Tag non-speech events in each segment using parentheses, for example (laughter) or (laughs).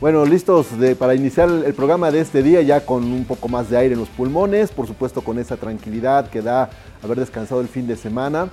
Bueno, listos para iniciar el programa de este día ya con un poco más de aire en los pulmones, por supuesto con esa tranquilidad que da haber descansado el fin de semana.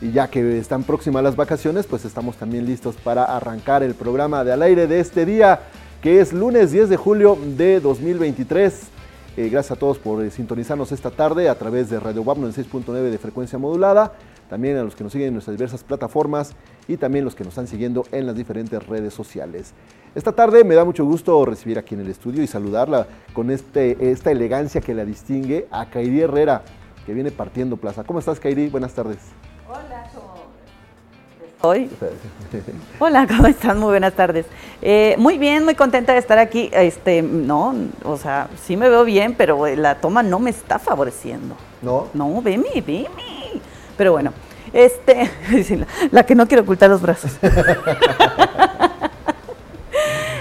Y ya que están próximas las vacaciones, pues estamos también listos para arrancar el programa de al aire de este día, que es lunes 10 de julio de 2023. Eh, gracias a todos por eh, sintonizarnos esta tarde a través de Radio WAP 96.9 de frecuencia modulada, también a los que nos siguen en nuestras diversas plataformas y también los que nos están siguiendo en las diferentes redes sociales. Esta tarde me da mucho gusto recibir aquí en el estudio y saludarla con este, esta elegancia que la distingue a Kairi Herrera, que viene partiendo plaza. ¿Cómo estás, Kairi? Buenas tardes. Hola, Hoy. Hola, ¿cómo están? Muy buenas tardes. Eh, muy bien, muy contenta de estar aquí. Este, no, o sea, sí me veo bien, pero la toma no me está favoreciendo. ¿No? No, veme, veme. Pero bueno, este, (laughs) la que no quiere ocultar los brazos. (laughs)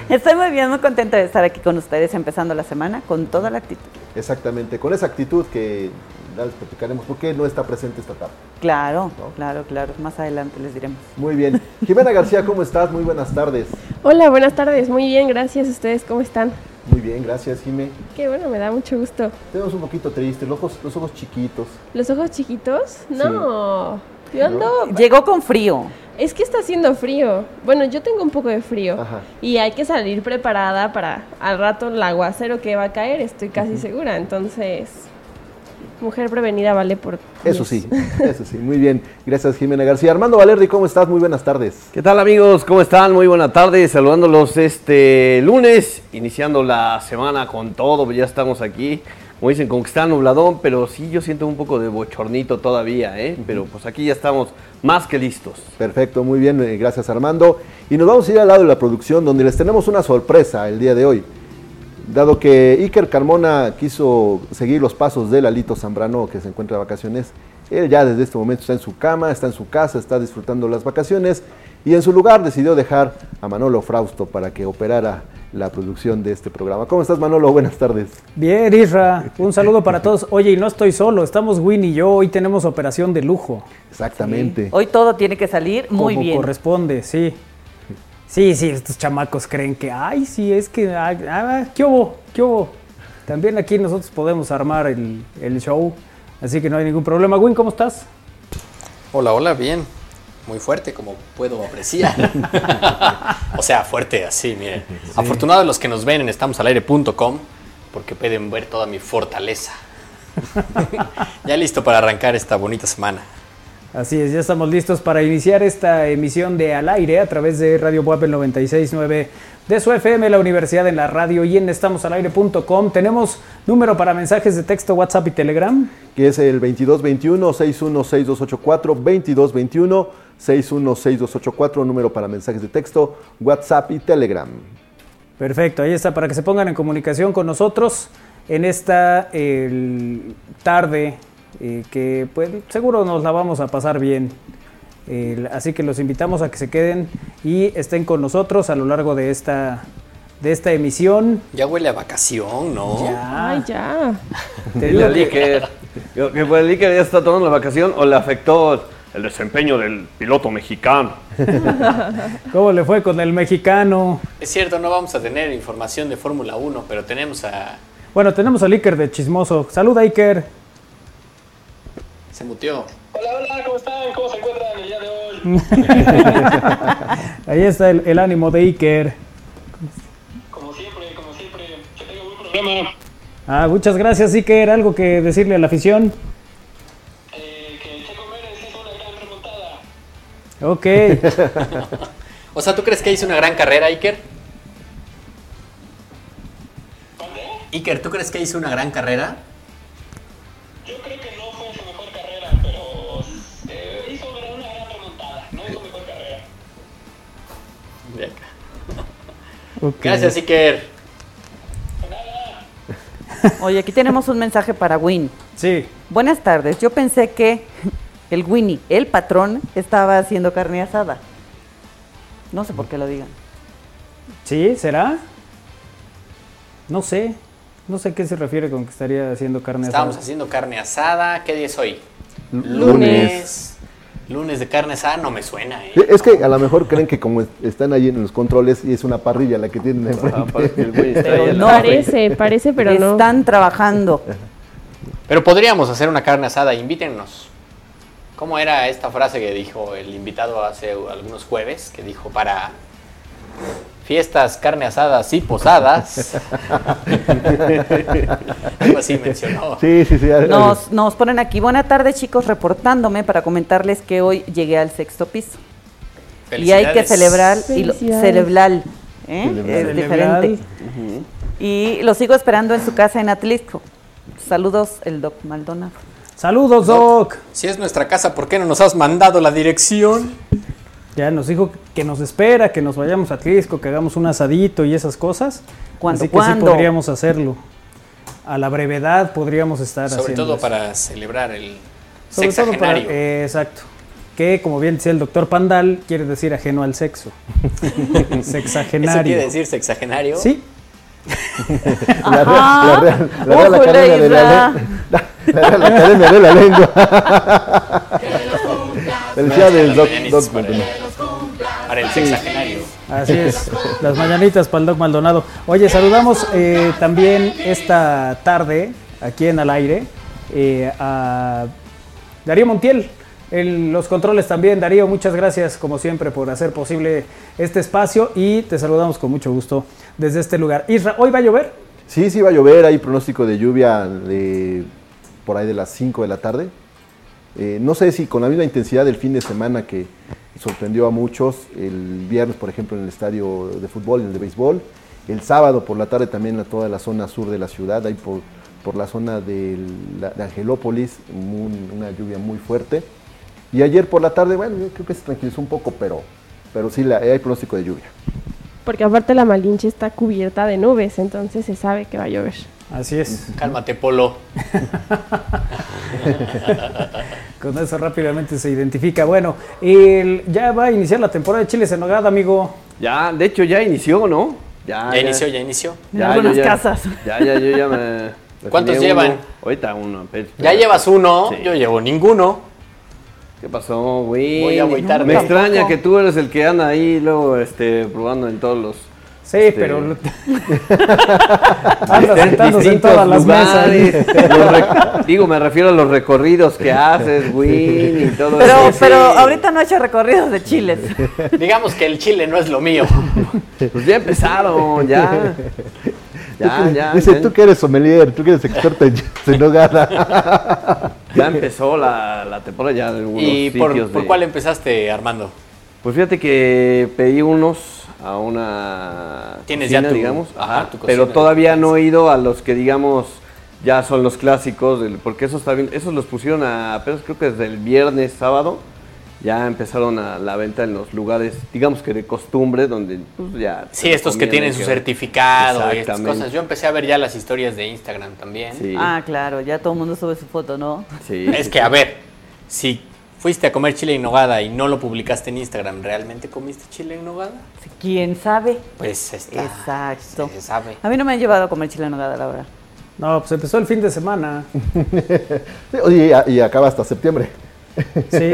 Estoy muy bien, muy contenta de estar aquí con ustedes empezando la semana con toda la actitud. Exactamente, con esa actitud que ya les platicaremos por qué no está presente esta tarde. Claro, claro, claro. Más adelante les diremos. Muy bien. Jimena García, ¿cómo estás? Muy buenas tardes. Hola, buenas tardes. Muy bien, gracias. ¿Ustedes cómo están? Muy bien, gracias, Jimé. Qué bueno, me da mucho gusto. Tenemos un poquito triste, los ojos, los ojos chiquitos. ¿Los ojos chiquitos? No. Yo ando... Llegó con frío. Es que está haciendo frío. Bueno, yo tengo un poco de frío. Y hay que salir preparada para al rato el aguacero que va a caer, estoy casi segura. Entonces, mujer prevenida vale por. Eso sí, eso sí. Muy bien. Gracias, Jimena García. Armando Valerdi, ¿cómo estás? Muy buenas tardes. ¿Qué tal, amigos? ¿Cómo están? Muy buenas tardes. Saludándolos este lunes, iniciando la semana con todo. Ya estamos aquí como dicen, con que está nubladón, pero sí yo siento un poco de bochornito todavía, ¿eh? Pero pues aquí ya estamos más que listos. Perfecto, muy bien, eh, gracias Armando. Y nos vamos a ir al lado de la producción, donde les tenemos una sorpresa el día de hoy. Dado que Iker Carmona quiso seguir los pasos de Lalito Zambrano, que se encuentra de vacaciones, él ya desde este momento está en su cama, está en su casa, está disfrutando las vacaciones y en su lugar decidió dejar a Manolo Frausto para que operara la producción de este programa. ¿Cómo estás, Manolo? (laughs) Buenas tardes. Bien, Isra. Un saludo para (laughs) todos. Oye, y no estoy solo, estamos Win y yo. Hoy tenemos operación de lujo. Exactamente. Hoy todo tiene que salir muy Como bien. corresponde, sí. Sí, sí, estos chamacos creen que, ay, sí, es que, ah, ah ¿qué hubo? ¿Qué hubo? También aquí nosotros podemos armar el, el show, así que no hay ningún problema. Win, ¿cómo estás? Hola, hola, bien muy fuerte, como puedo apreciar. (laughs) o sea, fuerte así, miren. Afortunado de los que nos ven en estamosalaire.com, porque pueden ver toda mi fortaleza. (laughs) ya listo para arrancar esta bonita semana. Así es, ya estamos listos para iniciar esta emisión de Al Aire a través de Radio Web 969 de su FM, la Universidad en la Radio y en estamosalaire.com. Tenemos número para mensajes de texto, WhatsApp y Telegram. Que es el 2221-616284, 2221-616284, número para mensajes de texto, WhatsApp y Telegram. Perfecto, ahí está, para que se pongan en comunicación con nosotros en esta tarde, eh, que pues seguro nos la vamos a pasar bien así que los invitamos a que se queden y estén con nosotros a lo largo de esta, de esta emisión. Ya huele a vacación, ¿no? Ya. Ay, ya. Te digo que, que, pues el ya está tomando la vacación o le afectó el desempeño del piloto mexicano. (laughs) ¿Cómo le fue con el mexicano? Es cierto, no vamos a tener información de Fórmula 1, pero tenemos a... Bueno, tenemos al Iker de Chismoso. Saluda, Iker. Se mutió. Hola, hola, ¿cómo están? ¿Cómo se encuentran el día de hoy? (laughs) Ahí está el, el, ánimo de Iker. Como siempre, como siempre, que tenga buen programa. Ah, muchas gracias, Iker. ¿Algo que decirle a la afición? Ok. (laughs) o sea, ¿tú crees que hizo una gran carrera, Iker? ¿Dónde? Iker, ¿tú crees que hizo una gran carrera? Yo creo que no fue su mejor carrera, pero eh, hizo una gran remontada. No hizo mejor carrera. Bien. (laughs) Okay. Gracias, Iker. (laughs) Oye, aquí tenemos un mensaje para Win. Sí. Buenas tardes. Yo pensé que el Winnie, el patrón, estaba haciendo carne asada. No sé por qué lo digan. ¿Sí? ¿Será? No sé. No sé a qué se refiere con que estaría haciendo carne Estábamos asada. haciendo carne asada. ¿Qué día es hoy? Lunes. Lunes de carne asada no me suena, ¿eh? Es que a lo mejor creen que como están ahí en los controles y es una parrilla la que tienen Ah, enfrente. Pero no. Parece, parece, pero no. Están trabajando. (laughs) Pero podríamos hacer una carne asada, invítennos. ¿Cómo era esta frase que dijo el invitado hace algunos jueves? Que dijo para fiestas, carne asadas y posadas. (laughs) Algo así mencionó. Sí, sí, sí. Nos, nos ponen aquí, buena tarde chicos, reportándome para comentarles que hoy llegué al sexto piso. Y hay que celebrar, y lo- ¿eh? Es diferente. Y lo sigo esperando en su casa en Atlisco. Saludos, el Doc Maldonado. Saludos, Doc. Si es nuestra casa, ¿por qué no nos has mandado la dirección? Ya nos dijo que nos espera, que nos vayamos a Atlisco, que hagamos un asadito y esas cosas. ¿Cuándo, Así que cuándo? sí podríamos hacerlo. A la brevedad podríamos estar Sobre haciendo todo eso. para celebrar el Sobre todo para- sexagenario. eh, exacto. Que, como bien decía el doctor Pandal, quiere decir ajeno al sexo. (laughs) (laughs) Sexagenario. ¿Eso quiere decir sexagenario? Sí, La, Real- la, Real- la Real Academia de la, la, la Real Academia de la Lengua. (laughs) Felicidades, Doc. Doc para, el, para el sexagenario. así es. (laughs) Las mañanitas para el Doc Maldonado. Oye, saludamos eh, también esta tarde, aquí en Al Aire, eh, a Darío Montiel. En los controles también, Darío, muchas gracias como siempre por hacer posible este espacio y te saludamos con mucho gusto desde este lugar. Isra, ¿hoy va a llover? Sí, sí va a llover, hay pronóstico de lluvia de por ahí de las 5 de la tarde. Eh, no sé si con la misma intensidad del fin de semana que sorprendió a muchos, el viernes por ejemplo en el estadio de fútbol, en el de béisbol, el sábado por la tarde también en toda la zona sur de la ciudad, ahí por, la zona de, la- Angelópolis, un- una lluvia muy fuerte. Y ayer por la tarde, bueno, yo creo que se tranquilizó un poco, pero, pero sí la- hay pronóstico de lluvia. Porque aparte la Malinche está cubierta de nubes, entonces se sabe que va a llover. Así es. (laughs) Cálmate, Polo. (laughs) Con eso rápidamente se identifica. Bueno, el- ya va a iniciar la temporada de Chiles en Nogada, amigo. Ya, de hecho ya inició, ¿no? Ya inició, ya inició. En algunas yo ya- casas. Ya, ya, yo ya me... (laughs) ¿Cuántos llevan? uno. Ahorita uno. pero- Ya llevas uno, Sí. yo llevo ninguno. ¿Qué pasó, güey? Voy a agüitarme. Me Tampoco. extraña que tú eres el que anda ahí luego este, probando en todos los... Sí, Este- pero anda en sentándose en todas las lugares. mesas. Digo, me refiero a los recorridos que haces, güey, y todo Pero, eso. pero ahorita no he hecho recorridos de chiles. (laughs) Digamos que el chile no es lo mío. (laughs) Pues ya empezaron, ya. Ya, (laughs) ya. Dice, tú que eres sommelier, tú que eres experta en, en nogada. Ya empezó la, la temporada ya de ¿Y por, cuál empezaste, Armando? Pues fíjate que pedí unos a una Tienes ya tu- digamos, ajá, ajá, tu cocina. pero todavía no he ido a los que digamos ya son los clásicos, porque esos también, esos los pusieron a, apenas creo que desde el viernes, sábado, ya empezaron a la venta en los lugares, digamos que de costumbre, donde pues ya... Sí, estos que tienen su que- certificado y estas cosas. Yo empecé a ver ya las historias de Instagram también. Sí, Ah, claro, ya todo el mundo sube su foto, ¿no? sí, Es sí, que, sí. a ver, si fuiste a comer chile en nogada y no lo publicaste en Instagram, ¿realmente comiste chile en nogada? ¿Quién sabe? Pues está. Exacto. Se sabe. A mí no me han llevado a comer chile en nogada, la verdad. No, pues empezó el fin de semana. (laughs) Y, y acaba hasta septiembre. Sí.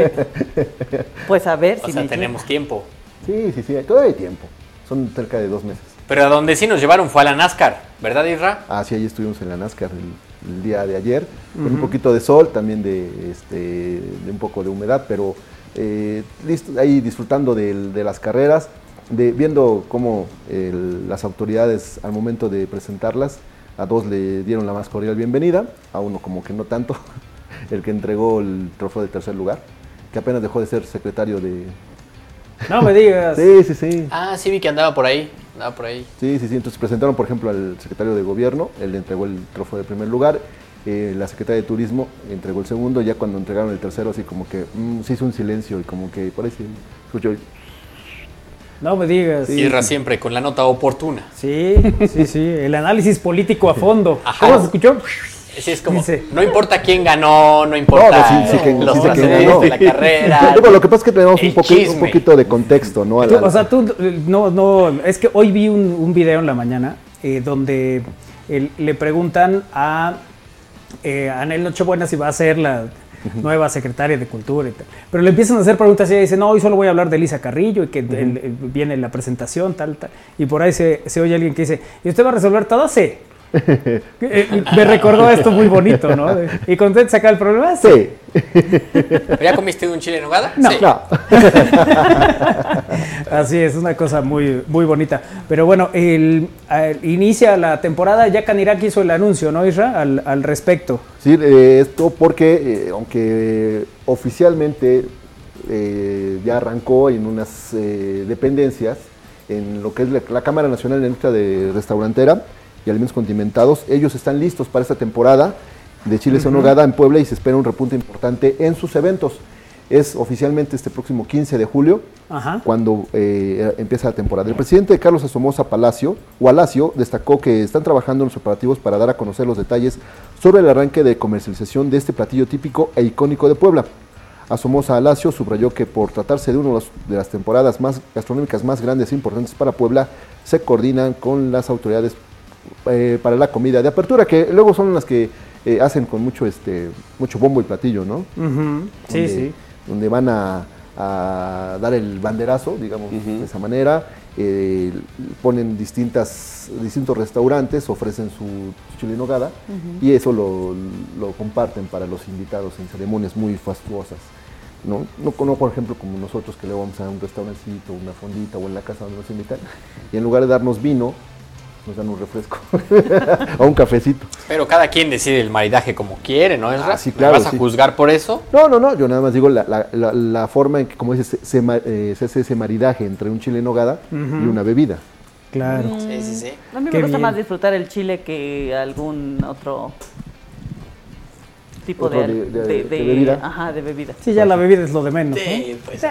Pues a ver O si sea, me tenemos tiempo. Sí, sí, sí, todavía hay tiempo. Son cerca de dos meses. Pero a donde sí nos llevaron fue a la NASCAR, ¿verdad, Isra? Ah, sí, ahí estuvimos en la NASCAR el, el día de ayer, con un poquito de sol, también de, este, de un poco de humedad, pero eh, listo, ahí disfrutando del- de, las carreras, de, viendo cómo el- las autoridades al momento de presentarlas, a dos le dieron la más cordial bienvenida, a uno como que no tanto, (laughs) el que entregó el trofeo de tercer lugar, que apenas dejó de ser secretario de... No me digas. Sí, sí, sí. Ah, sí vi que andaba por ahí. Andaba por ahí. Sí, sí, sí. Entonces presentaron, por ejemplo, al secretario de gobierno, él le entregó el trofeo de primer lugar, eh, la secretaria de turismo entregó el segundo, ya cuando entregaron el tercero, así como que mm, se hizo un silencio y como que por ahí se escuchó. No me digas. Sí. Siempre con la nota oportuna. Sí, sí, sí. El análisis político a fondo. Ajá. ¿Cómo se escuchó? Sí, es como, Dice- no importa quién ganó, no importa No, sí, sí que- los sí ganó. de la carrera. (laughs) Lo que pasa es que tenemos un, poqui- un poquito de contexto, ¿no? Tú, o sea, tú no, no, es que hoy vi un, un video en la mañana eh, donde le preguntan a eh, Anel Nochebuena si va a ser la nueva secretaria de Cultura y tal. Pero le empiezan a hacer preguntas y ella dice, no, hoy solo voy a hablar de Elisa Carrillo y que el- el- viene la presentación, tal, tal. Y por ahí se, se oye alguien que dice, ¿y usted va a resolver todo? Sí. (laughs) Me recordó esto muy bonito, ¿no? ¿Y con usted saca el problema? Sí. ¿Pero ¿Ya comiste un chile en nogada? No. Sí. No. (laughs) Así es, una cosa muy, muy bonita. Pero bueno, el, inicia la temporada, ya Canirac hizo el anuncio, ¿no, Isra? Al, al respecto. Sí, eh, esto porque, eh, aunque oficialmente eh, ya arrancó en unas eh, dependencias, en lo que es la, la Cámara Nacional de Industria de Restaurantera y Alimentos Condimentados, ellos están listos para esta temporada de Chiles en Nogada en Puebla y se espera un repunte importante en sus eventos. Es oficialmente este próximo 15 de julio, Ajá. cuando eh, empieza la temporada. El presidente Carlos Asomosa Palacio, Palacio destacó que están trabajando en los preparativos para dar a conocer los detalles sobre el arranque de comercialización de este platillo típico e icónico de Puebla. Asomosa Alacio subrayó que por tratarse de una de las temporadas más gastronómicas más grandes e importantes para Puebla, se coordinan con las autoridades eh, para la comida de apertura, que luego son las que eh, hacen con mucho este mucho bombo y platillo, ¿no? Ujú, Sí, donde, sí. donde van a, a dar el banderazo, digamos, de esa manera. eh, ponen distintas, distintos restaurantes, ofrecen su chile en nogada y eso lo, lo comparten para los invitados en ceremonias muy fastuosas. ¿no? No, no, por ejemplo, como nosotros que le vamos a un restaurancito, una fondita o en la casa donde nos invitan, y en lugar de darnos vino, nos dan un refresco (laughs) o un cafecito. Pero cada quien decide el maridaje como quiere, ¿no? Ah, sí, ¿Me claro, vas a sí. juzgar por eso? No, no, no, yo nada más digo la, la- la- la forma en que, como dices, se, eh, se hace ese maridaje entre un chile en nogada y una bebida. Claro. Sí, sí, sí. A mí Qué me gusta bien. más disfrutar el chile que algún otro tipo Otro de, de- de- de- de de- bebida. Ajá, de bebida. Sí, ya la bebida es lo de menos, ¿no? Sí, pues,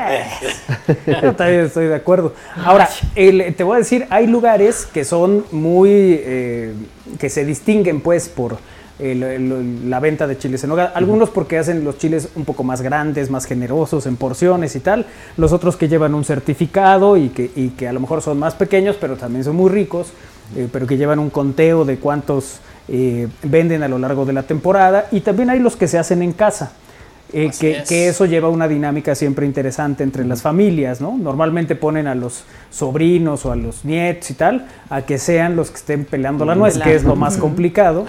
Yo también estoy de acuerdo. Ahora, el- te voy a decir, hay lugares que son muy, eh, que se distinguen pues por el- el- la venta de chiles en nogada. Algunos porque hacen los chiles un poco más grandes, más generosos en porciones y tal. Los otros que llevan un certificado y que, y que a lo mejor son más pequeños, pero también son muy ricos, eh, pero que llevan un conteo de cuántos eh, venden a lo largo de la temporada. Y también hay los que se hacen en casa. Eh, que, es. que eso lleva una dinámica siempre interesante entre las familias, ¿no? Normalmente ponen a los sobrinos o a los nietos y tal a que sean los que estén peleando la nuez, que es lo más complicado.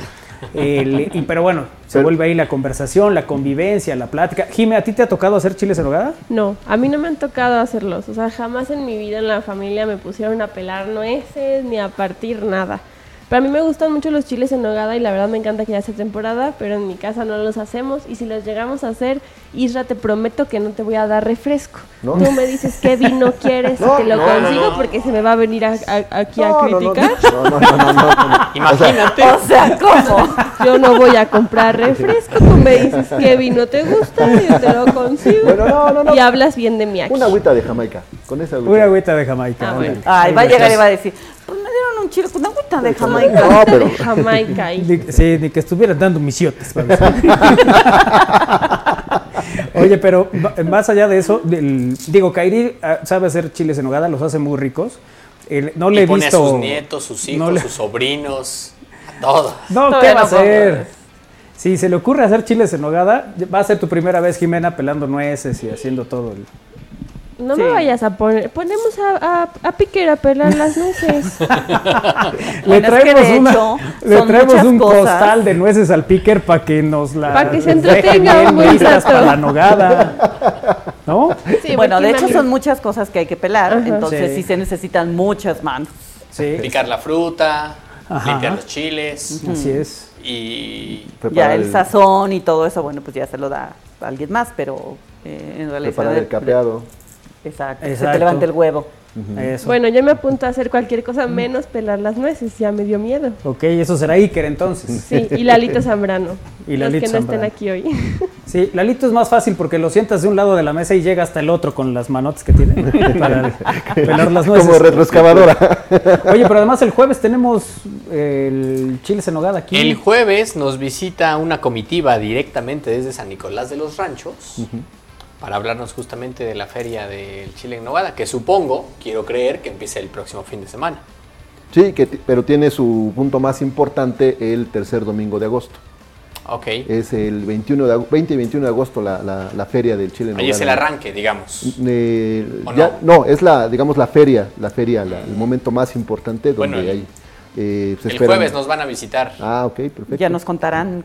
El- y, pero bueno, se Pero- vuelve ahí la conversación, la convivencia, la plática. Jime, ¿a ti te ha tocado hacer chiles en hogada? No, a mí no me han tocado hacerlos. O sea, jamás en mi vida en la familia me pusieron a pelar nueces ni a partir nada. Pero a mí me gustan mucho los chiles en nogada y la verdad me encanta que ya sea temporada, pero en mi casa no los hacemos y si los llegamos a hacer, Isra, te prometo que no te voy a dar refresco. ¿No? Tú me dices qué vino (laughs) quieres No, y te lo no, consigo no. porque se me va a venir a- a- aquí a criticar. No, no, no, no. (laughs) Imagínate. O sea, ¿cómo? Yo no voy a comprar refresco, tú me dices qué vino te gusta, yo te lo consigo. Bueno, no, no, no. Y hablas bien de mí aquí. Una agüita de Jamaica. Con esa agüita. Una agüita de Jamaica. Ah, bueno. Ay, va a llegar y va a decir, pues un chile con agüita de Jamaica. No, pero. de Jamaica. Ni- sí, ni que estuvieran dando misiotes. para eso. (laughs) Oye, pero más allá de eso, del- digo, Kairi ah, sabe hacer chiles en nogada, los hace muy ricos. El- no le Y he pone visto. a sus nietos, sus hijos, no le- sus sobrinos, a todos. No, ¿qué Todavía va a no hacer? Si se le ocurre hacer chiles en nogada, va a ser tu primera vez, Jimena, pelando nueces y haciendo todo el... No Sí. me vayas a poner. Ponemos a, a, a Piquer a pelar las nueces. (laughs) Le Bueno, es que traemos, de una- hecho, le traemos un cosas. costal de nueces al picker para que nos la Pa' que se entretenga un buen listas rato. para la nogada. ¿No? Sí, bueno, de hecho son muchas cosas que hay que pelar, Ajá. entonces Sí. sí. se necesitan muchas manos. Sí, Picar la fruta, Ajá. limpiar los chiles así es. y Ya el sazón y todo eso, bueno, pues ya se lo da a alguien más, pero eh, en realidad... Preparar el capeado. Exacto, se te levanta el huevo. Eso. Bueno, yo me apunto a hacer cualquier cosa menos pelar las nueces. Ya me dio miedo. Ok, eso será Iker entonces. Sí, y Lalito Zambrano. (laughs) Y los Lalito que no estén aquí hoy. Sí, Lalito es más fácil porque lo sientas de un lado de la mesa y llega hasta el otro con las manotas que tiene (laughs) para pelar las nueces. Como retroexcavadora. (laughs) Oye, pero además el jueves tenemos el chile en nogada aquí. El jueves nos visita una comitiva directamente desde San Nicolás de los Ranchos para hablarnos justamente de la feria del chile en nogada, que supongo, quiero creer, que empieza el próximo fin de semana. Sí, que pero tiene su punto más importante el tercer domingo de agosto. Ok. Es el 21 de, ag- 20 y 21 de agosto la, la- la feria del Chile en Ahí es el arranque, digamos. Eh, ¿O ya- no? es la, digamos, la feria, la feria, la- el momento más importante donde Bueno, hay, eh, se El esperan- jueves nos van a visitar. Ah, ok, perfecto. Ya nos contarán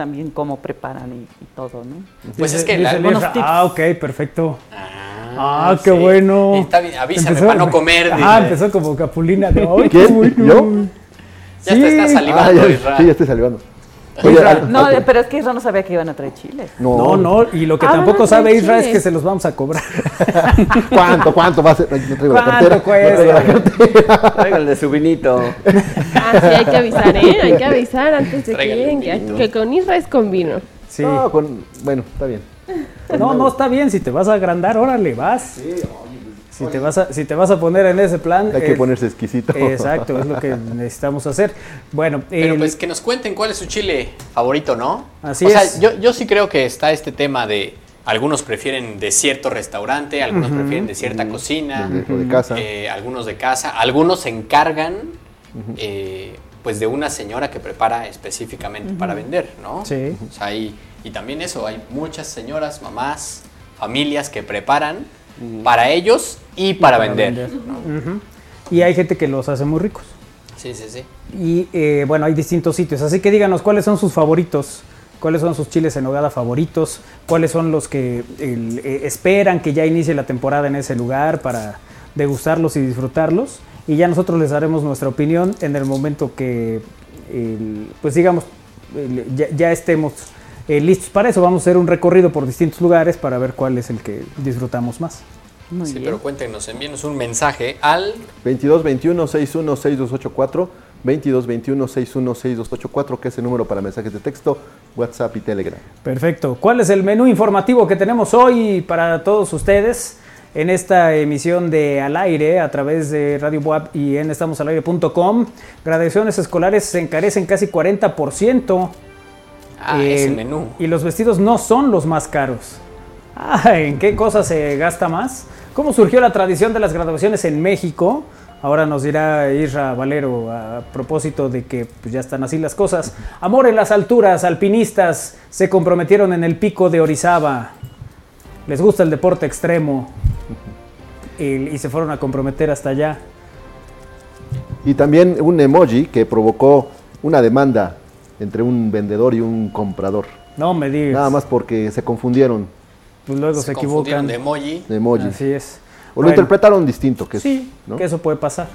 también cómo preparan y, y todo, ¿no? Pues es que la- Isra, tips. Ah, ok, perfecto. Ah, Ah, qué sí. bueno. Está bien, avísame Empezó- para no (laughs) comer. Ah, empezó como capulina de hoy. ¿Quién? ¿Yo? Ya te estás Ah, salivando, ya, Isra. sí, ya estoy salivando. (laughs) Oye, No, pero es que Isra no sabía que iban a traer chiles. No, no, y lo que Ah, tampoco sabe traer Isra es que se los vamos a cobrar. (laughs) ¿Cuánto, cuánto va a ser? No, no traigo la cartera. ¿Cuánto no traigo la cartera. Traiga el de su vinito. Ah, sí, hay que avisar, ¿eh? Hay que avisar antes de que lleguen, que, con Isra es con vino. Sí. No, con- bueno, está bien. No, no está bien. Si te vas a agrandar, órale, vas. Si te vas a, si te vas a poner en ese plan. Hay que eh, ponerse exquisito. Exacto, es lo que (laughs) necesitamos hacer. Bueno, Pero el- pues que nos cuenten cuál es su chile favorito, ¿no? Así o sea, es. yo, yo sí creo que está este tema de algunos prefieren de cierto restaurante, algunos prefieren de cierta cocina, de casa. eh, algunos de casa, algunos se encargan eh, pues de una señora que prepara específicamente para vender, ¿no? Sí. O sea, y, y también eso, hay muchas señoras, mamás, familias que preparan para ellos y para, vender. Y hay gente que los hace muy ricos. Sí, sí, sí. Y eh, bueno, hay distintos sitios. Así que díganos cuáles son sus favoritos. ¿Cuáles son sus chiles en nogada favoritos? ¿Cuáles son los que el, eh, esperan que ya inicie la temporada en ese lugar para degustarlos y disfrutarlos? Y ya nosotros les daremos nuestra opinión en el momento que, el- pues digamos, el- ya, ya estemos eh, listos para eso. Vamos a hacer un recorrido por distintos lugares para ver cuál es el que disfrutamos más. Muy sí, bien. pero cuéntenos, envíenos un mensaje al 22 21 61 6284 22 21 61 6284 que es el número para mensajes de texto, WhatsApp y Telegram. Perfecto. ¿Cuál es el menú informativo que tenemos hoy para todos ustedes en esta emisión de Al Aire a través de Radio Buap y en estamosalaire.com? Graduaciones escolares se encarecen casi 40%. Ah, ese El- menú. Y los vestidos no son los más caros. Ah, ¿En qué cosa se gasta más? ¿Cómo surgió la tradición de las graduaciones en México? Ahora nos dirá Isra Valero a propósito de que pues, ya están así las cosas. Amor en las alturas, alpinistas se comprometieron en el pico de Orizaba. Les gusta el deporte extremo y, y se fueron a comprometer hasta allá. Y también un emoji que provocó una demanda entre un vendedor y un comprador. No me digas. Nada más porque se confundieron Pues luego se, se confundieron equivocan. de emoji. de emojis. Así es. O lo Bueno. interpretaron distinto, que es, Sí, ¿no? que eso puede pasar.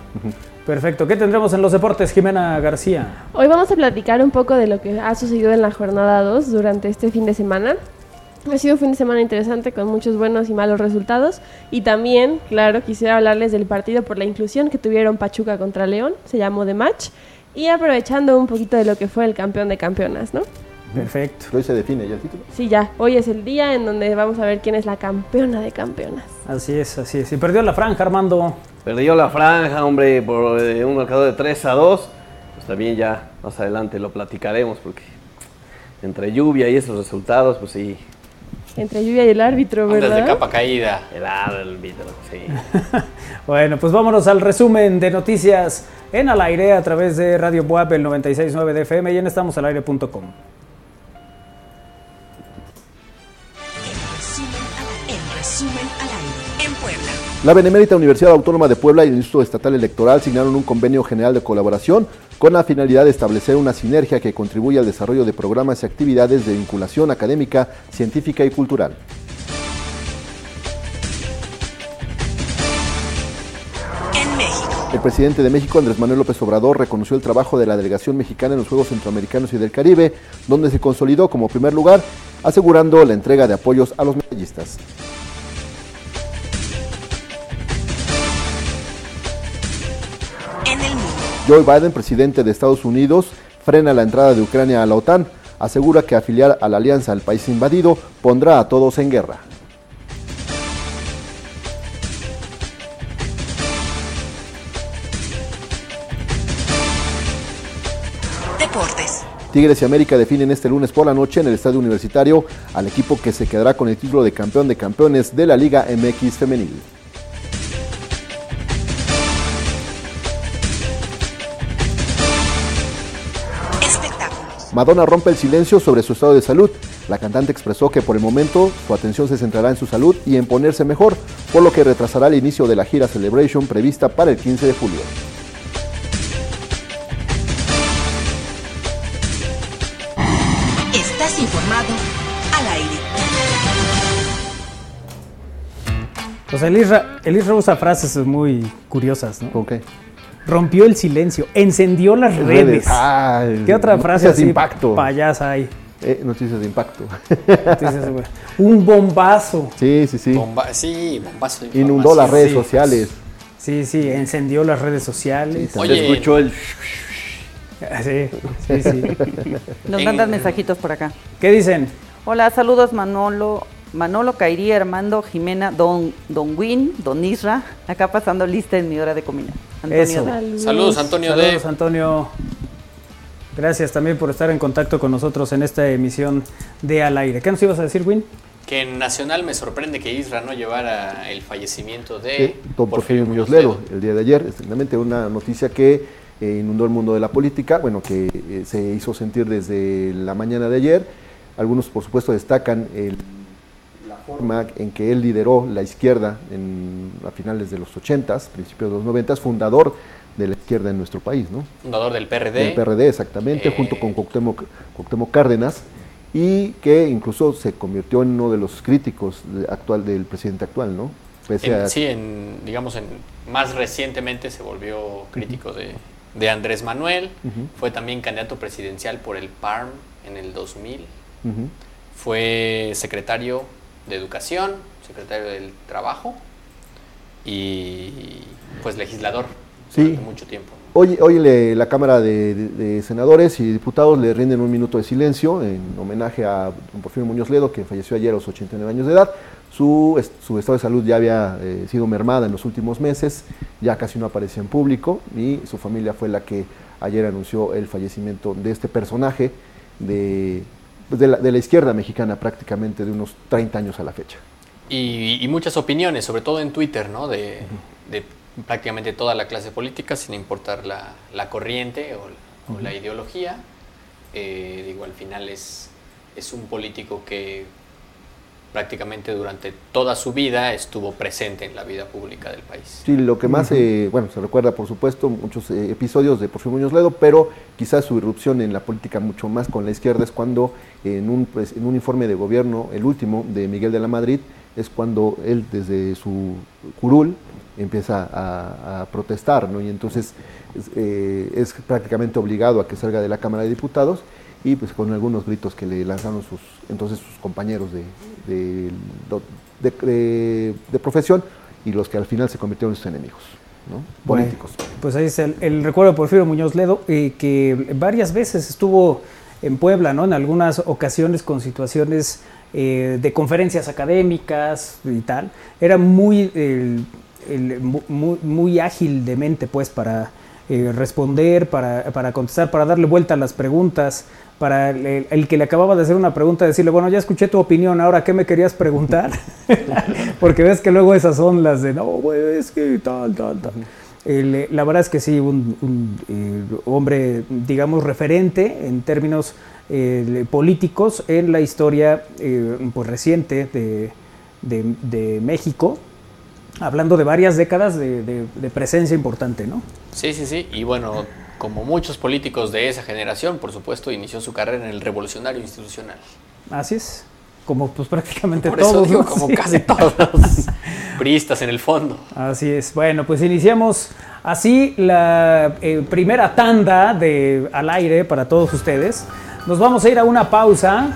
Perfecto. ¿Qué tendremos en los deportes, Jimena García? Hoy vamos a platicar un poco de lo que ha sucedido en la jornada 2 durante este fin de semana. Ha sido un fin de semana interesante con muchos buenos y malos resultados. Y también, claro, quisiera hablarles del partido por la inclusión que tuvieron Pachuca contra León. Se llamó The Match. Y aprovechando un poquito de lo que fue el campeón de campeonas, ¿no? Perfecto. Hoy se define ya el título. Sí, ya. Hoy es el día en donde vamos a ver quién es la campeona de campeonas. Así es, así es. Y perdió la franja, Armando. Perdió la franja, hombre, por eh, un marcador de 3 a 2. Pues también ya más adelante lo platicaremos porque entre lluvia y esos resultados, pues sí, Entre lluvia y el árbitro, ¿verdad? de capa caída. el vidrio, sí. (laughs) Bueno, pues vámonos al resumen de noticias en al aire a través de Radio Buap, el 96.9 de FM y en estamosalaire.com. La Benemérita Universidad Autónoma de Puebla y el Instituto Estatal Electoral signaron un convenio general de colaboración con la finalidad de establecer una sinergia que contribuya al desarrollo de programas y actividades de vinculación académica, científica y cultural. El presidente de México, Andrés Manuel López Obrador, reconoció el trabajo de la delegación mexicana en los Juegos Centroamericanos y del Caribe, donde se consolidó como primer lugar, asegurando la entrega de apoyos a los medallistas. Joe Biden, presidente de Estados Unidos, frena la entrada de Ucrania a la OTAN. asegura que afiliar a la alianza al país invadido pondrá a todos en guerra. Deportes. Tigres y América definen este lunes por la noche en el Estadio Universitario al equipo que se quedará con el título de campeón de campeones de la Liga MX Femenil. Madonna rompe el silencio sobre su estado de salud. La cantante expresó que por el momento su atención se centrará en su salud y en ponerse mejor, por lo que retrasará el inicio de la gira Celebration prevista para el 15 de julio. Estás informado al aire. Pues el Isra, el Isra usa frases muy curiosas, ¿no? ¿Con qué? Rompió el silencio, encendió las redes. Ah, ¿Qué otra frase noticias de así impacto. payasa hay? Eh, noticias de impacto. Güey, un bombazo. sí, sí, sí. Bomba- sí, bombazo de Inundó las redes Sí. sociales. Sí, sí, encendió las redes sociales. Sí, Oye, escuchó el... Sí, sí, sí. Nos mandan mensajitos por acá. ¿Qué dicen? Hola, saludos Manolo, Manolo Cairi, Armando, Jimena, Don, Don Win, Don Isra. Acá pasando lista en mi hora de comida. Antonio Eso. D. Saludos, Antonio Saludos, D. Antonio. Gracias también por estar en contacto con nosotros en esta emisión de Al Aire. ¿Qué nos ibas a decir, Win? Que en Nacional me sorprende que Isra no llevara el fallecimiento de Eh, don Porfirio Muñoz Ledo, el día de ayer, estrictamente una noticia que eh, inundó el mundo de la política, bueno, que eh, se hizo sentir desde la mañana de ayer. Algunos, por supuesto, destacan el- forma en que él lideró la izquierda en, a finales de los 80s, principios de los 90s, fundador de la izquierda en nuestro país, ¿no? Fundador del PRD. del PRD, exactamente, Eh. junto con Cuauhtémoc, Cuauhtémoc Cárdenas, y que incluso se convirtió en uno de los críticos de- actual del presidente actual, ¿no? Pese En- a- sí, en, digamos, en, más recientemente se volvió crítico de, de Andrés Manuel. Fue también candidato presidencial por el PARM en el 2000. Ujú. Fue secretario de Educación, secretario del Trabajo y pues legislador Sí. durante mucho tiempo. Hoy, hoy le- la Cámara de, de- de Senadores y Diputados le rinden un minuto de silencio en homenaje a don Porfirio Muñoz Ledo, que falleció ayer a los 89 años de edad. Su, su estado de salud ya había eh, sido mermada en los últimos meses, ya casi no aparecía en público y su familia fue la que ayer anunció el fallecimiento de este personaje de, de, la, de la izquierda mexicana prácticamente de unos 30 años a la fecha. Y, y muchas opiniones, sobre todo en Twitter, ¿no? De, de prácticamente toda la clase política, sin importar la, la corriente o, la- o la ideología. Eh, digo, al final es, es un político que prácticamente durante toda su vida estuvo presente en la vida pública del país. Sí, lo que más, eh, bueno, se recuerda por supuesto muchos eh, episodios de Porfirio Muñoz Ledo, pero quizás su irrupción en la política mucho más con la izquierda es cuando en un, pues, en un informe de gobierno, el último de Miguel de la Madrid, es cuando él desde su curul empieza a, a protestar, ¿no? Y entonces es, eh, es prácticamente obligado a que salga de la Cámara de Diputados y pues con algunos gritos que le lanzaron sus entonces sus compañeros de, de, de- de- de profesión y los que al final se convirtieron en sus enemigos, ¿no? Bueno, políticos. Pues ahí está el, el recuerdo de Porfirio Muñoz Ledo, eh, que varias veces estuvo en Puebla, ¿no? En algunas ocasiones con situaciones eh, de conferencias académicas y tal. Era muy, el- muy, muy ágil de mente, pues, para eh, responder, para, para contestar, para darle vuelta a las preguntas, para el, el que le acababa de hacer una pregunta, decirle, bueno, ya escuché tu opinión, ahora, ¿qué me querías preguntar? (laughs) Porque ves que luego esas son las de, no, güey, es que tal, tal, tal. Eh, la verdad es que sí, un, un, eh, hombre, digamos, referente en términos eh, políticos en la historia eh, pues, reciente de, de- de México, hablando de varias décadas de- de presencia importante, ¿no? Sí, sí, sí. Y bueno, como muchos políticos de esa generación, por supuesto, inició su carrera en el revolucionario institucional. Así es, como pues prácticamente Por eso todos. digo, ¿no? como Sí. casi (laughs) todos. Priistas en el fondo. Así es. Bueno, pues iniciamos así la eh, primera tanda de al aire para todos ustedes. Nos vamos a ir a una pausa.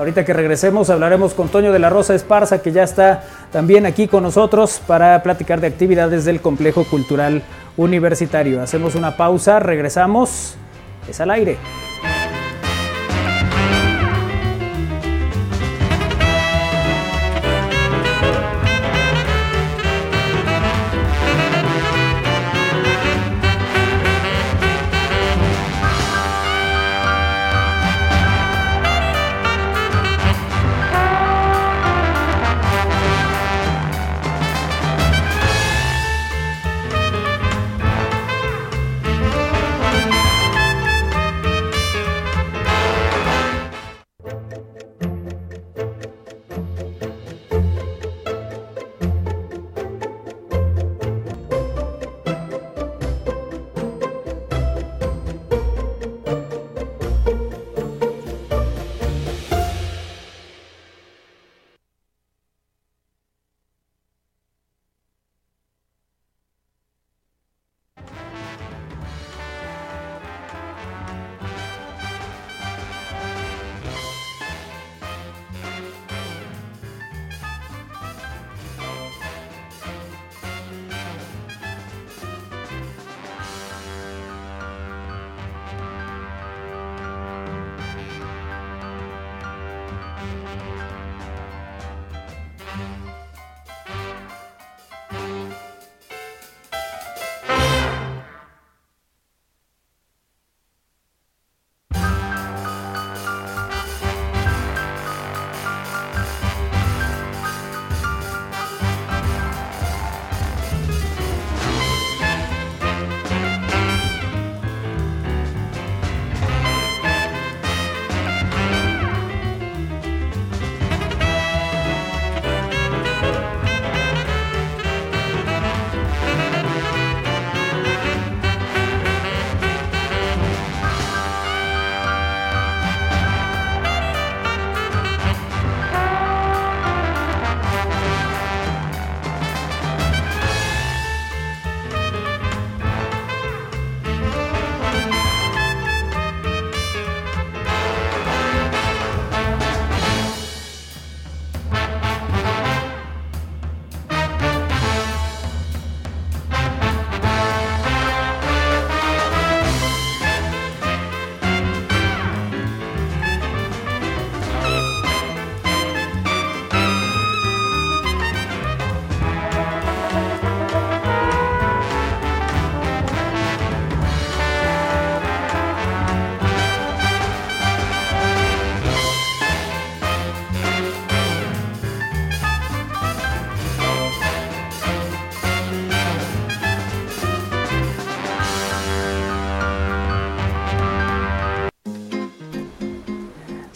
Ahorita que regresemos hablaremos con Toño de la Rosa Esparza, que ya está también aquí con nosotros para platicar de actividades del Complejo Cultural Universitario. Hacemos una pausa, regresamos. Es al aire.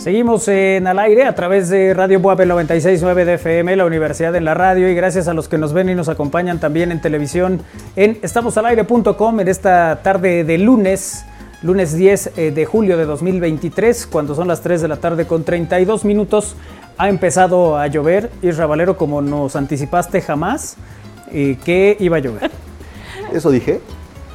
Seguimos en al aire a través de Radio Buape 96.9 de FM, la Universidad en la Radio, y gracias a los que nos ven y nos acompañan también en televisión en estamosalaire.com en esta tarde de lunes, lunes 10 eh, de julio de 2023, cuando son las 3 de la tarde con 32 minutos. Ha empezado a llover, Isra Valero, como nos anticipaste jamás, eh, que iba a llover. ¿Eso dije?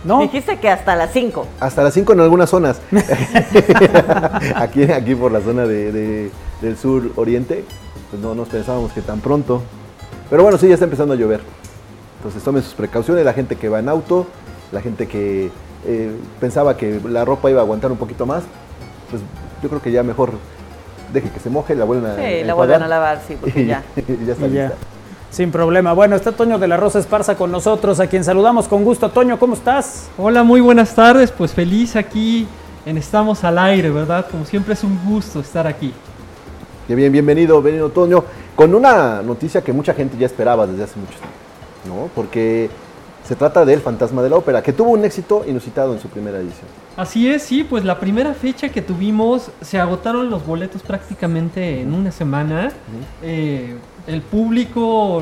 ¿No? Dijiste que hasta las 5. Hasta las 5 en algunas zonas. (laughs) aquí, aquí por la zona de- de- del sur oriente, pues no nos pensábamos que tan pronto. Pero bueno, sí, ya está empezando a llover. Entonces tomen sus precauciones, la gente que va en auto, la gente que eh, pensaba que la ropa iba a aguantar un poquito más, pues yo creo que ya mejor deje que se moje, la vuelvan a Sí, la vuelven a lavar, sí, porque (laughs) y- ya. y ya está Y ya. Sin problema. Bueno, está Toño de la Rosa Esparza con nosotros, a quien saludamos con gusto. Toño, ¿cómo estás? Hola, muy buenas tardes. Pues feliz aquí en Estamos al Aire, ¿verdad? Como siempre es un gusto estar aquí. Qué bien, bienvenido, bienvenido Toño, con una noticia que mucha gente ya esperaba desde hace mucho tiempo, ¿no? Porque se trata del Fantasma de la Ópera, que tuvo un éxito inusitado en su primera edición. Así es, sí, pues la primera fecha que tuvimos se agotaron los boletos prácticamente en una semana. Eh, el público,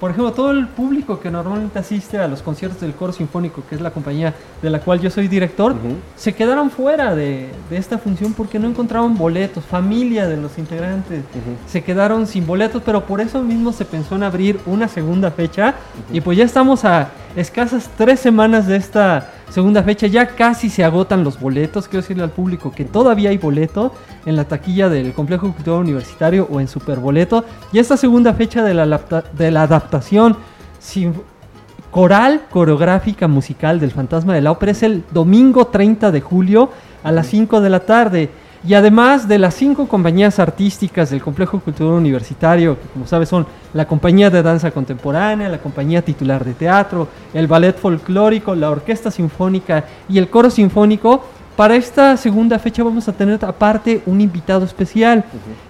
por ejemplo, todo el público que normalmente asiste a los conciertos del Coro Sinfónico, que es la compañía de la cual yo soy director, se quedaron fuera de, de esta función porque no encontraban boletos. Familia de los integrantes se quedaron sin boletos, pero por eso mismo se pensó en abrir una segunda fecha. Y pues ya estamos a escasas tres semanas de esta segunda fecha. Ya casi se agotan los boletos. Quiero decirle al público que todavía hay boleto en la taquilla del Complejo Cultural Universitario o en Superboleto. Y esta segunda fecha de la, de la adaptación sin- coral coreográfica musical del Fantasma de la Ópera es el domingo 30 de julio a las 5 de la tarde. Y además de las cinco compañías artísticas del Complejo Cultural Universitario, que como sabes son la Compañía de Danza Contemporánea, la Compañía Titular de Teatro, el Ballet Folclórico, la Orquesta Sinfónica y el Coro Sinfónico, para esta segunda fecha vamos a tener aparte un invitado especial,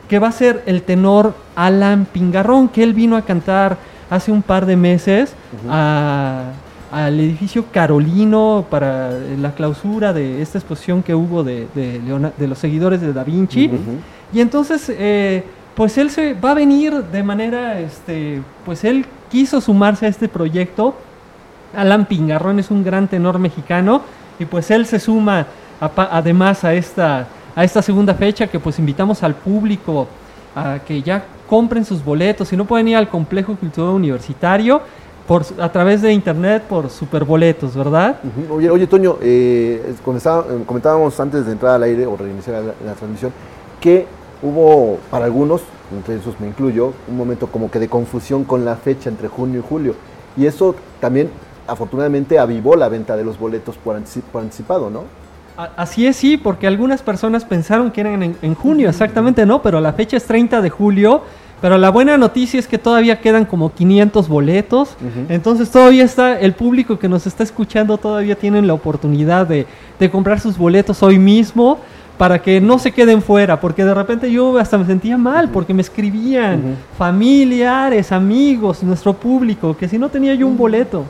que va a ser el tenor Alan Pingarrón, que él vino a cantar hace un par de meses a- al edificio Carolino para la clausura de esta exposición que hubo de, de Leona- de los seguidores de Da Vinci. Y entonces, eh, pues él se va a venir de manera, este, pues él quiso sumarse a este proyecto. Alan Pingarrón es un gran tenor mexicano y pues él se suma apa- además a esta, a esta segunda fecha que pues invitamos al público a que ya compren sus boletos. Si no pueden ir al complejo cultural universitario por, a través de internet por superboletos, ¿verdad? Oye, oye Toño, eh, eh, comentábamos antes de entrar al aire o reiniciar la, la transmisión que hubo para algunos, entre esos me incluyo, un momento como que de confusión con la fecha entre junio y julio. Y eso también afortunadamente avivó la venta de los boletos por, antici- por anticipado, ¿no? Así es, sí, porque algunas personas pensaron que eran en, en junio, exactamente no, pero la fecha es 30 de julio. Pero la buena noticia es que todavía quedan como 500 boletos. Entonces todavía está, el público que nos está escuchando todavía tienen la oportunidad de, de comprar sus boletos hoy mismo para que no se queden fuera, porque de repente yo hasta me sentía mal, porque me escribían familiares, amigos, nuestro público, que si no tenía yo un boleto,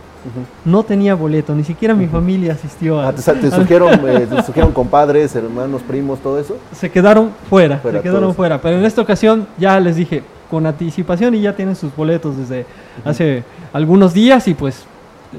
no tenía boleto, ni siquiera mi familia asistió a... Ah, ¿Te, te surgieron, (laughs) eh, te surgieron compadres, hermanos, primos, todo eso? se quedaron fuera, Fuera se quedaron fuera. Pero en esta ocasión ya les dije con anticipación y ya tienen sus boletos desde hace algunos días y pues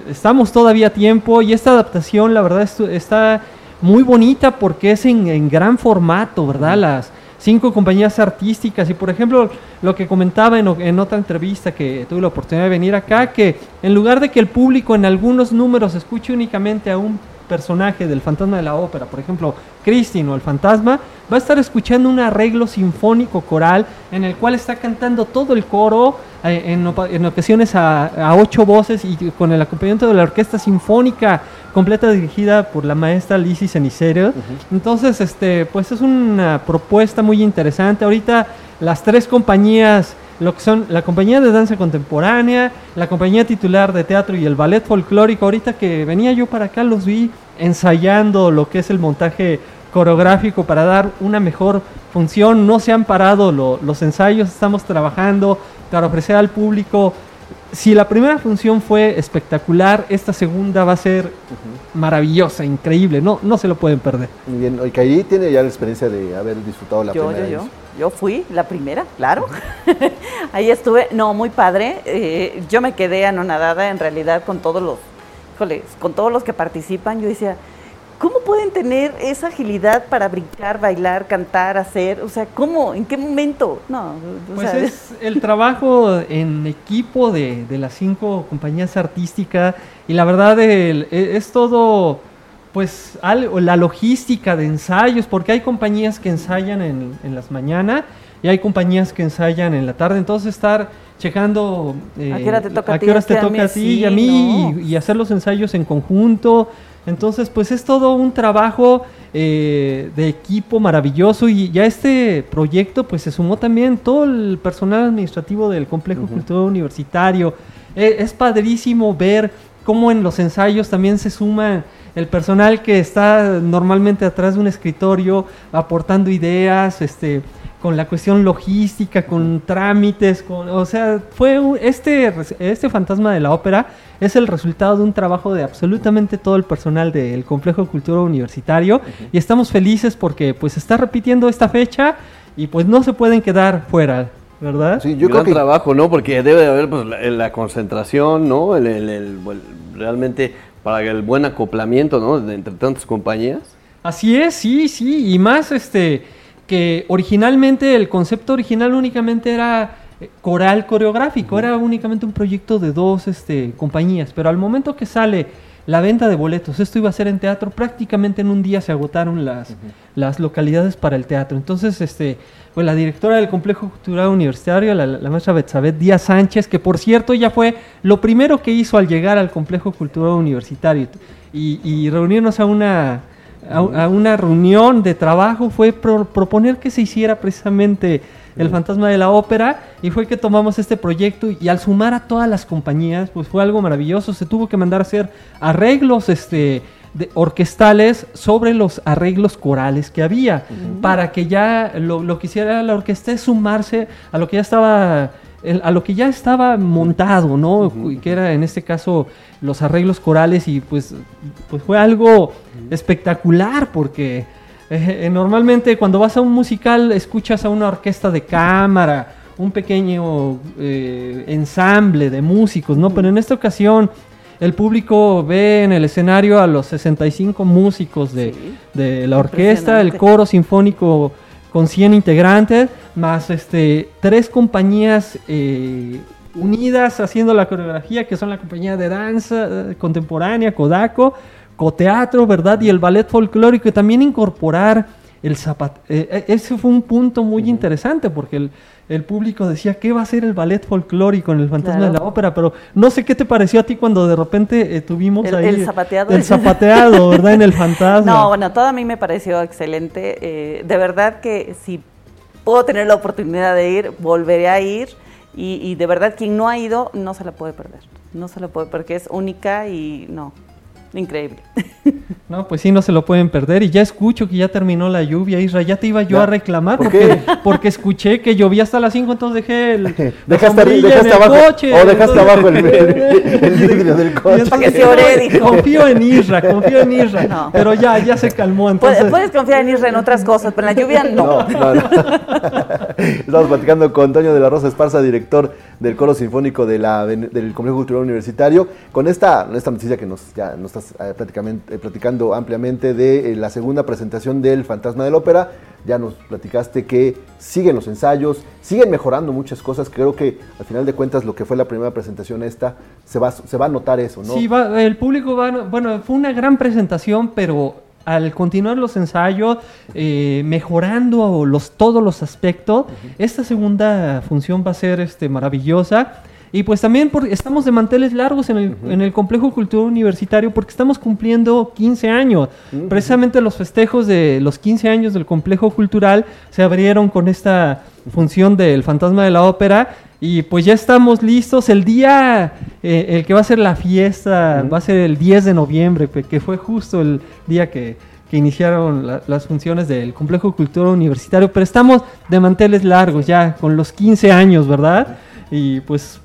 estamos todavía a tiempo y esta adaptación la verdad está muy bonita porque es en, en gran formato, ¿verdad? Las cinco compañías artísticas y por ejemplo lo que comentaba en otra entrevista que tuve la oportunidad de venir acá, que en lugar de que el público en algunos números escuche únicamente a un personaje del fantasma de la ópera, por ejemplo, Christine o el fantasma, va a estar escuchando un arreglo sinfónico coral en el cual está cantando todo el coro, eh, en, ocasiones a, a ocho voces y con el acompañamiento de la orquesta sinfónica completa dirigida por la maestra Lizzie Cenicero. Entonces, este, pues es una propuesta muy interesante. Ahorita las tres compañías lo que son la compañía de danza contemporánea, la compañía titular de teatro y el ballet folclórico. Ahorita que venía yo para acá los vi ensayando lo que es el montaje coreográfico para dar una mejor función. No se han parado lo- los ensayos, estamos trabajando para ofrecer al público si la primera función fue espectacular, esta segunda va a ser maravillosa, increíble, no, no se lo pueden perder. Muy bien, hoy Kairi tiene ya la experiencia de haber disfrutado la Yo, primera yo, yo. vez. Yo fui la primera, claro. (laughs) Ahí estuve, no, muy padre. Eh, yo me quedé anonadada en realidad con todos los, híjoles, con todos los que participan. Yo decía, ¿cómo pueden tener esa agilidad para brincar, bailar, cantar, hacer? O sea, ¿cómo? ¿En qué momento? No, o Pues sea, (laughs) es el trabajo en equipo de, de las cinco compañías artísticas y la verdad el- e- es todo pues algo, la logística de ensayos, porque hay compañías que ensayan en, en las mañanas y hay compañías que ensayan en la tarde, entonces estar checando eh, ¿A qué hora te toca a ti? a toca a ti y a sí, mí no. y, y hacer los ensayos en conjunto. Entonces, pues es todo un trabajo eh, de equipo maravilloso y ya este proyecto pues se sumó también todo el personal administrativo del Complejo Cultural Universitario. Eh, es padrísimo ver cómo en los ensayos también se suma el personal que está normalmente atrás de un escritorio aportando ideas, este con la cuestión logística, con trámites, con, o sea, fue un- este, este fantasma de la ópera es el resultado de un trabajo de absolutamente todo el personal del Complejo Cultura Universitario y estamos felices porque pues se está repitiendo esta fecha y pues no se pueden quedar fuera, ¿verdad? Sí, yo Gran creo que trabajo, ¿no? Porque debe de haber pues, la, la concentración, ¿no? El, el- el- el- realmente para el buen acoplamiento, ¿no? De entre tantas compañías. Así es, sí, sí, y más este que originalmente el concepto original únicamente era eh, coral coreográfico, era únicamente un proyecto de dos este, compañías, pero al momento que sale la venta de boletos, esto iba a ser en teatro, prácticamente en un día se agotaron las, las localidades para el teatro. Entonces, este, pues la directora del Complejo Cultural Universitario, la, la maestra Betsabeth Díaz Sánchez, que por cierto ella fue lo primero que hizo al llegar al Complejo Cultural Universitario y, y reunirnos a una, a, a una reunión de trabajo, fue pro- proponer que se hiciera precisamente el fantasma de la ópera y fue que tomamos este proyecto y al sumar a todas las compañías, pues fue algo maravilloso, se tuvo que mandar a hacer arreglos este, de- orquestales sobre los arreglos corales que había, para que ya lo, lo que hiciera la orquesta es sumarse a lo que ya estaba el- a lo que ya estaba montado, ¿no? Que era en este caso los arreglos corales y pues, pues fue algo espectacular porque eh, eh, normalmente cuando vas a un musical escuchas a una orquesta de cámara, un pequeño eh, ensamble de músicos, ¿no? Pero en esta ocasión el público ve en el escenario a los 65 músicos de, de la orquesta, el coro sinfónico con 100 integrantes, más este, tres compañías eh, unidas haciendo la coreografía, que son la compañía de danza eh, contemporánea, Kodako, Coteatro, ¿verdad? Y el ballet folclórico, y también incorporar el zapat... eh, eh, ese fue un punto muy interesante, porque el, el público decía, ¿qué va a ser el ballet folclórico en el Fantasma de la Ópera? Pero no sé qué te pareció a ti cuando de repente eh, tuvimos El- ahí... el zapateado. El zapateado, ¿verdad? En el (laughs) Fantasma. No, bueno, todo a mí me pareció excelente. eh, de verdad que si puedo tener la oportunidad de ir, volveré a ir. Y, y de verdad, quien no ha ido, no se la puede perder. No se la puede, porque es única y no, increíble. No, pues sí, no se lo pueden perder. Y ya escucho que ya terminó la lluvia, Isra. Ya te iba yo Ya. a reclamar ¿Por porque, porque escuché que llovía hasta las 5, entonces dejé el. (laughs) Dejaste, dejaste en el abajo, coche, o dejaste entonces- abajo el, (laughs) el- el vidrio del coche. Para que se ore, dijo. Confío en Isra, confío en Isra. No. Pero ya, ya se calmó. Entonces, puedes confiar en Isra en otras cosas, pero en la lluvia no. No, no, no. (laughs) Estamos platicando con Toño de la Rosa Esparza, director del Coro Sinfónico de la, del Complejo Cultural Universitario, con esta, esta noticia que nos, ya nos estás eh, eh, platicando ampliamente de eh, la segunda presentación del Fantasma del Ópera. Ya nos platicaste que siguen los ensayos, siguen mejorando muchas cosas. Creo que al final de cuentas lo que fue la primera presentación esta, se va, se va a notar eso, ¿no? Sí, va- el público va, bueno, fue una gran presentación, pero al continuar los ensayos, eh, mejorando los, todos los aspectos, esta segunda función va a ser este, maravillosa. Y pues también por- estamos de manteles largos en el, en el Complejo Cultural Universitario porque estamos cumpliendo 15 años. Precisamente los festejos de los 15 años del Complejo Cultural se abrieron con esta función del Fantasma de la Ópera y pues ya estamos listos. El día, eh, el que va a ser la fiesta, va a ser el 10 de noviembre, que fue justo el día que, que iniciaron la- las funciones del Complejo Cultural Universitario. Pero estamos de manteles largos ya, con los 15 años, ¿verdad? Y pues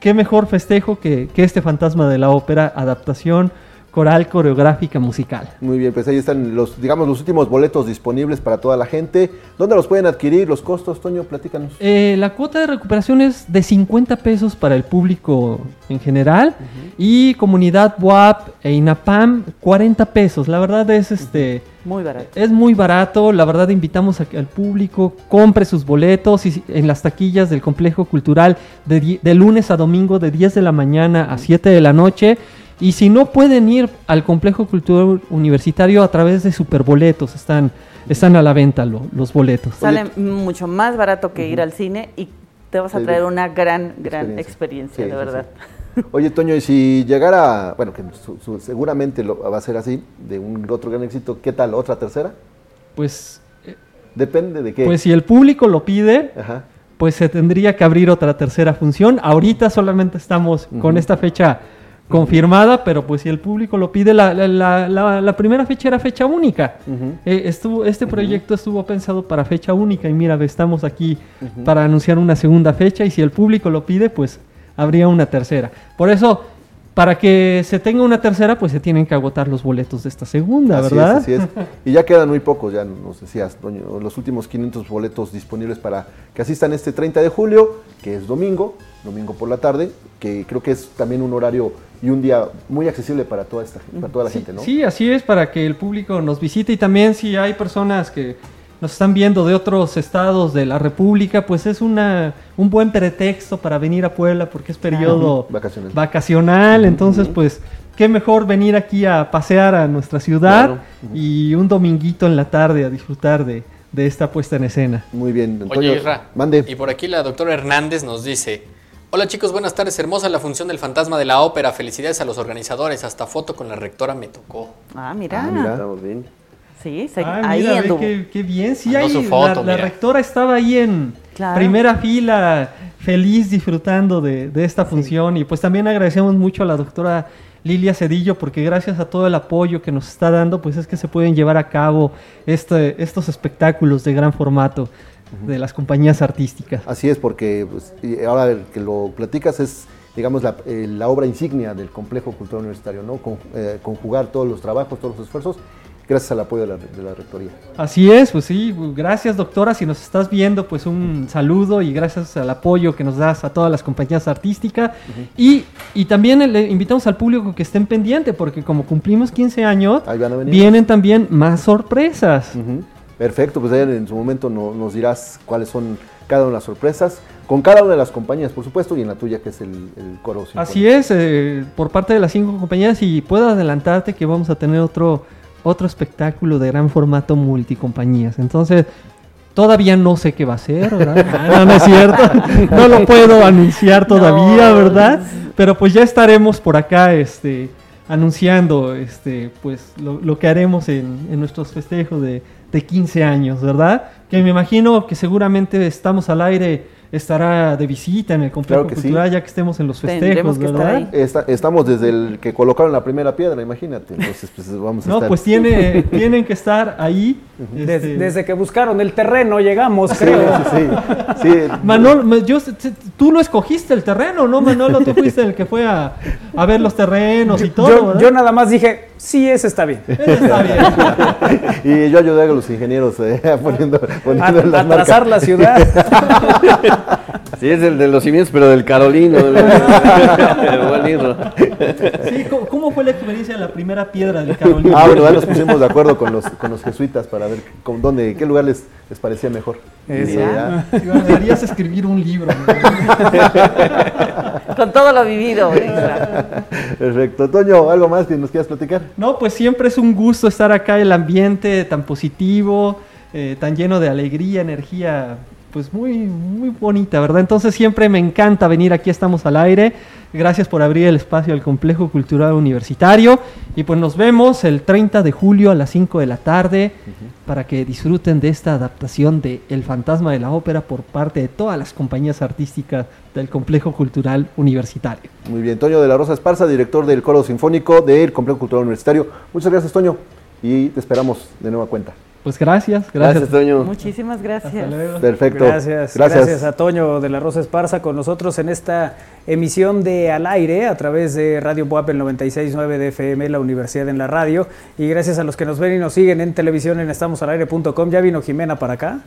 qué mejor festejo que, que este fantasma de la ópera, adaptación coral, coreográfica, musical. Muy bien, pues ahí están los, digamos, los últimos boletos disponibles para toda la gente. ¿Dónde los pueden adquirir? ¿Los costos, Toño? Platícanos. Eh, la cuota de recuperación es de 50 pesos para el público en general y comunidad WAP e INAPAM 40 pesos. La verdad es este Muy barato. es muy barato. La verdad invitamos a que al público compre sus boletos y en las taquillas del complejo cultural de, de lunes a domingo de 10 de la mañana a 7 de la noche. Y si no pueden ir al complejo cultural universitario a través de superboletos, están, están a la venta lo- los boletos. Sale mucho más barato que ir al cine y te vas a traer una gran, gran experiencia. experiencia, Sí, de sí, verdad. Oye, Toño, y si llegara, bueno, que su- su- seguramente lo, va a ser así, de un otro gran éxito, ¿qué tal? ¿Otra tercera? Pues, Depende de qué. pues si el público lo pide, Ajá. pues se tendría que abrir otra tercera función. Ahorita solamente estamos con esta fecha confirmada, pero pues si el público lo pide, la, la- la- la- la primera fecha era fecha única. Eh, estuvo, este proyecto estuvo pensado para fecha única y mira, estamos aquí para anunciar una segunda fecha y si el público lo pide, pues habría una tercera. Por eso, para que se tenga una tercera, pues se tienen que agotar los boletos de esta segunda, Así ¿verdad? es, así es. (laughs) Y ya quedan muy pocos, ya nos decías, Toño, los últimos 500 boletos disponibles para que asistan este 30 de julio, que es domingo, domingo por la tarde, que creo que es también un horario y un día muy accesible para toda esta para toda la sí, gente, ¿no? Sí, así es, para que el público nos visite y también si hay personas que nos están viendo de otros estados de la República, pues es una, un buen pretexto para venir a Puebla porque es periodo Vacacional. vacacional, entonces pues qué mejor venir aquí a pasear a nuestra ciudad Claro. y un dominguito en la tarde a disfrutar de, de esta puesta en escena. Muy bien, Toño. Oye, Isra, Mande. y por aquí la doctora Hernández nos dice, hola chicos, buenas tardes, hermosa la función del fantasma de la ópera, felicidades a los organizadores, hasta foto con la rectora me tocó. Ah, mira. Ah, mira. Estamos bien. Sí, se- Ah, ahí mira, ve qué, qué bien. Sí, ahí la- la, rectora estaba ahí en Claro. primera fila, feliz disfrutando de, de esta función. Y pues también agradecemos mucho a la doctora Lilia Cedillo porque gracias a todo el apoyo que nos está dando, pues es que se pueden llevar a cabo este, estos espectáculos de gran formato de las compañías artísticas. Así es, porque pues, y ahora que lo platicas es, digamos, la, eh, la obra insignia del complejo cultural universitario, ¿no? Con- eh, conjugar todos los trabajos, todos los esfuerzos, gracias al apoyo de la, de la rectoría. Así es, pues sí, gracias doctora, si nos estás viendo, pues un saludo y gracias al apoyo que nos das a todas las compañías artísticas y, y también le invitamos al público que estén pendiente porque como cumplimos 15 años, vienen también más sorpresas. Perfecto, pues en su momento no- nos dirás cuáles son cada una de las sorpresas, con cada una de las compañías, por supuesto, y en la tuya, que es el, el coro. Así es, eh, por parte de las cinco compañías y puedo adelantarte que vamos a tener otro, otro espectáculo de gran formato multicompañías. Entonces, todavía no sé qué va a ser, ¿verdad? (laughs) No, no es cierto. No lo puedo anunciar todavía. ¿verdad? Pero pues ya estaremos por acá este, anunciando este, pues, lo, lo que haremos en, en nuestros festejos de, de 15 años, ¿verdad? Que me imagino que seguramente estamos al aire estará de visita en el complejo Claro sí. cultural ya que estemos en los festejos, que estar ¿verdad? ahí. Está- estamos desde el que colocaron la primera piedra, imagínate. Entonces, pues vamos a No, estar. pues tiene, (laughs) (laughs) tienen que estar ahí. Desde, este, desde que buscaron el terreno llegamos, Sí, creo. sí, sí. Sí, (laughs) Manolo, yo, tú lo escogiste el terreno, ¿no, Manolo? Tú fuiste el que fue a, a ver los terrenos y todo, Yo, yo nada más dije, sí, ese está bien. Eso está bien. y yo ayudé a los ingenieros eh, poniendo, A, poniendo las a trazar marcas. la ciudad. Sí, es el de los cimientos, pero del Carolino. del-. (laughs) Sí, ¿cómo, fue la experiencia de la primera piedra del Carolina? Ah, bueno, ya nos pusimos de acuerdo con los, con los jesuitas para ver con dónde, qué lugar les, les parecía mejor. Ya- Deberías escribir un libro. ¿no? Con todo lo vivido. Perfecto. Toño, ¿algo más que nos quieras platicar? No, pues siempre es un gusto estar acá, el ambiente tan positivo, eh, tan lleno de alegría, energía, pues muy, muy bonita, ¿verdad? Entonces siempre me encanta venir aquí, estamos al aire. Gracias por abrir el espacio al Complejo Cultural Universitario. Y pues nos vemos el 30 de julio a las 5 de la tarde para que disfruten de esta adaptación de El Fantasma de la Ópera por parte de todas las compañías artísticas del Complejo Cultural Universitario. Muy bien, Toño de la Rosa Esparza, director del Coro Sinfónico del Complejo Cultural Universitario. Muchas gracias, Toño, y te esperamos de nueva cuenta. Pues gracias, Gracias, gracias. Toño. Muchísimas gracias. Hasta luego. Perfecto. Gracias, gracias, a Toño de la Rosa Esparza con nosotros en esta emisión de Al Aire a través de Radio Buap el 96.9 de FM, la Universidad en la Radio. Y gracias a los que nos ven y nos siguen en televisión en estamosalaire.com. Ya vino Jimena para acá.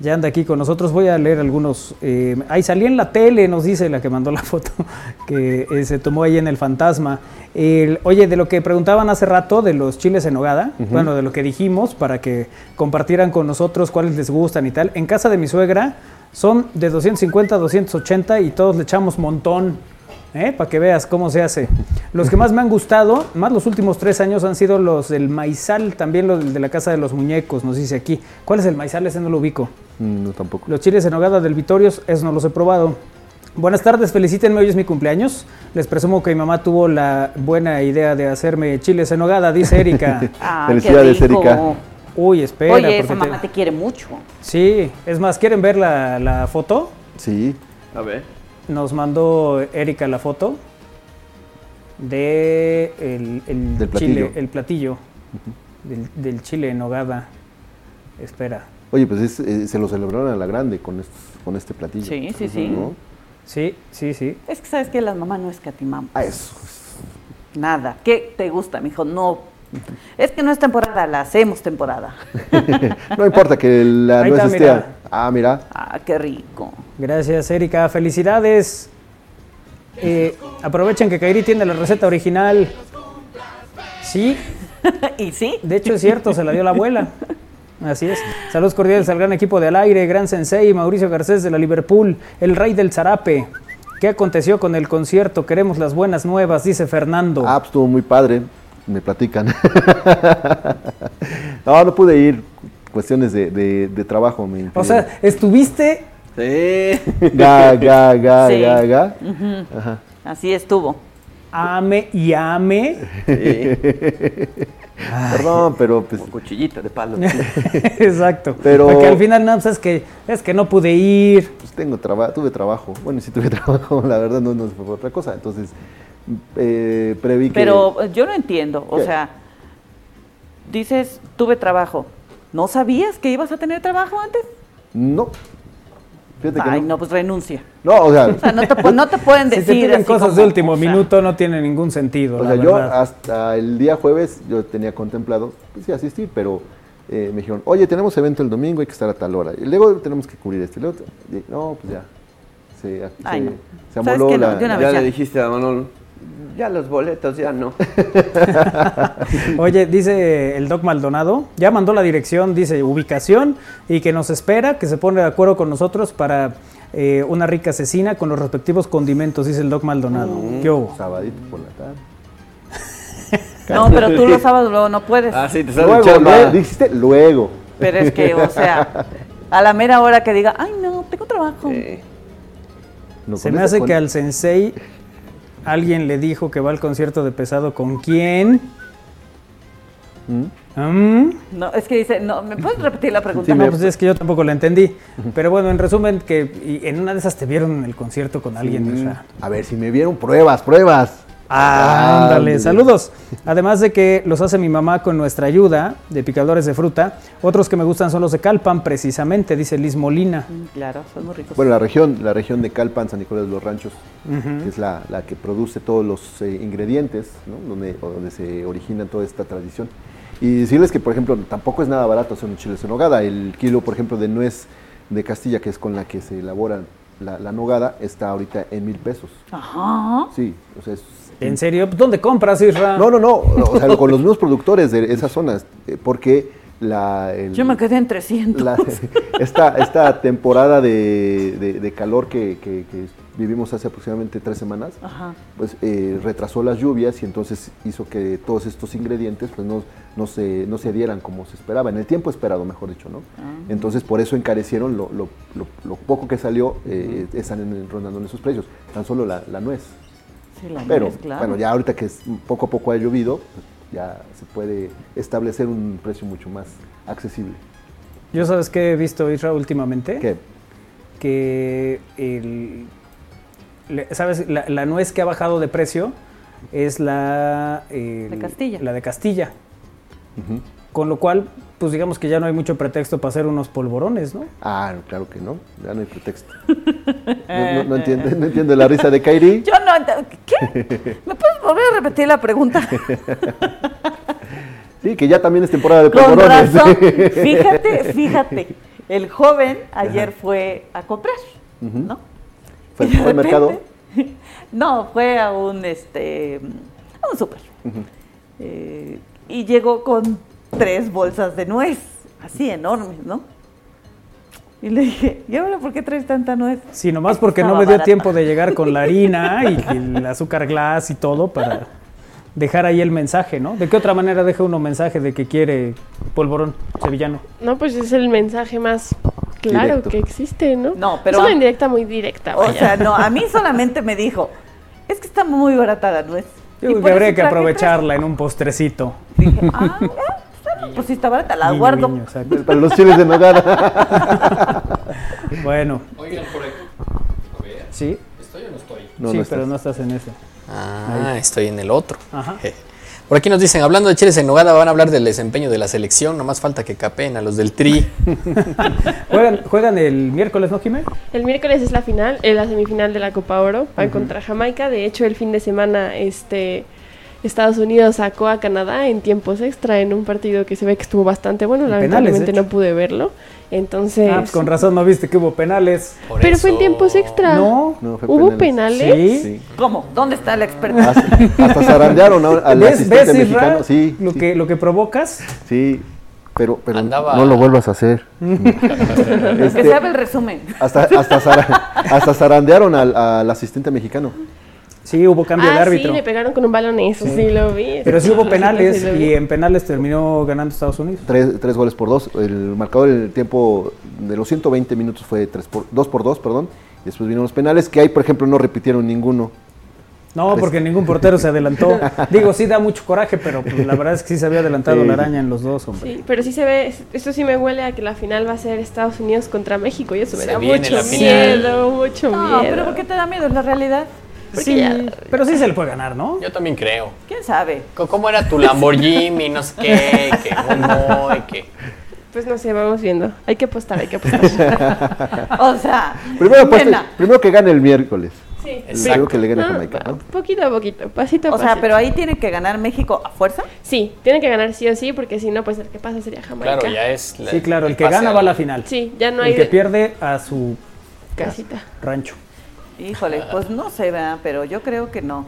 Ya anda aquí con nosotros. Voy a leer algunos. Eh, ahí salí en la tele, nos dice la que mandó la (laughs) foto, que eh, se tomó ahí en el fantasma. El- oye, de lo que preguntaban hace rato de los chiles en nogada, bueno, de lo que dijimos para que compartieran con nosotros cuáles les gustan y tal. En casa de mi suegra son de 250 a 280 y todos le echamos montón. ¿Eh? Para que veas cómo se hace. Los que más me han gustado, más los últimos tres años, han sido los del maizal, también los de la casa de los muñecos, nos dice aquí. ¿Cuál es el maizal? Ese no lo ubico. Mm, No, tampoco. Los chiles en nogada del Vitorios, eso no los he probado. Buenas tardes, felicítenme, hoy es mi cumpleaños. Les presumo que mi mamá tuvo la buena idea de hacerme chiles en nogada, dice Erika. (laughs) Ah, Felicidades. Erika. Uy, espera. Oye, porque esa te- mamá te quiere mucho. Sí, es más, ¿quieren ver la, la foto? Sí. A ver. Nos mandó Erika la foto de el, el Del chile, platillo. el platillo del, del chile en nogada. Espera. Oye, pues es, eh, se lo celebraron a la grande con, estos, con este platillo. Sí, sí, sí. ¿no? Sí, sí, sí. Es que sabes que las mamás no escatimamos. Ah, eso. Nada. ¿Qué te gusta, mijo? No. Es que no es temporada, la hacemos temporada. (laughs) No importa que la Ahí nuez está, esté. mira. Ah, mira. Ah, qué rico. Gracias, Erika. Felicidades. Eh, aprovechen que Kairi tiene la receta original. Sí, (laughs) ¿Y sí? de hecho es cierto, se la dio la abuela. Así es. Saludos cordiales al gran equipo de Al Aire, Gran Sensei, Mauricio Garcés de la Liverpool, el rey del zarape. ¿Qué aconteció con el concierto? Queremos las buenas nuevas, dice Fernando. Ah, pues estuvo muy padre. Me platican. (laughs) no, no pude ir. Cuestiones de, de- de trabajo me o sea, estuviste Sí. (laughs) Ga, ga, ga, Sí. ga, ga. Así estuvo. ame y ame. Perdón, pero pues. Cuchillita de palo. (laughs) Exacto. Pero- Porque al final no, pues es que es que no pude ir. pues tengo traba- tuve trabajo. Bueno, sí tuve trabajo, la verdad no, no fue por otra cosa. Entonces, eh, preví que... Pero eh, yo no entiendo. O sea, dices, tuve trabajo. ¿No sabías que ibas a tener trabajo antes? No. Fíjate que Ay, no. no, pues renuncia. No, o sea, (laughs) O sea, no te, no te pueden Si decir. te piden así cosas como, de último o sea, minuto no tiene ningún sentido. o la sea yo verdad. hasta el día jueves yo tenía contemplado, pues sí, asistir, pero eh, me dijeron, oye, tenemos evento el domingo, hay que estar a tal hora. Y luego tenemos que cubrir este. Y luego, y- no, pues ya. Se, Ay, se- no. se ¿Sabes amoló? No, la... Ya le dijiste a Manolo. Ya los boletos, ya no. (laughs) Oye, dice el Doc Maldonado, ya mandó la dirección, dice ubicación y que nos espera, que se pone de acuerdo con nosotros para eh, una rica cecina con los respectivos condimentos, dice el Doc Maldonado. Mm. ¿Qué hubo? Sabadito por la tarde. (laughs) No, pero tú los sábados luego no puedes. Ah, sí, te Luego, luego, dijiste luego. Pero es que, o sea, a la mera hora que diga, ay, no, tengo trabajo. No, Se me hace con- que al sensei alguien le dijo que va al concierto de pesado con quién. ¿Mm? ¿Mm? No, es que dice, no, ¿me puedes repetir la pregunta? No, pues es que yo tampoco la entendí. Pero bueno, en resumen, que y en una de esas te vieron en el concierto con alguien. A ver, si me vieron pruebas, pruebas. Ah, ándale, saludos. Además de que los hace mi mamá con nuestra ayuda de picadores de fruta, otros que me gustan son los de Calpan, precisamente, dice Liz Molina. Mm, Claro, son muy ricos. Bueno, la región, la región de Calpan, San Nicolás de los Ranchos, que es la, la que produce todos los eh, ingredientes, ¿no? donde, donde se origina toda esta tradición. Y decirles que, por ejemplo, tampoco es nada barato hacer un chile en nogada. El kilo, por ejemplo, de nuez de Castilla, que es con la que se elabora la, la nogada, está ahorita en mil pesos. Ajá. Sí, o sea, es... ¿En serio? ¿Dónde compras, Isra? No, no, no, o sea, (laughs) con los mismos productores de esas zonas, eh, porque la... el- Yo me quedé en 300. la- (laughs) esta, esta temporada de, de- de calor que, que- que vivimos hace aproximadamente tres semanas, Ajá. pues eh, retrasó las lluvias y entonces hizo que todos estos ingredientes pues no, no, se, no se dieran como se esperaba, en el tiempo esperado, mejor dicho, ¿no? Entonces por eso encarecieron lo, lo- lo- lo poco que salió, eh, están en- rondando en esos precios, tan solo la, la nuez. Sí, la Pero nuez, claro. bueno, ya ahorita que es- poco a poco ha llovido, pues, ya se puede establecer un precio mucho más accesible. Yo sabes qué he visto, Isra, últimamente. ¿Qué? Que el, ¿sabes? La, la nuez que ha bajado de precio es la... el- De Castilla. La de Castilla. Con lo cual, pues digamos que ya no hay mucho pretexto para hacer unos polvorones, ¿no? Ah, claro que no, ya no hay pretexto. No, no- no entiendo, no entiendo la risa de Kairi. Yo no. ¿Qué? ¿Me puedes volver a repetir la pregunta? (laughs) Sí, que ya también es temporada de Con polvorones. razón. (laughs) Fíjate, fíjate. El joven ayer fue a comprar, ¿no? ¿Fue, al (laughs) mercado? (laughs) No, fue a un este a un súper. Eh, y llegó con tres bolsas de nuez, así enormes, ¿no? Y le dije, ¿y ahora por qué traes tanta nuez? Sí, nomás porque no me dio barata. tiempo de llegar con la harina (laughs) y el azúcar glass y todo para dejar ahí el mensaje, ¿no? ¿De qué otra manera deja uno mensaje de que quiere polvorón sevillano? No, pues es el mensaje más claro Directo. que existe, ¿no? No, pero Es una indirecta muy directa, O vaya. sea, no, a mí solamente me dijo, es que está muy barata la nuez. Yo creo que habría que aprovecharla en un postrecito. Dije, (laughs) ah, eh, bien, pues si está barata, la Guiño, guardo. exacto. Para los chiles de nogada. (laughs) Bueno, Oigan, por aquí. Sí, ¿estoy o no estoy? No, sí, no pero estás. no estás en ese. Ah, estoy en el otro. Ajá. Por aquí nos dicen, hablando de chiles en nogada, van a hablar del desempeño de la selección, nomás falta que capeen a los del tri. (laughs) ¿Juegan, juegan el miércoles, no, Jimé? El miércoles es la final, eh, la semifinal de la Copa Oro, van contra Jamaica. De hecho, el fin de semana, este, Estados Unidos sacó a Canadá en tiempos extra en un partido que se ve que estuvo bastante bueno. En Lamentablemente penales, no pude verlo. Entonces, Ah, pues con razón no viste que hubo penales. Por pero fue en tiempos extra. No. No, fue ¿Hubo penales. penales? Sí. Sí. ¿Cómo? ¿Dónde está el experto? Hasta, hasta zarandearon al ¿Ves, asistente ves mexicano. Sí, lo, sí, Que, lo que provocas? sí, pero, pero Andaba- no lo vuelvas a hacer. (laughs) Que Este, se abre el resumen. hasta, hasta, zara- hasta zarandearon al, al asistente mexicano. Sí, hubo cambio de Ah, sí, árbitro. le pegaron con un balón, eso sí, lo vi. Pero sí hubo (laughs) Sí, penales sí y en penales terminó ganando Estados Unidos. Tres, tres goles por dos. El marcador en el tiempo de los 120 minutos fue tres por, dos por dos, perdón. Y después vinieron los penales, que ahí, por ejemplo, no repitieron ninguno. No, porque ningún portero se adelantó. (laughs) Digo, sí da mucho coraje, pero pues, la verdad es que sí se había adelantado Sí. la araña en los dos, hombre. Sí, pero sí se ve, esto sí me huele a que la final va a ser Estados Unidos contra México y eso me Se da mucho miedo, mucho No, miedo. pero ¿por qué te da miedo? Es la realidad. Sí, ya- pero sí se le puede ganar, ¿no? Yo también creo. ¿Quién sabe? ¿Cómo era tu Lamborghini? No sé qué, que no, y que... Pues no sé, vamos viendo. Hay que apostar, hay que apostar. (laughs) O sea, Primero, que gane el miércoles. sí. Exacto. Que le gane a No, Jamaica. ¿no? Poquito a poquito, pasito a O sea, pasito. pero ahí tiene que ganar México a fuerza. Sí, tienen que ganar sí o sí, porque si no, pues el que pasa sería Jamaica. Claro, ya es... la- Sí, claro, el que gana al- va a la final. Sí, ya no el hay que de- pierde a su casita. rancho. Híjole, (laughs) pues no sé, ¿verdad? pero yo creo que no.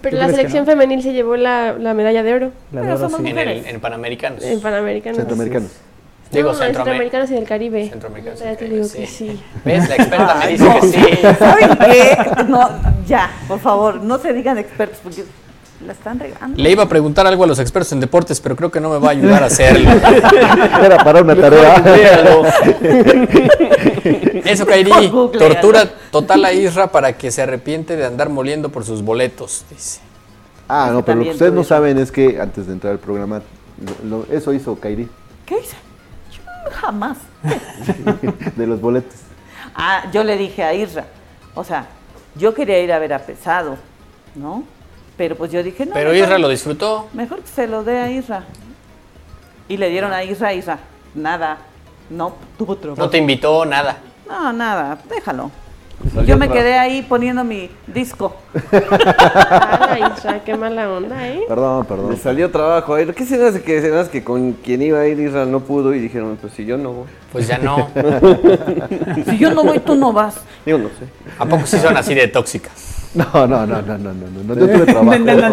Pero ¿Tú la selección no? femenil se llevó la, la medalla de oro La Pero de oro somos sí. En, el, en Panamericanos. en Panamericanos. Centroamericanos. Digo, no. Centroamericanos y del Caribe. Centroamericanos. Ya te digo sí. que sí. ¿Ves? La experta me (laughs) dice no. que sí. ¿Saben qué? No, ya, por favor, no se digan expertos porque la están regando. Le iba a preguntar algo a los expertos en deportes, pero creo que no me va a ayudar a hacerlo. (laughs) Era para una tarea. (laughs) Eso, Kairi, tortura total a Isra para que se arrepiente de andar moliendo por sus boletos, dice. Ah, no, pero lo que ustedes no saben es que antes de entrar al programa, lo- lo- eso hizo Kairi, ¿Qué hice? Yo jamás. (laughs) de los boletos. Ah, yo le dije a Isra, o sea, yo quería ir a ver a Pesado, ¿no? Pero pues yo dije, no. Pero mejor- Isra lo disfrutó. Mejor que se lo dé a Isra. Y le dieron a Isra, Isra, nada. No, tuvo trabajo. No te invitó, nada. No, nada, déjalo. salió Yo me quedé ahí poniendo mi disco. Ay, Isra, qué mala onda, ¿eh? Perdón, Me perdón. salió trabajo ahí. ¿Qué se hace que se hace que con quien iba a ir Israel no pudo y dijeron, pues si yo no voy. Pues ya no. (laughs) Si yo no voy, tú no vas. Digo, no sé. ¿A poco sí son así de tóxicas? No, no, no, no, no, no, no, no, yo tuve trabajo. No, no, no,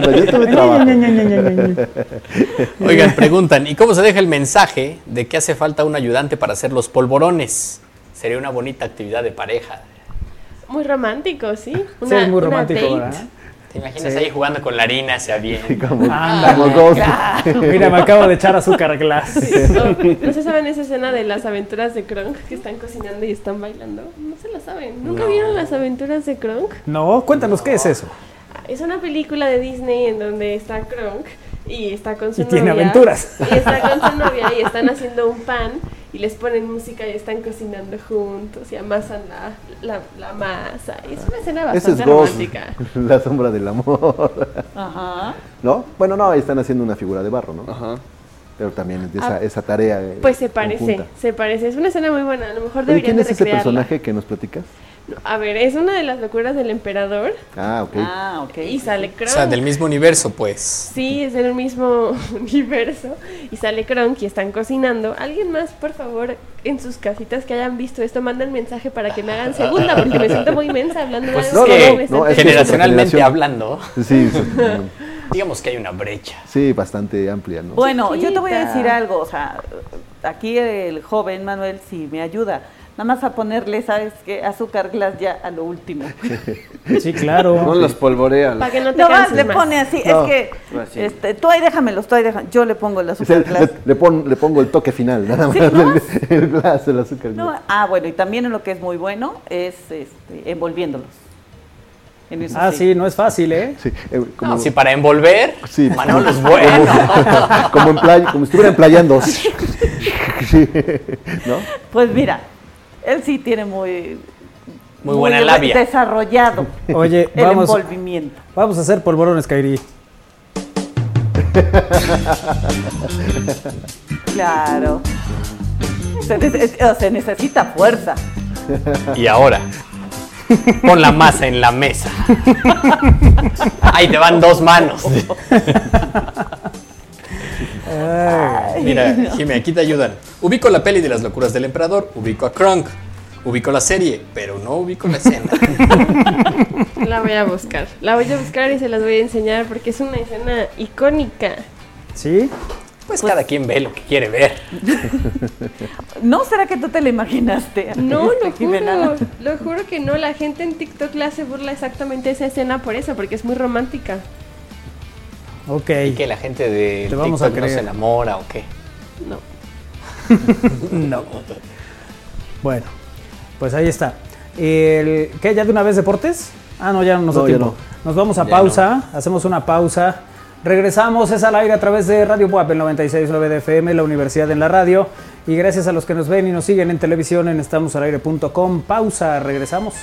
no, yo tuve trabajo. Oigan, preguntan, ¿y cómo se deja el mensaje de que hace falta un ayudante para hacer los polvorones? Sería una bonita actividad de pareja. Muy romántico, ¿sí? Sí, es muy una romántico. ¿verdad? ¿Te imaginas ahí jugando con la harina hacia bien? (laughs) Como, Ándale. como. (laughs) Mira, me acabo de echar azúcar glass. (laughs) ¿No se saben esa escena de las aventuras de Kronk que están cocinando y están bailando? No se la saben. ¿Nunca vieron las aventuras de Kronk? No, cuéntanos qué es eso. Es una película de Disney en donde está Kronk y está con su Y novia. tiene aventuras. Y está con su novia y están haciendo un pan y les ponen música y están cocinando juntos y amasan la, la, la masa. Y es una escena bastante es Ghost, romántica. (laughs) la sombra del amor. Ajá. ¿No? Bueno, no, ahí están haciendo una figura de barro, ¿no? Ajá. Pero también es de esa, Ah, esa tarea. eh, Pues se parece, conjunta. se parece. Es una escena muy buena. A lo mejor deberían ¿Quién es ese personaje que nos platicas? A ver, es una de las locuras del emperador Ah, ok. Ah, ok. y sale O Kronk. sea, del mismo universo, pues. Sí, es del mismo (laughs) universo. Y sale Kronk y están cocinando. Alguien más, por favor, en sus casitas que hayan visto esto, manden mensaje para que me hagan segunda, porque me siento muy mensa hablando Pues de algo no, que no, no, siento- es que- Generacionalmente generación. hablando, Sí, sí, (laughs) digamos que hay una brecha. sí, bastante amplia, ¿no? Bueno, yo te voy a decir algo, o sea, aquí el joven Manuel sí me ayuda. Nada más a ponerle, ¿sabes qué? Azúcar glass ya a lo último. (laughs) Sí, claro. No las polvorea. Para que no te No más, le más. pone así, No. es que, Así. este, tú ahí déjamelo, tú ahí déjame, yo le pongo el azúcar el- glass. le, le pon- le pongo el toque final, nada más. Sí, ¿no? el, (laughs) el glass, el azúcar. No, glass. ah, bueno, y también lo que es muy bueno es este, envolviéndolos. En eso Ah, sí, no es fácil, ¿eh? Sí, eh, como, No, si para envolver, sí, Manolo es (laughs) bueno. como, en playa, como si estuvieran playando. Sí, ¿no? Pues mira, él sí tiene muy... Muy buena labia. Desarrollado (laughs) Oye, el vamos, envolvimiento. vamos a hacer polvorones, Kairi. Claro. Se, nece- se necesita fuerza. Y ahora, pon la masa en la mesa. (laughs) Ahí te van dos manos. (laughs) Mira, Jimmy, aquí te ayudan. Ubico la peli de las locuras del emperador, ubico a Kronk, ubico la serie, pero no ubico la escena. (laughs) La voy a buscar. La voy a buscar y se las voy a enseñar porque es una escena icónica. ¿Sí? Pues cada quien ve lo que quiere ver. (laughs) ¿No será que tú te la imaginaste? (laughs) No, lo juro. Lo juro que no. La gente en TikTok le hace burla exactamente esa escena por eso, porque es muy romántica. Ok. ¿Y que la gente de Te vamos a TikTok no se enamora o qué? No. (laughs) (laughs) No. Bueno, pues ahí está. El, ¿Qué? ¿Ya de una vez deportes? Ah, no, ya no nos da No, tiempo. Nos vamos a Ya pausa, hacemos una pausa. Regresamos, es al aire a través de Radio Buap, el 96.9 de FM, la Universidad en la Radio. Y gracias a los que nos ven y nos siguen en televisión en estamosalaire.com. Pausa, regresamos.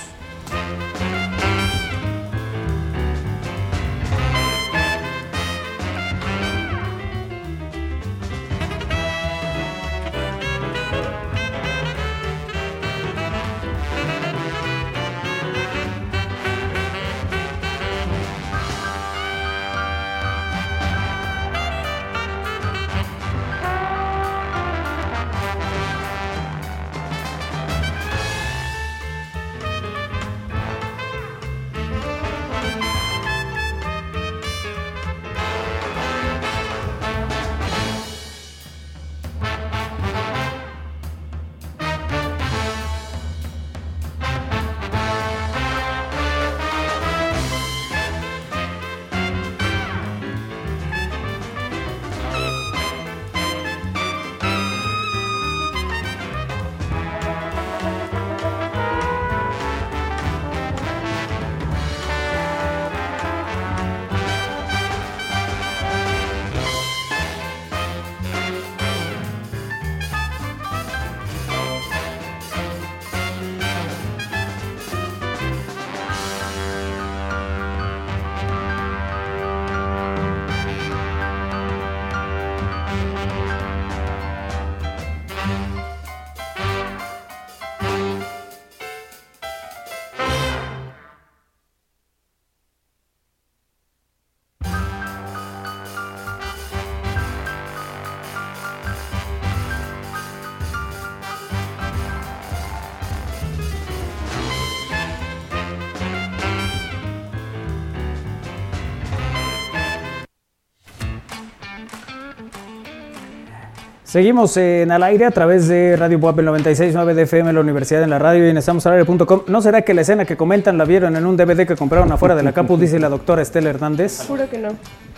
Seguimos en al aire a través de Radio el 96.9 de FM, la Universidad en la Radio y en estamosalaire.com. ¿No será que la escena que comentan la vieron en un DVD que compraron afuera de la campus, dice la doctora Estela Hernández? Juro que no.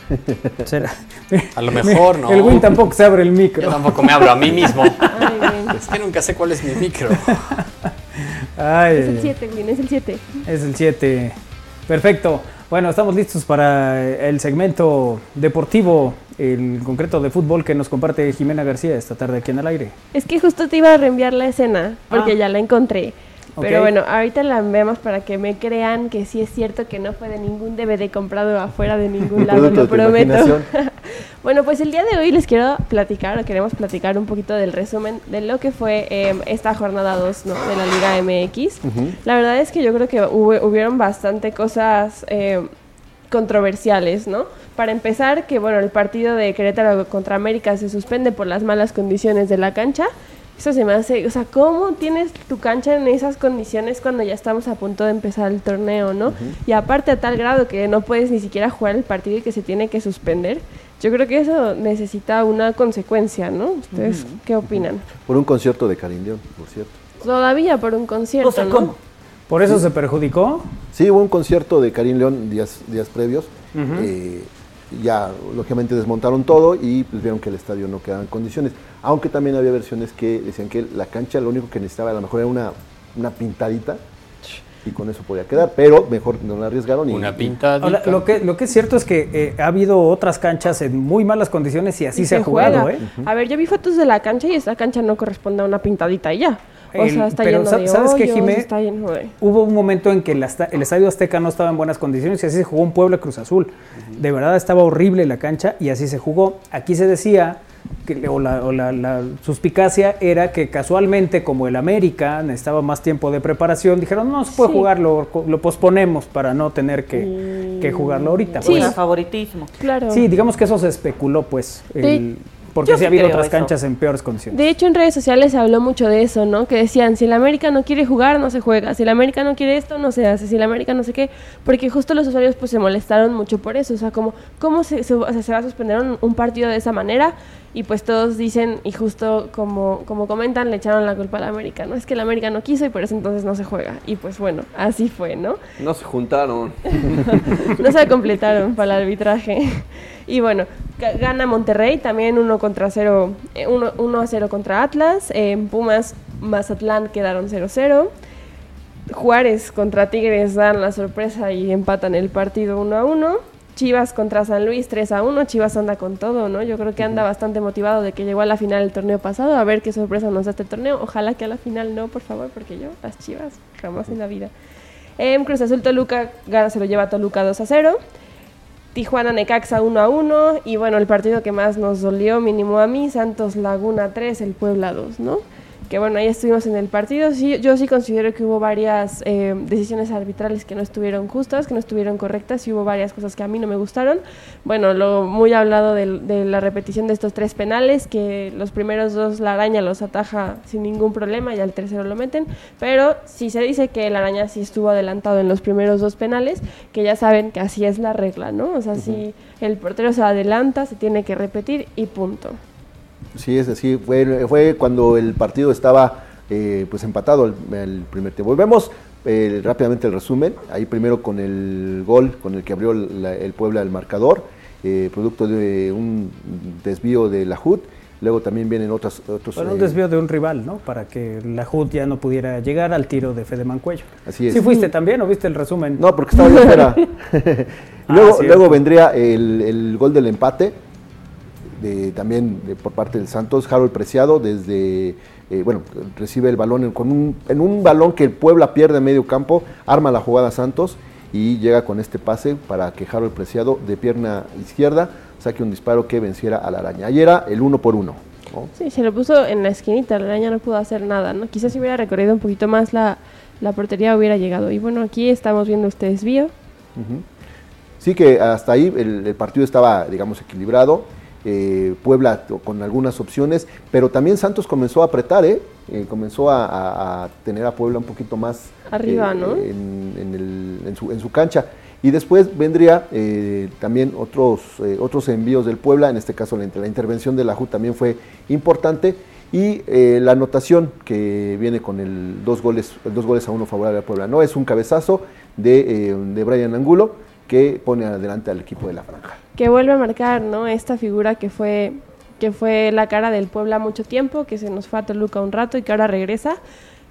(laughs) ¿Será? A lo mejor no. El Win tampoco se abre el Yo micro. tampoco me abro a mí mismo. Ay, bien. Es que nunca sé cuál es mi micro. (laughs) Es el Ay, 7, Win, es el 7. es el 7. Perfecto. Bueno, estamos listos para el segmento deportivo, el concreto de fútbol que nos comparte Jimena García esta tarde aquí en el aire. Es que justo te iba a reenviar la escena, porque Ah. ya la encontré. Pero bueno, ahorita la vemos para que me crean que sí es cierto que no fue de ningún DVD comprado afuera de ningún lado, lo prometo. (laughs) bueno, pues el día de hoy les quiero platicar, o queremos platicar un poquito del resumen de lo que fue eh, esta jornada 2 ¿no? de la Liga MX. La verdad es que yo creo que hubo- hubieron bastante cosas eh, controversiales, ¿no? Para empezar, que bueno, el partido de Querétaro contra América se suspende por las malas condiciones de la cancha. Eso se me hace, o sea, ¿cómo tienes tu cancha en esas condiciones cuando ya estamos a punto de empezar el torneo, ¿no? Y aparte a tal grado que no puedes ni siquiera jugar el partido y que se tiene que suspender. Yo creo que eso necesita una consecuencia, ¿no? ¿Ustedes qué opinan? Por un concierto de Karim León, por cierto. Todavía por un concierto, O sea, ¿no? ¿cómo? ¿Por eso se perjudicó? Sí, hubo un concierto de Karim León días, días previos. Eh, ya, lógicamente, desmontaron todo y pues, vieron que el estadio no quedaba en condiciones. Aunque también había versiones que decían que la cancha lo único que necesitaba a lo mejor era una, una pintadita y con eso podía quedar. Pero mejor no la arriesgaron. Y, Una pintadita. Ahora, lo, que, lo que es cierto es que eh, ha habido otras canchas en muy malas condiciones y así Y se, ha jugado, juega. ¿eh? A ver, yo vi fotos de la cancha y esta cancha no corresponde a una pintadita y ya. O El- sea, está pero lleno de ¿sabes qué, Jimé? está lleno de... Hubo un momento en que el Estadio Azteca no estaba en buenas condiciones y así se jugó un Puebla Cruz Azul. De verdad estaba horrible la cancha y así se jugó. Aquí se decía, que, o, la, o la- la suspicacia era que casualmente como el América necesitaba más tiempo de preparación, dijeron no se puede Sí. jugarlo, lo posponemos para no tener que, que jugarlo ahorita. Sí, pues. favoritismo. Claro. Sí, digamos que eso se especuló, pues, el- De- porque yo sí ha habido otras eso. canchas en peores condiciones. De hecho, en redes sociales se habló mucho de eso, ¿no? Que decían, si el América no quiere jugar, no se juega. Si el América no quiere esto, no se hace. Si el América no sé qué. Porque justo los usuarios pues se molestaron mucho por eso. O sea, como, ¿cómo se, se- o sea, se va a suspender un, un partido de esa manera? Y pues todos dicen, y justo como, como comentan, le echaron la culpa al América, ¿no? Es que el América no quiso y por eso entonces no se juega. Y pues bueno, así fue, ¿no? No se juntaron. (laughs) no se completaron para el arbitraje. Y bueno, ga- gana Monterrey también 1 contra 0, 1 a 0 contra Atlas. En Pumas, Mazatlán quedaron 0-0. Juárez contra Tigres dan la sorpresa y empatan el partido 1 a 1. Chivas contra San Luis 3 a 1. Chivas anda con todo, ¿no? Yo creo que anda bastante motivado de que llegó a la final el torneo pasado. A ver qué sorpresa nos da este torneo. Ojalá que a la final no, por favor, porque yo, las Chivas, jamás en la vida. En Cruz Azul Toluca gana, se lo lleva Toluca 2 a 0. Tijuana Necaxa 1 a 1. Y bueno, el partido que más nos dolió, mínimo a mí, Santos Laguna 3, el Puebla 2, ¿no? Que bueno, ahí estuvimos en el partido. Sí, yo sí considero que hubo varias eh, decisiones arbitrales que no estuvieron justas, que no estuvieron correctas, y hubo varias cosas que a mí no me gustaron. Bueno, lo muy hablado del- de, la repetición de estos tres penales, que los primeros dos la araña los ataja sin ningún problema y al tercero lo meten. Pero si se dice que la araña sí estuvo adelantado en los primeros dos penales, que ya saben que así es la regla, ¿no? O sea, si el portero se adelanta, se tiene que repetir y punto. Sí, es así. Fue, fue cuando el partido estaba eh, pues empatado el, el primer tiempo. Volvemos eh, rápidamente el resumen. Ahí primero con el gol con el que abrió la- el Puebla el marcador, eh, producto de un desvío de la HUD. Luego también vienen otros... otros Bueno, un eh, desvío de un rival, ¿no? Para que la ya no pudiera llegar al tiro de Fede Mancuello. Así es. ¿Sí fuiste también o viste el resumen? No, porque estaba yo fuera. (laughs) luego, Ah, cierto. luego vendría el, el gol del empate, de, también de- por parte del Santos, Harold Preciado, desde, eh, bueno, recibe el balón en, con un, en un balón que el Puebla pierde en medio campo, arma la jugada Santos y llega con este pase para que Harold Preciado de pierna izquierda saque un disparo que venciera a la araña. Ahí era el uno por uno. ¿no? Sí, se lo puso en la esquinita, la araña no pudo hacer nada, ¿no? Quizás si hubiera recorrido un poquito más la, la portería hubiera llegado. Y bueno, aquí estamos viendo este desvío. Sí que hasta ahí el, el partido estaba, digamos, equilibrado. Eh, Puebla con algunas opciones, pero también Santos comenzó a apretar, ¿eh? Eh, comenzó a, a- a tener a Puebla un poquito más Arriba, eh, ¿no? en, en el- en su, en su cancha. Y después vendría también otros, otros envíos del Puebla, en este caso la, inter- la intervención de la JU también fue importante. Y eh, la anotación que viene con el dos goles, el dos goles a uno favorable al Puebla, ¿no? Es un cabezazo de, eh, de Brian Angulo que pone adelante al equipo de la franja. Que vuelve a marcar, ¿no? Esta figura que fue que fue la cara del Puebla mucho tiempo, que se nos fue a Toluca un rato y que ahora regresa.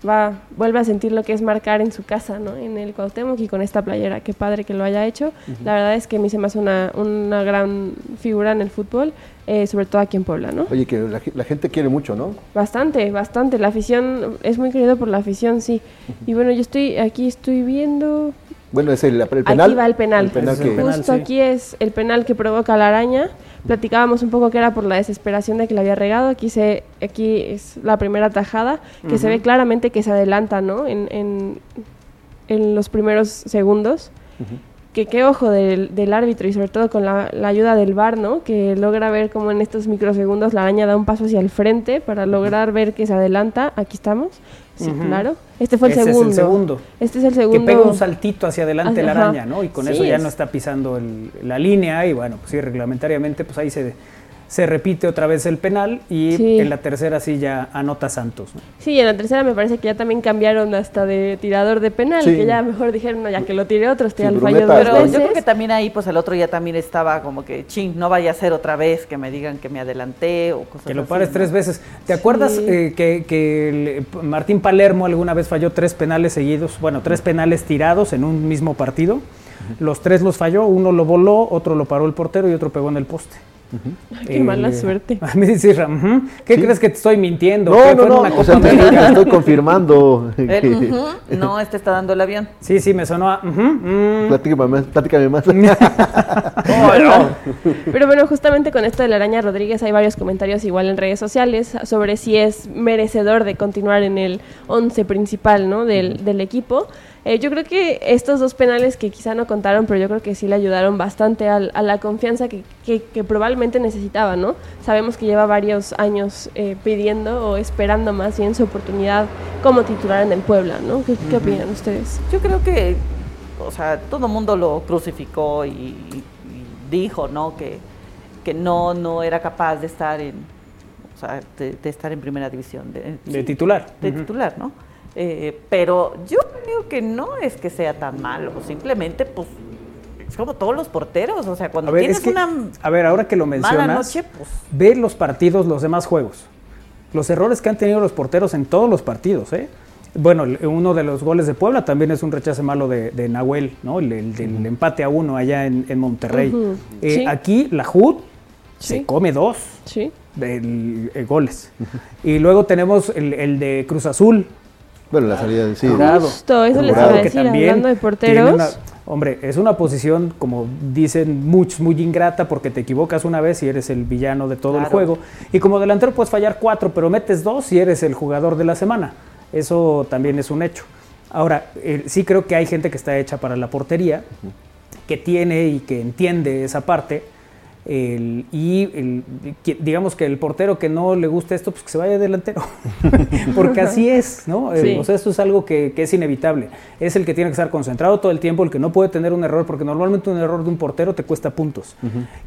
va, vuelve a sentir lo que es marcar en su casa, ¿no? En el Cuauhtémoc y con esta playera. Qué padre que lo haya hecho. La verdad es que a mí se me hace una, una gran figura en el fútbol, eh, sobre todo aquí en Puebla, ¿no? Oye, que la, la gente quiere mucho, ¿no? Bastante, bastante. La afición es muy querido por la afición, sí. Y bueno, yo estoy aquí estoy viendo. Bueno, es el, el penal. Aquí va el penal. El penal que, penal, Justo sí. aquí es el penal que provoca la araña. Platicábamos un poco que era por la desesperación de que la había regado. Aquí se, aquí es la primera tajada que se ve claramente que se adelanta, ¿no? En, en, en los primeros segundos. Que qué ojo del, del árbitro y sobre todo con la, la ayuda del VAR, ¿no? Que logra ver cómo en estos microsegundos la araña da un paso hacia el frente para lograr ver que se adelanta. Aquí estamos. Sí, claro. Este fue el Ese es el segundo. segundo. Este es el Que segundo. pega un saltito hacia adelante la araña, ¿no? Y con Sí, eso ya es- no está pisando el- la línea y bueno, pues sí, reglamentariamente pues ahí se, se repite otra vez el penal y Sí. en la tercera sí ya anota Santos, ¿no? Sí, en la tercera me parece que ya también cambiaron hasta de tirador de penal, Sí. que ya mejor dijeron, no, ya que lo tire otro, este Sí, ya lo falló Bruneta, dos Pero veces. yo creo que también ahí, pues el otro ya también estaba como que, ching, no vaya a ser otra vez que me digan que me adelanté o cosas Que lo así, pares ¿no? tres veces. ¿Te acuerdas eh, que, que el- Martín Palermo alguna vez falló tres penales seguidos? Bueno, tres penales tirados en un mismo partido. Los tres los falló, uno lo voló, otro lo paró el portero y otro pegó en el poste. Qué mala suerte. (laughs) A mí sí, Ram. ¿Qué crees que te estoy mintiendo? No, ¿Qué no, no. una O Copa sea, te América? te estoy confirmando. (laughs) El, que- ujú, no, este está dando el avión. Sí, sí, me sonó a... ujú, mm. Platícame más. Platícame más. (laughs) Pero bueno, justamente con esto de la araña Rodríguez hay varios comentarios igual en redes sociales sobre si es merecedor de continuar en el once principal ¿no? del, del equipo. Eh, yo creo que estos dos penales que quizá no contaron, pero yo creo que sí le ayudaron bastante al- a, la confianza que, que- que probablemente necesitaba, ¿no? Sabemos que lleva varios años eh, pidiendo o esperando más bien su oportunidad como titular en el Puebla, ¿no? ¿Qué, qué opinan ustedes? Yo creo que, o sea, todo el mundo lo crucificó y, y dijo, ¿no? Que, que no, no era capaz de estar en, o sea, de, de estar en primera división. De, De sí, titular. De titular, ¿no? Eh, pero yo creo que no es que sea tan malo, simplemente, pues, es como todos los porteros, o sea, cuando A ver, tienes es que, una a ver, ahora que lo mencionas, noche, pues... ve los partidos, los demás juegos. Los errores que han tenido los porteros en todos los partidos, ¿eh? Bueno, uno de los goles de Puebla también es un rechace malo de, de Nahuel, ¿no? El, empate a uno allá en, en Monterrey. Eh, sí. Aquí la HUD Sí. se come dos Sí. del, eh, goles. Y luego tenemos el, el de Cruz Azul, bueno, la salida de sí. Jurado. Justo, eso les iba a decir, también hablando de porteros. una- hombre, es una posición, como dicen muchos, muy ingrata porque te equivocas una vez y eres el villano de todo el juego. Y como delantero puedes fallar cuatro, pero metes dos y eres el jugador de la semana. Eso también es un hecho. Ahora, eh, sí creo que hay gente que está hecha para la portería, que tiene y que entiende esa parte. El- y el- digamos que el portero que no le gusta esto, pues que se vaya delantero. (laughs) Porque así es, ¿no? Eh, Sí. o sea, esto es algo que, que es inevitable. Es el que tiene que estar concentrado todo el tiempo, el que no puede tener un error, porque normalmente un error de un portero te cuesta puntos.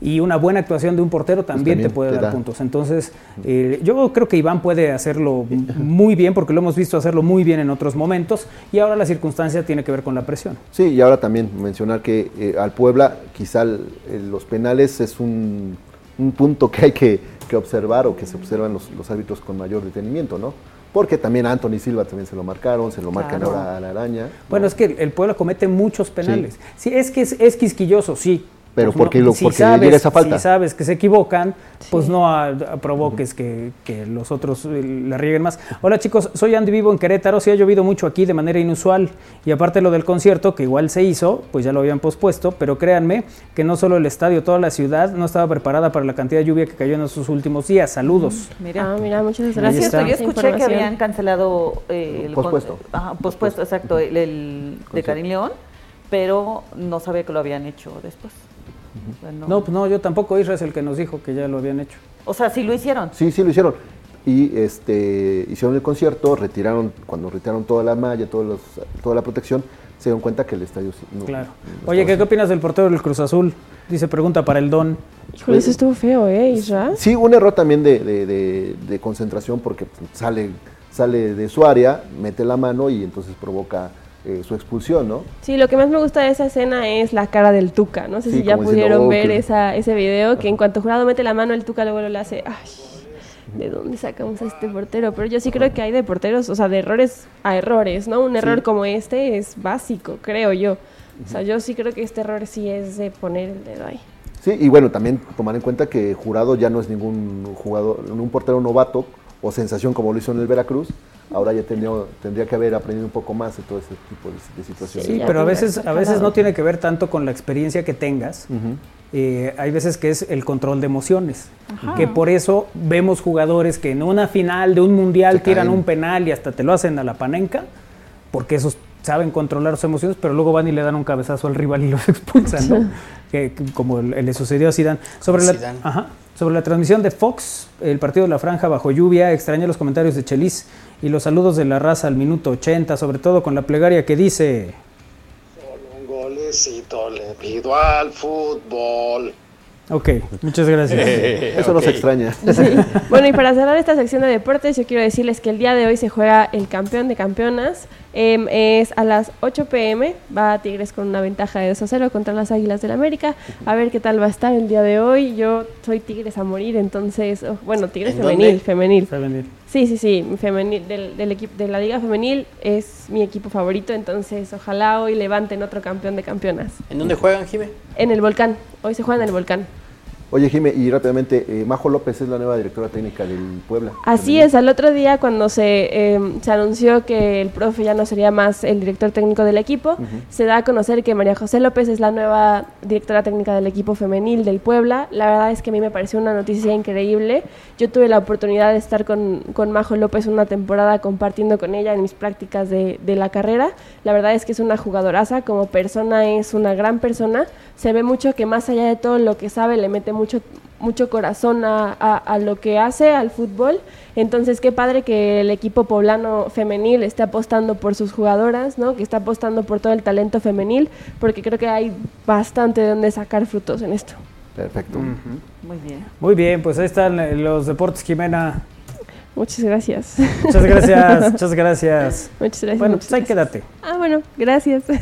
Y una buena actuación de un portero también, también te puede te dar da. puntos. Entonces, eh, yo creo que Iván puede hacerlo muy bien, porque lo hemos visto hacerlo muy bien en otros momentos, y ahora la circunstancia tiene que ver con la presión. Sí, y ahora también mencionar que eh, al Puebla quizá el- los penales es un, un punto que hay que, que observar o que se observan los, los árbitros con mayor detenimiento, ¿no? Porque también a Anthony Silva también se lo marcaron, se lo marcan Claro. ahora a la araña. Bueno, ¿no? es que el Puebla comete muchos penales. Sí, es que es, es quisquilloso, sí. Pero Pues porque lo- si porque sabes, llega esa falta. Si sabes que se equivocan, pues no a- a provoques que, que los otros eh, la rieguen más. Hola chicos, soy Andy Vivo en Querétaro. Sí ha llovido mucho aquí de manera inusual. Y aparte lo del concierto, que igual se hizo, pues ya lo habían pospuesto. Pero créanme que no solo el estadio, toda la ciudad no estaba preparada para la cantidad de lluvia que cayó en esos últimos días. Saludos. Mira. Ah, mira, muchas gracias. Yo escuché que habían cancelado eh, el Pospuesto. pospuesto, exacto, el, el de Karim León, pero no sabía que lo habían hecho después. O sea, no- No, pues no, yo tampoco. Isra es el que nos dijo que ya lo habían hecho. O sea, sí lo hicieron. Sí, sí lo hicieron. Y este, hicieron el concierto, retiraron, cuando retiraron toda la malla, todos los, toda la protección, se dieron cuenta que el estadio sí- no- Claro. no Oye, estaba ¿qué, qué opinas del portero del Cruz Azul? Dice, pregunta para el Don. Híjole, eso estuvo feo, ¿eh, Isra? Sí, un error también de, de- de- de concentración porque pues, sale, sale de su área, mete la mano y entonces provoca eh, su expulsión, ¿no? Sí, lo que más me gusta de esa escena es la cara del Tuca. No sé Sí, si ya diciendo, pudieron "Oh, ver qué-". esa, ese video, que en cuanto Jurado mete la mano, el Tuca luego lo hace. Ay, ¿de dónde sacamos a este portero? Pero yo sí creo que hay de porteros, o sea, de errores a errores, ¿no? Un error como este es básico, creo yo. O sea, yo sí creo que este error sí es de poner el dedo ahí. Sí, y bueno, también tomar en cuenta que Jurado ya no es ningún jugador, un portero novato o sensación como lo hizo en el Veracruz, ahora ya tendría, tendría que haber aprendido un poco más de todo ese tipo de, de situaciones. Sí, pero a veces, a veces no tiene que ver tanto con la experiencia que tengas. Eh, hay veces que es el control de emociones. Que por eso vemos jugadores que en una final de un mundial Se tiran caen. un penal y hasta te lo hacen a la panenca, porque esos saben controlar sus emociones, pero luego van y le dan un cabezazo al rival y los (laughs) expulsan, ¿no? que, que como le sucedió a Zidane. Sobre la, Zidane. ajá, sobre la transmisión de Fox, el partido de la franja bajo lluvia, extrañé los comentarios de Chelis y los saludos de la raza al minuto 80, sobre todo con la plegaria que dice... Un golecito le pido al fútbol. Ok, muchas gracias. (laughs) Eso no se extraña. Sí. (laughs) Bueno, y para cerrar esta sección de deportes, yo quiero decirles que el día de hoy se juega el campeón de campeonas. Em, es a las 8 pm. Va Tigres con una ventaja de 2 a 0 contra las Águilas del América. A ver qué tal va a estar el día de hoy. Yo soy Tigres a morir, entonces. oh, bueno, Tigres ¿En femenil, femenil. Femenil. Sí, sí, sí. Femenil, del, del equipo, de la Liga Femenil es mi equipo favorito. Entonces, ojalá hoy levanten otro campeón de campeonas. ¿En dónde juegan, Jime? En el Volcán. Hoy se juega en el Volcán. Oye, Jime, y rápidamente, eh, Majo López es la nueva directora técnica del Puebla. Así es, al otro día cuando se, eh, se anunció que el profe ya no sería más el director técnico del equipo, se da a conocer que María José López es la nueva directora técnica del equipo femenil del Puebla. La verdad es que a mí me pareció una noticia increíble. Yo tuve la oportunidad de estar con, con Majo López una temporada compartiendo con ella en mis prácticas de, de la carrera. La verdad es que es una jugadoraza, como persona es una gran persona. Se ve mucho que más allá de todo lo que sabe, le mete mucho mucho corazón a, a- a lo que hace, al fútbol. Entonces, qué padre que el equipo poblano femenil esté apostando por sus jugadoras, ¿no? Que está apostando por todo el talento femenil, porque creo que hay bastante de donde sacar frutos en esto. Perfecto. Muy bien. Muy bien, pues ahí están los deportes, Jimena. Muchas gracias. Muchas gracias, (laughs) muchas gracias. Muchas gracias. Bueno, muchas pues ahí gracias. quédate. Ah, bueno, gracias. (laughs)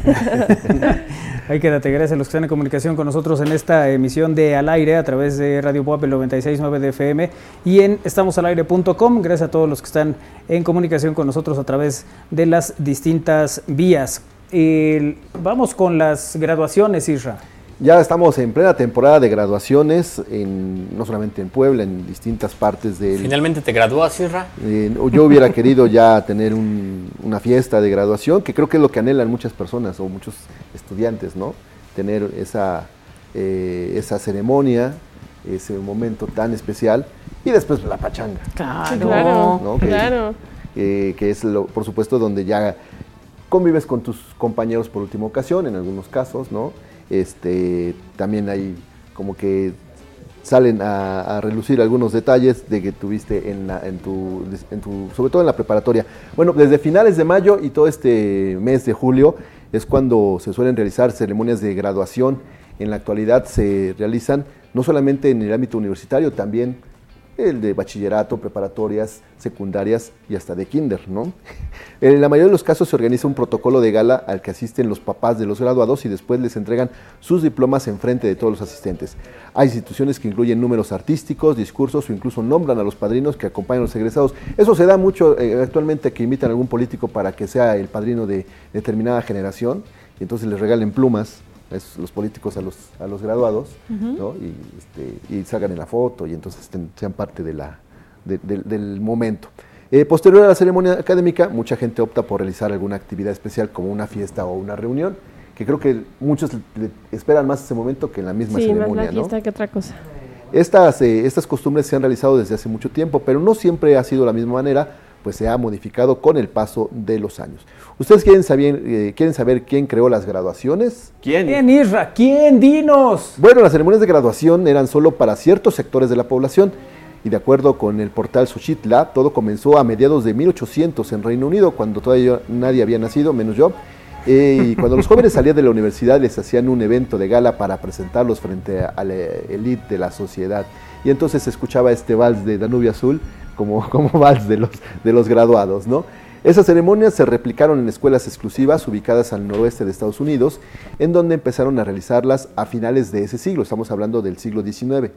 Ahí quédate, gracias a los que están en comunicación con nosotros en esta emisión de Al Aire a través de Radio Pop el 96.9 de FM y en estamosalaire.com. Gracias a todos los que están en comunicación con nosotros a través de las distintas vías. El- vamos con las graduaciones, Isra. Ya estamos en plena temporada de graduaciones, en, no solamente en Puebla, en distintas partes del... ¿Finalmente te gradúas? Eh, yo hubiera (laughs) querido ya tener un- una fiesta de graduación, que creo que es lo que anhelan muchas personas o muchos estudiantes, ¿no? Tener esa, eh, esa ceremonia, ese momento tan especial, y después la pachanga, Claro. claro, ¿no? Que- claro. eh, que es, lo, por supuesto, donde ya convives con tus compañeros por última ocasión, en algunos casos, ¿no? Este, también hay como que salen a, relucir algunos detalles de que tuviste en, la- en tu, sobre todo en la preparatoria. Bueno, desde finales de mayo y todo este mes de julio es cuando se suelen realizar ceremonias de graduación. En la actualidad se realizan no solamente en el ámbito universitario, también el de bachillerato, preparatorias, secundarias y hasta de kinder, ¿no? (laughs) En la mayoría de los casos se organiza un protocolo de gala al que asisten los papás de los graduados y después les entregan sus diplomas en frente de todos los asistentes. Hay instituciones que incluyen números artísticos, discursos o incluso nombran a los padrinos que acompañan a los egresados. Eso se da mucho eh, actualmente que invitan a algún político para que sea el padrino de determinada generación y entonces les regalen plumas los políticos a los, a los graduados ¿no? y, este, y salgan en la foto y entonces sean parte de la, de- del- del momento. Eh, posterior a la ceremonia académica, mucha gente opta por realizar alguna actividad especial como una fiesta o una reunión, que creo que muchos esperan más ese momento que en la misma Sí, más ceremonia. la ¿no? fiesta que otra cosa. Estas, eh, estas costumbres se han realizado desde hace mucho tiempo, pero no siempre ha sido de la misma manera, pues se ha modificado con el paso de los años. ¿Ustedes quieren saber, eh, quieren saber quién creó las graduaciones? ¿Quién? ¿Quién, Isra? ¿Quién? Dinos. Bueno, las ceremonias de graduación eran solo para ciertos sectores de la población y de acuerdo con el portal Suchitla, todo comenzó a mediados de 1800 en Reino Unido, cuando todavía nadie había nacido, menos yo. Eh, y cuando los jóvenes salían de la universidad les hacían un evento de gala para presentarlos frente a la élite de la sociedad. Y entonces se escuchaba este vals de Danubio Azul como, (laughs) como de los, de los graduados, ¿no? Esas ceremonias se replicaron en escuelas exclusivas ubicadas al noroeste de Estados Unidos, en donde empezaron a realizarlas a finales de ese siglo, estamos hablando del siglo XIX.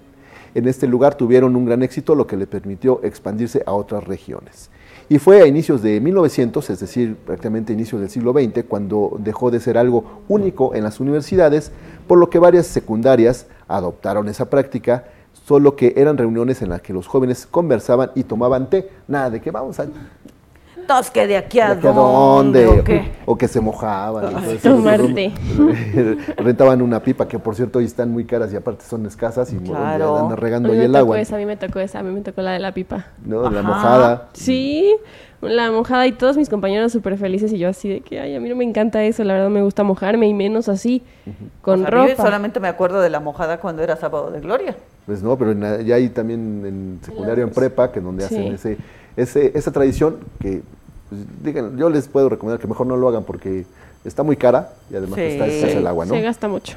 en este lugar tuvieron un gran éxito, lo que le permitió expandirse a otras regiones. Y fue a inicios de 1900, es decir, prácticamente inicios del siglo XX, cuando dejó de ser algo único en las universidades, por lo que varias secundarias adoptaron esa práctica, solo que eran reuniones en las que los jóvenes conversaban y tomaban té, nada de que vamos a Entonces, que de aquí a, ¿De dónde, dónde? ¿o qué? O que se mojaban. (laughs) Rentaban una pipa que, por cierto, hoy están muy caras y aparte son escasas y Claro. andan regando ahí el agua. esa, a mí me tocó esa, a mí me tocó la de la pipa. ¿no? La Ajá. mojada. Sí, la mojada y todos mis compañeros súper felices y yo así de que, ay, a mí no me encanta eso, la verdad me gusta mojarme y menos así, con O sea, a mí ropa. solamente me acuerdo de la mojada cuando era sábado de gloria. Pues no, pero en ya hay también en secundaria, en prepa, que donde Sí. hacen ese, ese, esa tradición que, pues, digan, yo les puedo recomendar que mejor no lo hagan porque está muy cara y además Sí. está escasa el agua, ¿no? Se gasta mucho.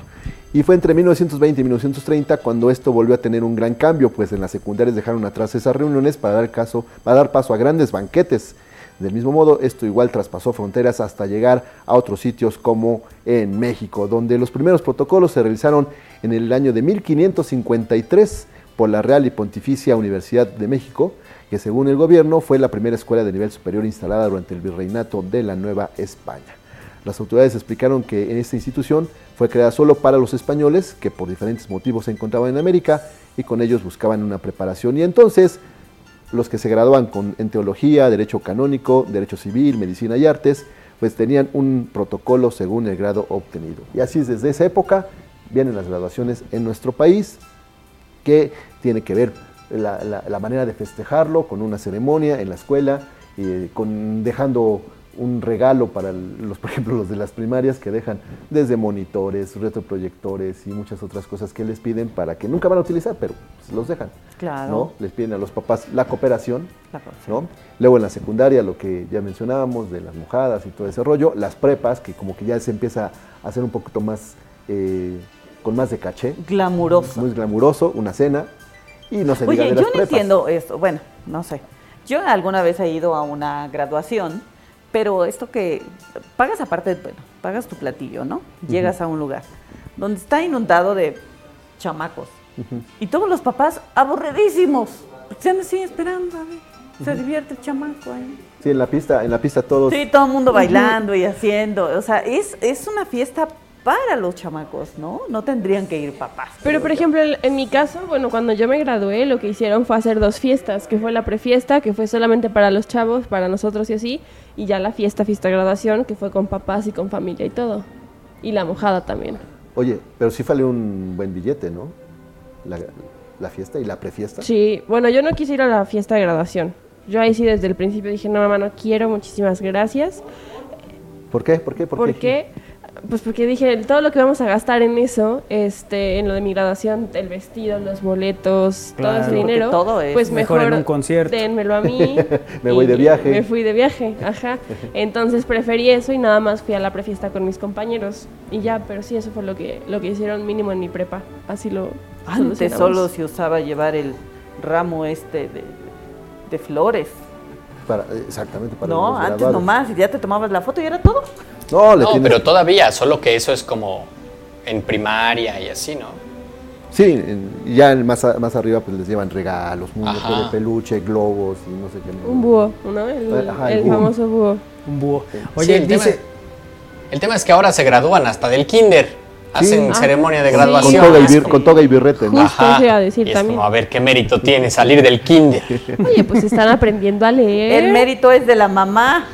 Y fue entre 1920 y 1930 cuando esto volvió a tener un gran cambio, pues en las secundarias dejaron atrás esas reuniones para dar, caso, para dar paso a grandes banquetes. Del mismo modo, esto igual traspasó fronteras hasta llegar a otros sitios como en México, donde los primeros protocolos se realizaron en el año de 1553 por la Real y Pontificia Universidad de México, que según el gobierno fue la primera escuela de nivel superior instalada durante el virreinato de la Nueva España. Las autoridades explicaron que en esta institución fue creada solo para los españoles que por diferentes motivos se encontraban en América y con ellos buscaban una preparación. Y entonces los que se graduaban con, en teología, derecho canónico, derecho civil, medicina y artes, pues tenían un protocolo según el grado obtenido. Y así es, desde esa época vienen las graduaciones en nuestro país, que tiene que ver la, manera de festejarlo con una ceremonia en la escuela, eh, con dejando un regalo para los, por ejemplo, los de las primarias que dejan desde monitores, retroproyectores y muchas otras cosas que les piden para que nunca van a utilizar, pero pues, los dejan. Claro. ¿no? Les piden a los papás la cooperación, La cooperación. ¿no? Luego en la secundaria, lo que ya mencionábamos, de las mojadas y todo ese rollo, las prepas, que como que ya se empieza a hacer un poquito más, eh, con más de caché, Glamuroso. muy glamuroso, una cena, y no se diga Oye, de yo las no prepas. entiendo esto. Bueno, no sé. Yo alguna vez he ido a una graduación, pero esto que pagas aparte, bueno, pagas tu platillo, ¿no? Llegas a un lugar donde está inundado de chamacos y todos los papás aburridísimos. Están así esperando, a ver, se divierte el chamaco ahí. Sí, en la pista, en la pista todos... Sí, todo el mundo bailando y haciendo. O sea, es, es una fiesta para los chamacos, ¿no? No tendrían que ir papás. Pero, por ejemplo, en- mi caso, bueno, cuando yo me gradué, lo que hicieron fue hacer dos fiestas, que fue la prefiesta, que fue solamente para los chavos, para nosotros y así, y ya la fiesta, fiesta de graduación, que fue con papás y con familia y todo. Y la mojada también. Oye, pero sí vale un buen billete, ¿no? La, la fiesta y la prefiesta. Sí, bueno, yo no quise ir a la fiesta de graduación. Yo ahí sí desde el principio dije, no, mamá, no quiero, muchísimas gracias. ¿Por qué? ¿Por qué? ¿Por, ¿Por qué? Pues porque dije, todo lo que vamos a gastar en eso, este, en lo de mi graduación, el vestido, los boletos, todo ese dinero, todo es pues mejor mejor, en un concierto. dénmelo a mí. (laughs) Me voy de viaje. Me fui de viaje, ajá. Entonces preferí eso y nada más fui a la prefiesta con mis compañeros y ya, pero sí, eso fue lo que, lo que hicieron mínimo en mi prepa. Así lo Antes solo se usaba llevar el ramo este de, de flores. Para, exactamente, para no, antes nomás, y ya te tomabas la foto y era todo. No, le No, tienes- pero todavía, solo que eso es como en primaria y así, ¿no? Sí, ya en más, a- más arriba pues les llevan regalos, muñecos Ajá. de peluche, globos y no sé qué. Un búho, ¿no? El, Ajá, el el búho. famoso búho. Un búho. Sí, Oye, el, dice, tema, el tema es que ahora se gradúan hasta del kinder. Hacen Ah, ceremonia de sí. Con graduación. toga, y Es bir- como- con toga y birrete, ¿no? Justo eso iba a decir y es también. como a ver qué mérito tiene salir del kinder. Oye, pues están aprendiendo a leer. El mérito es de la mamá.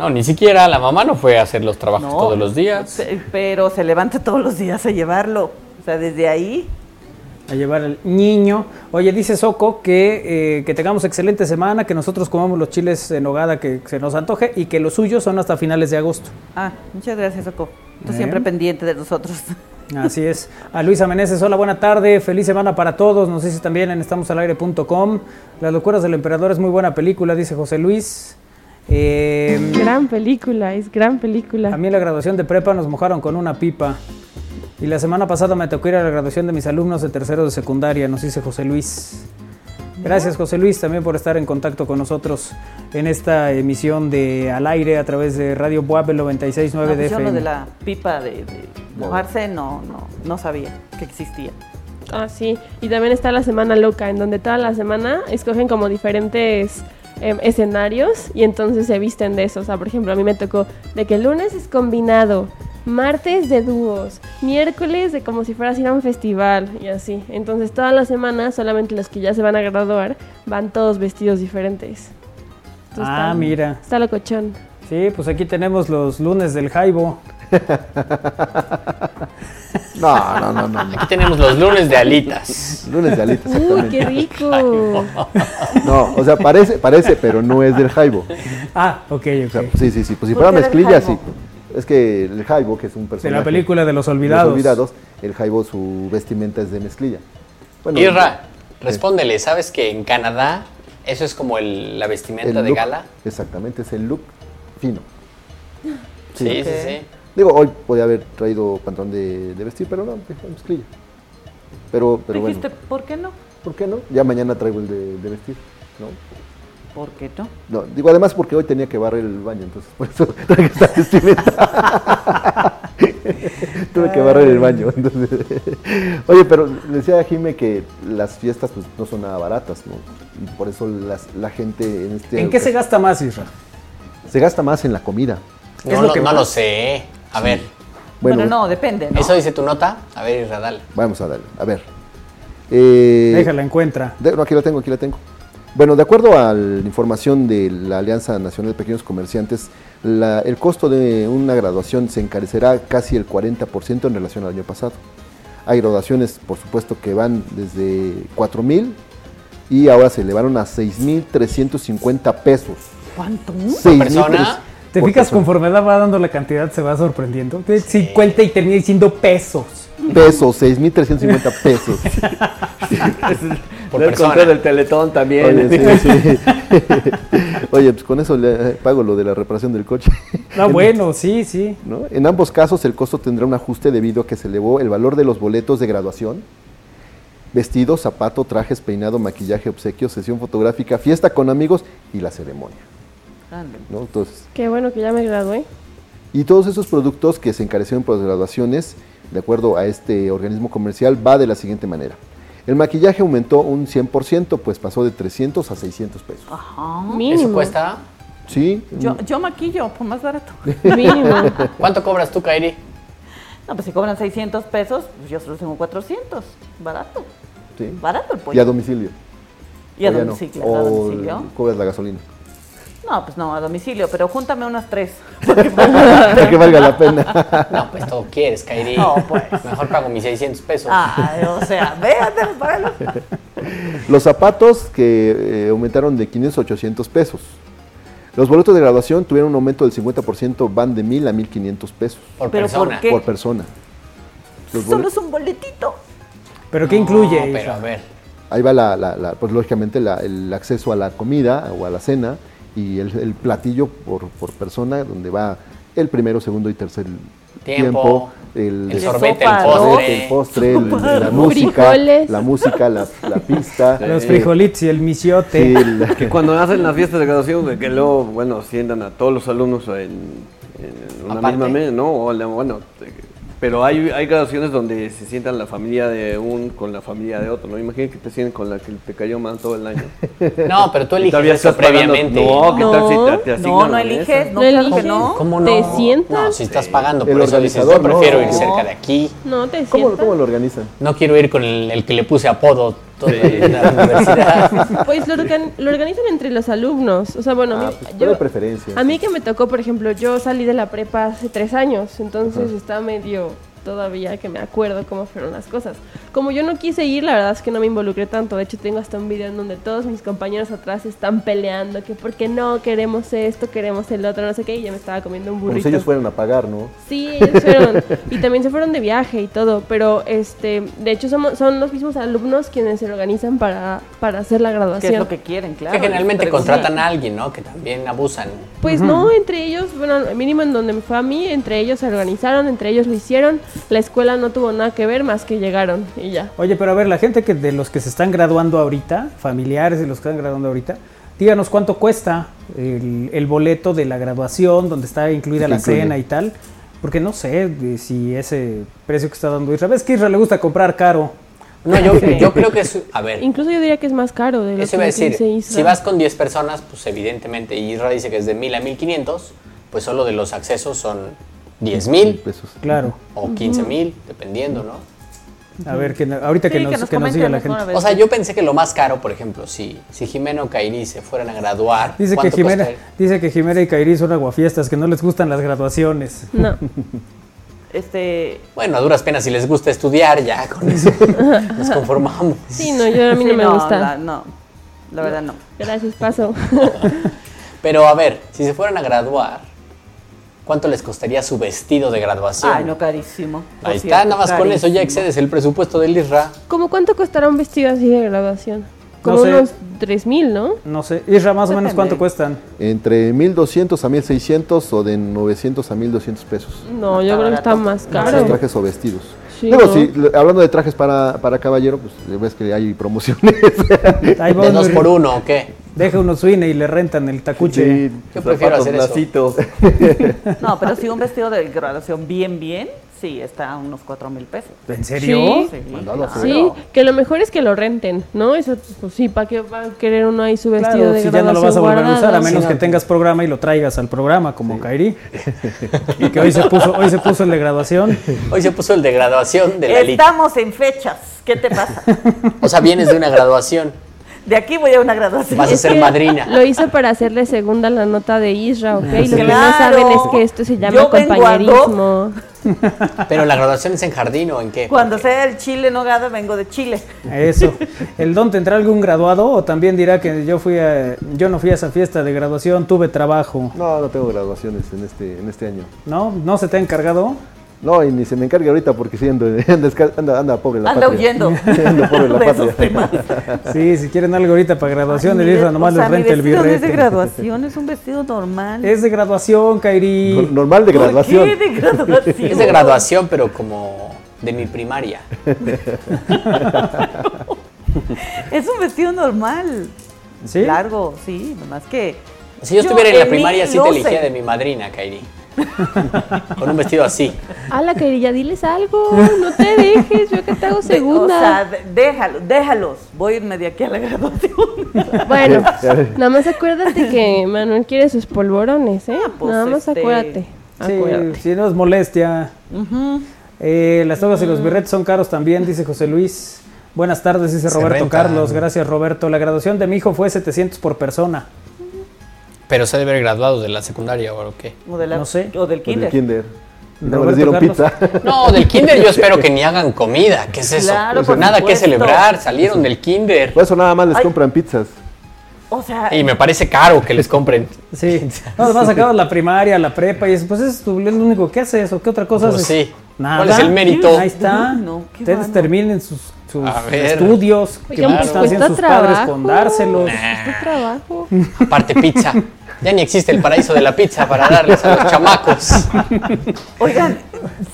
No, ni siquiera la mamá no fue a hacer los trabajos No, todos los días. se- Pero se levanta todos los días a llevarlo. O sea, desde ahí. a llevar al niño. Oye, dice Soco que, eh, que tengamos excelente semana, que nosotros comamos los chiles en hogada que se nos antoje y que los suyos son hasta finales de agosto. Ah, muchas gracias, Soco. Tú Eh. siempre pendiente de nosotros. (laughs) Así es. A Luisa Meneses, hola, buena tarde, feliz semana para todos. Nos dice también en estamosalaire.com. Las locuras del emperador es muy buena película, dice José Luis. Eh, Gran película, es gran a película. mí en la graduación de prepa nos mojaron con una pipa. Y la semana pasada me tocó ir a la graduación de mis alumnos de tercero de secundaria, nos dice José Luis. Gracias José Luis también por estar en contacto con nosotros en esta emisión de Al Aire a través de Radio Buabel 96.9 No, de pues yo lo FM. de la pipa de, de mojarse no, no, no sabía que existía. Ah, sí. Y también está la Semana Loca, en donde toda la semana escogen como diferentes em, escenarios y entonces se visten de eso. O sea, por ejemplo, a mí me tocó de que el lunes es combinado, martes de dúos, miércoles de como si fueras ir a un festival y así. Entonces toda la semana, solamente los que ya se van a graduar, van todos vestidos diferentes. Entonces, Ah, está- mira. Está locochón. Sí, pues aquí tenemos los lunes del Jaibo. (laughs) No, no, no, no. no. Aquí tenemos los lunes de alitas. Lunes de alitas, ¡Uy, qué rico! No, o sea, parece, parece, pero no es del Jaibo. Ah, ok, O sea, ok. sí, sí, sí. Pues si ¿Por fuera mezclilla, sí. Es que el Jaibo, que es un personaje. De la película de los de los olvidados. olvidados, el Jaibo, su vestimenta es de mezclilla. Bueno, Irra, respóndele, ¿sabes que en Canadá eso es como el- la el vestimenta de look, gala? Exactamente, es el look fino. Sí, sí, sí. Digo, hoy podía haber traído pantalón de, de vestir, pero no, mezclilla. Pero, pero bueno, Dijiste, ¿por qué no? ¿por qué no? Ya mañana traigo el de, de vestir, ¿no? ¿Por qué no? No, digo además porque hoy tenía que barrer el baño, entonces por eso (laughs) traje esta vestimenta. (laughs) Tuve que barrer el baño. entonces. Oye, pero decía Jime que las fiestas pues no son nada baratas, ¿no? Y por eso las- la gente en este... ¿En qué se gasta más, Isra? Se gasta más en la comida. Es No, lo lo, que no lo sé. A ver, Bueno, Bueno, no, depende, ¿no? ¿eso dice tu nota? A ver, Irra, dale. vamos a darle. A ver. Eh, Déjala, encuentra. De- no, aquí la tengo, aquí la tengo. Bueno, de acuerdo a la información de la Alianza Nacional de Pequeños Comerciantes, la- el costo de una graduación se encarecerá casi el 40% en relación al año pasado. Hay graduaciones, por supuesto, que van desde 4 mil y ahora se elevaron a 6.350 pesos. ¿Cuánto? 6,300 persona? ¿Te fijas persona. conforme va dando la cantidad se va sorprendiendo? De 50 y termina diciendo pesos. Pesos, 6.350 (laughs) pesos. Por persona. del Teletón también. Oye, sí, (laughs) sí. (laughs) Oye, pues con eso le pago lo de la reparación del coche. No, bueno, sí, sí. ¿no? En ambos casos el costo tendrá un ajuste debido a que se elevó el valor de los boletos de graduación, vestido, zapato, trajes, peinado, maquillaje, obsequio, sesión fotográfica, fiesta con amigos y la ceremonia. Grande. ¿no? Entonces, Qué bueno que ya me gradué. y todos esos productos que se encarecieron por las graduaciones, de acuerdo a este organismo comercial, va de la siguiente manera. El maquillaje aumentó un 100%, pues pasó de 300 a 600 pesos. Ajá. Mínimo. ¿Eso cuesta? Sí, Yo, yo maquillo por más barato. (laughs) Mínimo. ¿Cuánto cobras tú, Kairi? No, pues si cobran 600 pesos, pues yo solo tengo 400. Barato. sí. Barato el Y a pollo. domicilio. Y a O ya no. domicilio. O a domicilio. cobras la gasolina. No, pues no, a domicilio, pero júntame unas tres. (laughs) Para que valga la pena. (laughs) No, pues todo quieres, Kairi. No, pues. Mejor pago mis 600 pesos. Ay, o sea, véate, págalo. (laughs) Los zapatos que eh, aumentaron de 500 a 800 pesos. Los boletos de graduación tuvieron un aumento del 50%, van de 1000 a 1500 pesos por pero ¿por persona. qué? por persona. Los Solo es un boletito. ¿Pero qué No, incluye? pero Isra? a ver. Ahí va, la, la- la- pues lógicamente, la- el acceso a la comida o a la cena y el, el platillo por, por persona, donde va el primero, segundo y tercer Tiempo, el, El De sorbete, sopa, el ¿no? postre. el postre, el- Sopa. la música, la música, la, la pista. (laughs) Los eh, frijolitos y el misiote. sí, el- (laughs) Que cuando hacen las fiestas de graduación, que- que luego, bueno, sientan a todos los alumnos en, en una Aparte. misma mesa, ¿no? O bueno, pero hay, hay graduaciones donde se sientan la familia de un con la familia de otro, ¿no? Imagina que te sienten con la que te cayó mal todo el año. (laughs) No, pero tú eliges eso pagando- previamente. No, ¿qué tal si No. te, te asignan No, no eliges, no, ¿No eliges? no. ¿Cómo no? ¿Te sientan? No, si estás pagando, El por eso dices, yo organizador, ¿no? prefiero ir No. cerca de aquí. No te ¿Cómo, sientas. ¿Cómo lo organizan? No quiero ir con el, el que le puse apodo toda la universidad. (laughs) Pues lo, organ- lo organizan entre los alumnos. O sea, bueno, a Ah, mí, pues, yo- de preferencia. a mí que me tocó, por ejemplo, yo salí de la prepa hace tres años, entonces está medio todavía que me acuerdo cómo fueron las cosas. Como yo no quise ir, la verdad es que no me involucré tanto. De hecho, tengo hasta un video en donde todos mis compañeros atrás están peleando que porque no queremos esto, queremos el otro, no sé qué, y yo me estaba comiendo un Como burrito. si ellos fueran a pagar, ¿no? Sí, ellos fueron. (laughs) y también se fueron de viaje y todo. Pero, este, de hecho, somos, son los mismos alumnos quienes se organizan para, para hacer la Que graduación. es lo que quieren, claro. que generalmente contratan a alguien, ¿no? Que también abusan. Pues no, entre ellos, bueno, mínimo en donde me fue a mí, entre ellos se organizaron, entre ellos lo hicieron. La escuela no tuvo nada que ver más que llegaron y ya. Oye, pero a ver, la gente que de los que se están graduando ahorita, familiares de los que están graduando ahorita, díganos cuánto cuesta el, el boleto de la graduación, donde está incluida ¿Qué la incluye? cena y tal. Porque no sé si ese precio que está dando Isra. Ves que a Isra le gusta comprar caro. No, yo, Sí. (laughs) yo creo que es, a ver, Incluso yo diría que es más caro de lo eso que iba a decir, si vas con 10 personas, pues evidentemente, y Isra dice que es de 1000 a 1500, pues solo de los accesos son 10 mil pesos. Claro. o 15 mil, dependiendo, ¿no? A ver, que, ahorita que nos, que nos que nos diga la gente. O sea, yo pensé que lo más caro, por ejemplo, si, si Jimena o Kairi se fueran a graduar, Dice que, ¿cuánto Jimena, dice que Jimena y Kairi son aguafiestas, que no les gustan las graduaciones. No. (laughs) Este, Bueno, a duras penas, si les gusta estudiar, ya con eso (laughs) nos conformamos. Sí, no, yo a mí sí, no me gusta. la- no, la verdad no. Gracias, paso. (laughs) Pero a ver, si se fueran a graduar, ¿cuánto les costaría su vestido de graduación? Ay, no, carísimo. Ahí está, cierto, nada más con eso ya excedes el presupuesto del ISRA. ¿Cómo cuánto costará un vestido así de graduación? Como No sé. unos 3 mil, ¿no? No sé, Isra, más o menos cuánto cuestan. Entre 1200 a 1600 o de 900 a 1200 pesos. No, No yo creo que está más caro. trajes o vestidos. Sí, ¿no? si, hablando de trajes para, para caballero, pues ves que hay promociones. ¿De dos por uno o qué? Deja uno suine y le rentan el tacuche. Sí, Yo prefiero hacer eso. (laughs) No, pero si un vestido de graduación bien, bien, sí, está a unos 4 mil pesos. ¿En serio? Sí. Sí, Mandalo a hacer. Sí, que lo mejor es que lo renten, ¿no? Eso, pues sí, ¿para qué va a querer uno ahí su vestido Claro, de si ya no lo vas a graduación volver a usar, a menos que tengas programa y lo traigas al programa, como Kairi. (laughs) Y que hoy se puso, hoy se puso el de graduación. Hoy se puso el de graduación de la elite. Estamos en fechas. ¿Qué te pasa? O sea, vienes de una graduación, De aquí voy a una graduación. vas a ser madrina. Lo hizo para hacerle segunda la nota de Isra, ¿ok? Lo que no Claro. saben es que esto se llama Yo compañerismo. Pero la graduación es en jardín o en qué? Cuando sea el chile nogada, vengo de Chile. Eso. (laughs) ¿El don tendrá algún graduado o también dirá que yo fui a, yo no fui a esa fiesta de graduación, tuve trabajo? No, no tengo graduaciones en este, en este año. ¿No? ¿No se te ha encargado? No, y ni se me encargue ahorita porque sí ando, (laughs) anda, anda, anda pobre la Anda patria. huyendo. (laughs) anda pobre la (laughs) patria. Sí, si quieren algo ahorita para graduación, Ay, el Isra nomás o sea, les renta el vestido no birrete. es de graduación, es un vestido normal. Es de graduación, Kairi. Nor- Normal de graduación. ¿Por qué de graduación? Es de graduación, pero como de mi primaria. Es un vestido normal. ¿Sí? Largo, sí, nomás que. Si yo estuviera en la primaria, sí te elegía de mi madrina, Kairi. Con un vestido así. Ala, querida, diles algo. No te dejes, yo que te hago segunda. O sea, déjalo, déjalos. Voy a irme de aquí a la graduación. Bueno, (laughs) nada más acuérdate que Manuel quiere sus polvorones, ¿eh? pues, nada más este, acuérdate. Sí, acuérdate. si no es molestia. Eh, las togas y los birretes son caros también, dice José Luis. Buenas tardes, dice Se Roberto. Carlos. Gracias, Roberto. La graduación de mi hijo fue 700 por persona. Pero se debe haber graduado de la secundaria o qué. O, de la- No sé. o del Con el kinder. kinder. No les dieron Carlos. pizza. (laughs) No, del kinder yo espero que ni hagan comida. ¿Qué es eso? Claro, por Nada que celebrar. Salieron del kinder. Por eso nada más les Ay. compran pizzas. O sea, Y me parece caro que les compren. Sí. No, además (laughs) acabas la primaria, la prepa y es, pues es tu- es lo único que haces o qué otra cosa Pues haces. sí. Nada. ¿Cuál es el mérito? Ahí está. No, qué Ustedes vano. terminen sus, A estudios. que Oigan, pues están haciendo cuesta sus padres trabajo. con dárselos. Cuesta trabajo. Aparte pizza. (laughs) Ya ni existe el paraíso de la pizza para darles a los chamacos. oigan,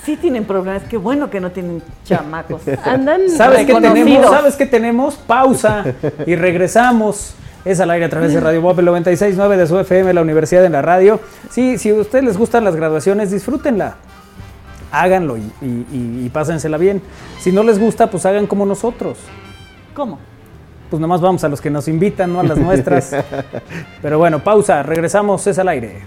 sí tienen problemas. Qué bueno que no tienen chamacos. Andan ¿Sabes qué tenemos? ¿Sabes qué tenemos? Pausa y regresamos. Es al aire a través de Radio Bob el 96.9 de su FM, la Universidad en la Radio. Sí, si a ustedes les gustan las graduaciones, disfrútenla. Háganlo y, y- y- y pásensela bien. Si no les gusta, pues hagan como nosotros. ¿Cómo? Pues nomás vamos a los que nos invitan, no a las nuestras. (laughs) Pero bueno, pausa, regresamos, es al aire.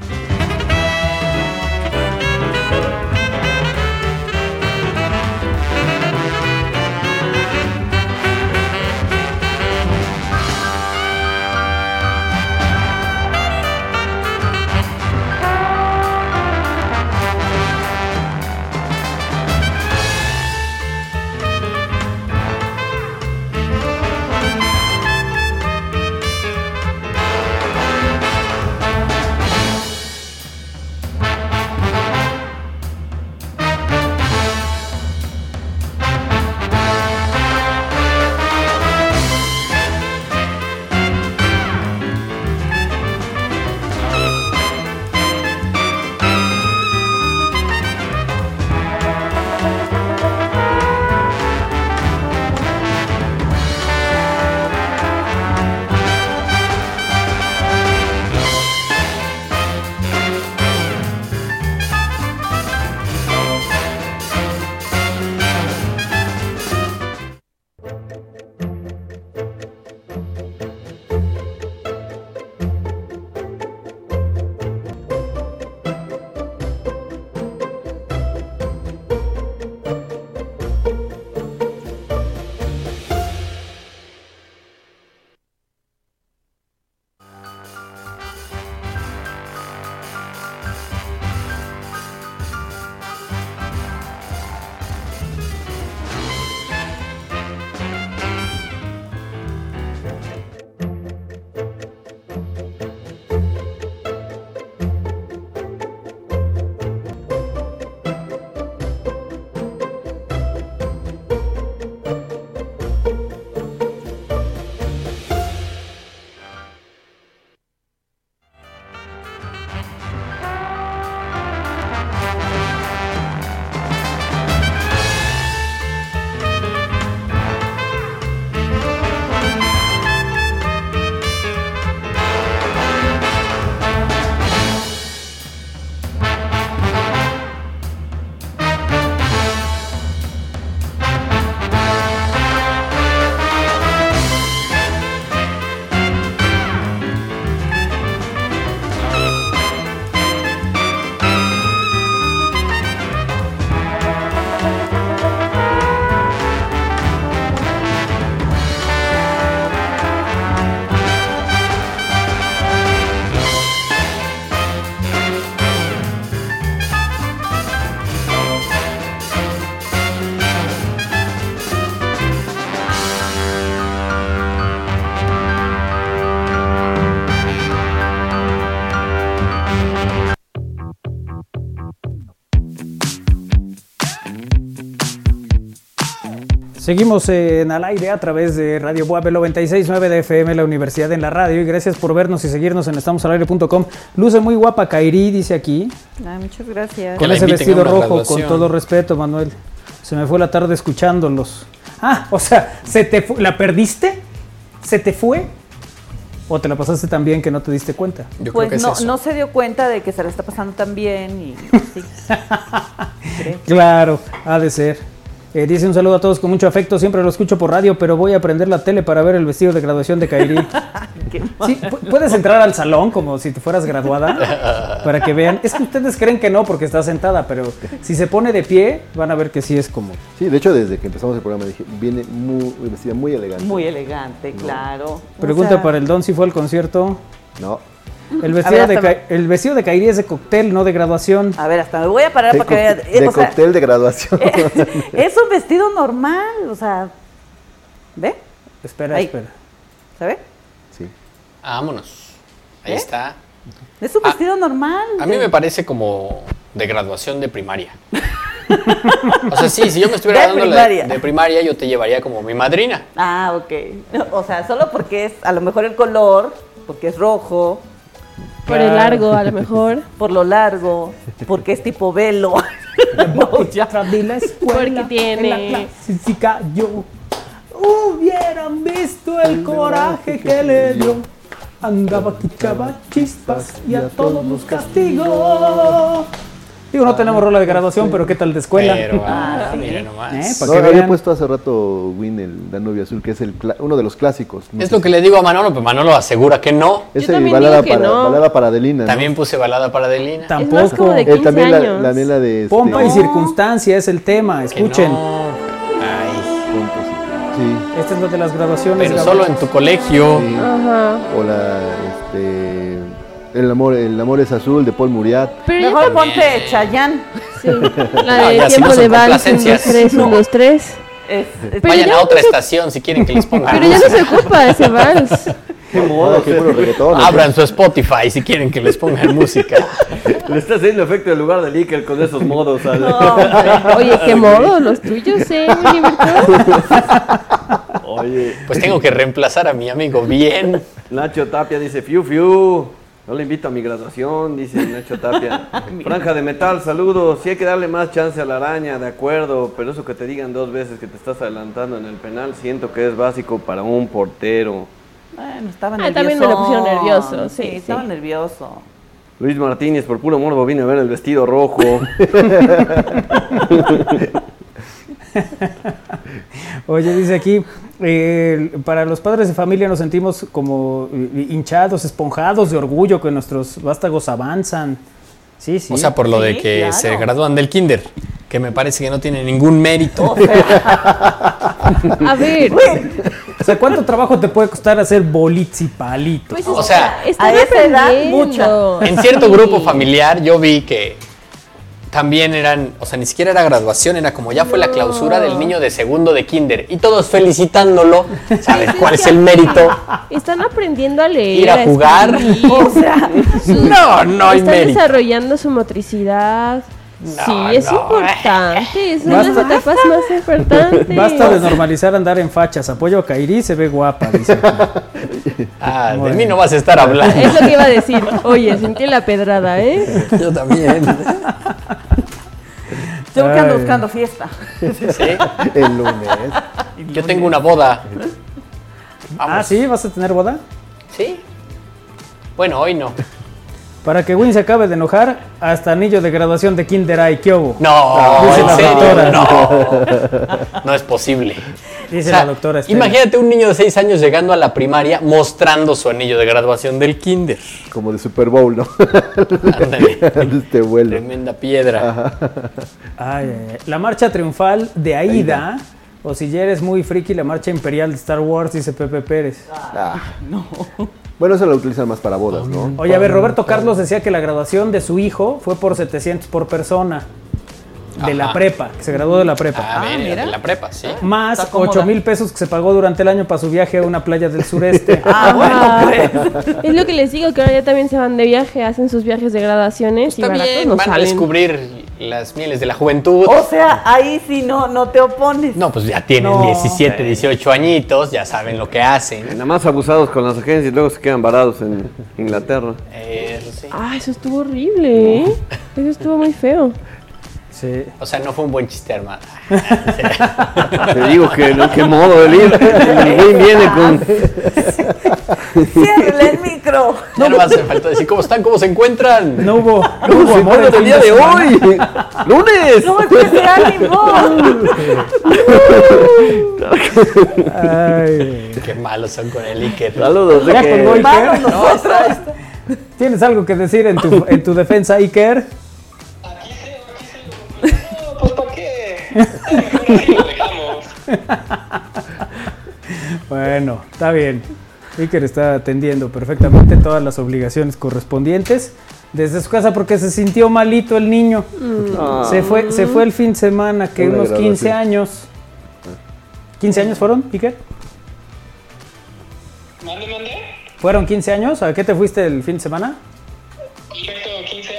Seguimos en al aire a través de Radio Buave 96.9 de FM, la Universidad en la Radio. Y gracias por vernos y seguirnos en estamosalaire.com. Luce muy guapa Kairi, dice aquí. Ay, muchas gracias. Con ese vestido rojo, con todo respeto, Manuel. Se me fue la tarde escuchándolos. Ah, o sea, ¿se te ¿la perdiste? ¿Se te fue? ¿O te la pasaste tan bien que no te diste cuenta? Yo creo Pues que es no, eso. no se dio cuenta de que se la está pasando tan bien y sí. (laughs) Claro, ha de ser. Eh, dice un saludo a todos con mucho afecto. Siempre lo escucho por radio, pero voy a prender la tele para ver el vestido de graduación de Kairi. (laughs) Sí, pu- puedes entrar al salón como si te fueras graduada para que vean. Es que ustedes creen que no porque está sentada, pero si se pone de pie, van a ver que sí es como. Sí, de hecho, desde que empezamos el programa dije, viene muy, vestida muy elegante. Muy elegante, claro. O Pregunta sea, para el Don si fue al concierto. No. El vestido, ver, de, el vestido de Kairi es de cóctel, no de graduación. A ver, hasta me voy a parar De, para que vean. de Eh, sea, cóctel de graduación. (laughs) es un vestido normal, o sea. ¿Ve? Espera, Ahí. espera. ¿Sabe? sí. Vámonos. Ahí ¿Eh? está. Es un Ah, vestido normal. A mí me parece como de graduación de primaria. O sea, sí, si yo me (laughs) estuviera De dando la primaria. de primaria, yo te llevaría como mi madrina. Ah, ok. O sea, solo porque es a lo mejor el color, porque es rojo, Por el largo, a lo mejor. (laughs) por lo largo, porque es tipo velo. (laughs) No, (laughs) ya. de la escuela, Porque tiene- en la cayó. Hubieran visto el coraje que le dio. Andaba que echaba chispas y a todos los castigó. Digo, no tenemos rola de graduación, pero ¿qué tal de escuela? Pero, (laughs) Ah, ah, sí. mira nomás. ¿Eh? No, había vean. puesto hace rato Win, el Danubio Azul, que es el uno de los clásicos. No Es sé lo que le digo a Manolo, pero Manolo asegura que no. Es Yo el también balada, para, no. balada para Adelina. ¿no? También puse balada para Adelina. Es más Tampoco. como de Eh, 15 también, la, años. también la de... este, Pompa y circunstancia es el tema, escuchen. no. Ay, Pompa, sí. Sí. Esta es la de las graduaciones. pero solo en tu colegio. Sí. Ajá. O la, el amor, el amor es azul de Paul Muriat. Pero Mejor ponte Chayanne. Sí. La (laughs) No, de tiempo no de vals, un, dos, tres, un, dos, tres. Es, es- Pero Vayan ya a otra se- estación si quieren que les pongan. Pero ya no se ocupa ese vals. (laughs) Qué modo, qué puro reggaetón. ¿no? Abran su Spotify si quieren que les pongan música. (laughs) Le está haciendo efecto en lugar de Iker con esos modos. No. Oye, qué modo, los tuyos, ¿eh? Oye, Pues tengo que reemplazar a mi amigo bien. Nacho Tapia dice, fiu, fiu. No le invito a mi graduación, dice Nacho Tapia. (laughs) Franja de metal, saludos. Sí hay que darle más chance a la araña, de acuerdo. Pero eso que te digan dos veces que te estás adelantando en el penal, siento que es básico para un portero. Bueno, estaba Ah, nervioso. también me lo pusieron nervioso, sí, sí. estaba nervioso. Luis Martínez, por puro morbo vine a ver el vestido rojo. (laughs) (laughs) Oye, dice aquí, eh, para los padres de familia nos sentimos como eh, hinchados, esponjados de orgullo que nuestros vástagos avanzan. Sí, sí. O sea, por lo de que claro. se gradúan del kinder, que me parece que no tiene ningún mérito. A ver, O sea, ¿cuánto trabajo te puede costar hacer bolits y palitos? pues O sea, a esa edad, aprendiendo. En cierto Sí. grupo familiar yo vi que también eran, o sea, ni siquiera era graduación, era como ya fue la clausura del niño de segundo de kinder y todos felicitándolo. ¿Sabes cuál es el mérito? Están aprendiendo a leer. Ir a jugar. O sea, (laughs) No, no hay Están mérito. desarrollando su motricidad. sí, es no. importante. Es una de las Basta. etapas más importantes. Basta de normalizar andar en fachas. Apoyo a Kairi, se ve guapa, dice. (laughs) (laughs) Ah, de mí no vas a estar hablando. Es lo que iba a decir. Oye, sentí la pedrada, ¿eh? Yo también. (laughs) yo que ando buscando fiesta. Sí. (laughs) El lunes. Yo tengo una boda. Ah, ¿sí? ¿Vas a tener boda? Sí. Bueno, hoy no. Para que Win se acabe de enojar, hasta anillo de graduación de Kinder hay, ¿qué hubo? No, en serio, no. No es posible. Dice O sea, la doctora Estela. imagínate un niño de 6 años llegando a la primaria mostrando su anillo de graduación del kinder. Como de Super Bowl, ¿no? Ándale. (laughs) este vuelo. Tremenda piedra. Ay, ay, ay. La marcha triunfal de Aida, o si ya eres muy friki, la marcha imperial de Star Wars, dice Pepe Pérez. Ah. Bueno, eso lo utilizan más para bodas, ¿no? Oye, a ver, Roberto Carlos decía que la graduación de su hijo fue por 700 por persona. De la prepa, que se graduó de la prepa. Ah, mira, mira. de la prepa, sí. Más Está cómoda. 8 mil pesos que se pagó durante el año para su viaje a una playa del sureste. (laughs) Ah, bueno, (laughs) Ah, pues. Es lo que les digo, que ahora ya también se van de viaje, hacen sus viajes de graduaciones y baratos bien, no van a descubrir las mieles de la juventud. O sea, ahí sí no, no te opones. No, pues ya tienen No. 17, 18 añitos, ya saben lo que hacen. Nada más abusados con las agencias y luego se quedan varados en Inglaterra. Eso sí. Ah, eso estuvo horrible, ¿eh? Eso estuvo muy feo. Sí. O sea, no fue un buen chiste, hermano. (laughs) Te digo que no, qué modo de ir. El güey viene con. Ciérrale el micro. Ya no hace falta decir cómo están, cómo se encuentran. No hubo, no ¿Cómo hubo se amor el día de hoy? ¡Lunes! No me de ánimo. Ay. Qué malos son con el Iker. Saludos. Iker. Nosotros. ¿Tienes algo que decir en tu, en tu defensa, Iker? No, pues ¿para qué? Mejor así lo dejamos. Bueno, está bien. Iker está atendiendo perfectamente todas las obligaciones correspondientes desde su casa porque se sintió malito el niño. Ah. Se fue, se fue el fin de semana, que Una unos 15 graduación. años. ¿15 años fueron, Iker? ¿Mande, mande? ¿Fueron 15 años? ¿A qué te fuiste el fin de semana? Perfecto, 15 años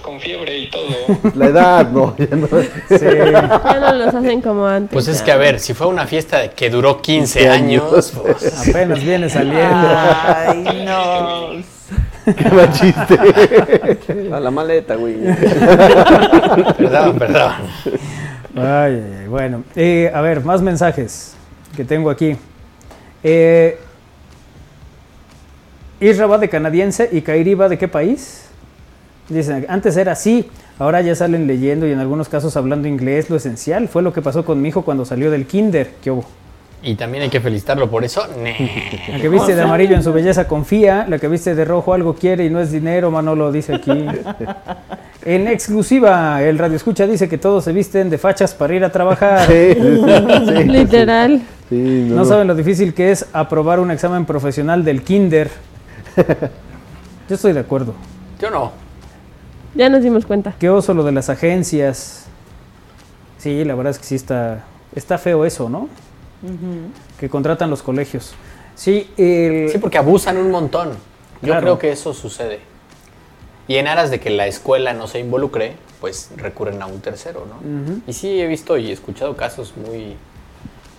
con fiebre y todo. (laughs) La edad, no. (laughs) ya no. Sí. Ya no los hacen como antes. Pues es que, a ver, si fue una fiesta que duró 15 15 años, años. pues, Apenas viene (laughs) saliendo. Ay, no. Qué mal chiste. A la maleta, güey. perdón, perdón. Ay, ay, ay, bueno, eh, a ver, más mensajes que tengo aquí. Eh, Isra va de canadiense y Kairi va de qué país? Dicen, antes era así, ahora ya salen leyendo y en algunos casos hablando inglés, lo esencial. Fue lo que pasó con mi hijo cuando salió del kinder. ¿Qué hubo? Y también hay que felicitarlo por eso. (laughs) La que viste de amarillo en su belleza confía, la que viste de rojo algo quiere y no es dinero, Manolo dice aquí. (laughs) En exclusiva, el radio escucha dice que todos se visten de fachas para ir a trabajar. Sí. Literal. Sí, No saben lo difícil que es aprobar un examen profesional del kinder. (laughs) Yo estoy de acuerdo. Yo no. Ya nos dimos cuenta. Qué oso lo de las agencias. Sí, la verdad es que sí está, está feo eso, ¿no? Que contratan los colegios. Sí, el- Sí, porque abusan un montón. Yo Claro. creo que eso sucede. Y en aras de que la escuela no se involucre, pues recurren a un tercero, ¿no? Y sí he visto y escuchado casos muy,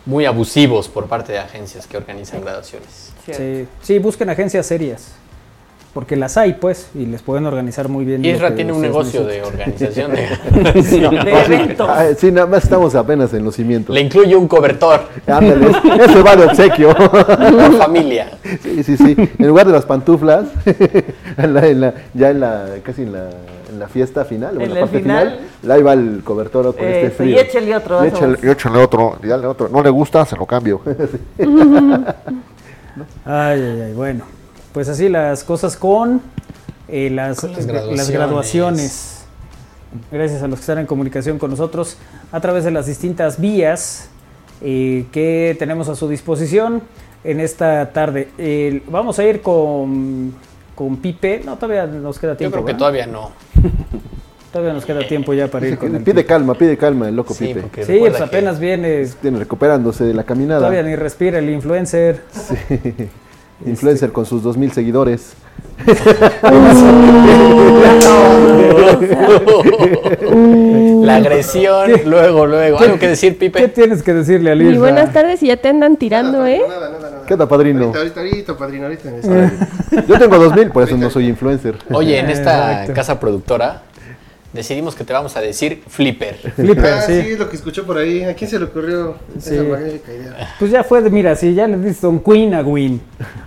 muy abusivos por parte de agencias que organizan graduaciones. sí, sí, busquen agencias serias. Porque las hay, pues, y les pueden organizar muy bien. Isra tiene un negocio de organización de... (laughs) Sí, eventos. Ah, sí, nada más estamos apenas en los cimientos. Le incluye un cobertor Ándale, ese va de obsequio. por familia. Sí, sí, sí. En lugar de las pantuflas, (laughs) en la- en la- ya en la, casi en la, en la fiesta final, o en En la parte final. final, ahí va el cobertor con este Eso, frío. y échale otro, Y eso échale, échale otro, y dale otro. No le gusta, se lo cambio. (laughs) Ay, ay, ay, bueno. Pues así las cosas con, eh, las, Con las las graduaciones. Gracias a los que están en comunicación con nosotros a través de las distintas vías eh, que tenemos a su disposición en esta tarde. Vamos a ir con, con Pipe. No, todavía nos queda Yo tiempo. creo que ¿verdad? todavía no. (laughs) Todavía nos queda tiempo ya para ir con el pide calma, pide calma el loco Sí, Pipe. Sí, pues apenas viene. Tiene recuperándose de la caminada. Todavía ni respira el influencer. (laughs) Influencer con sus 2000 seguidores. (laughs) La agresión, luego, luego. ¿Algo que decir, ¿Qué Pipe? tienes que decirle a Y Lisa? buenas tardes y ya te andan tirando, ¿eh? Nada, nada, nada. ¿Qué onda, padrino? Ahorita, ahorita, ahorita, padrino, ahorita. (laughs) Yo tengo 2000, por eso no soy influencer. Oye, en esta Exacto. casa productora decidimos que te vamos a decir flipper. Flipper, Ah, sí. sí, lo que escuchó por ahí. ¿A quién se le ocurrió Sí. esa magnífica idea? Pues ya fue, de, mira, si ya le diste un Queen a Win,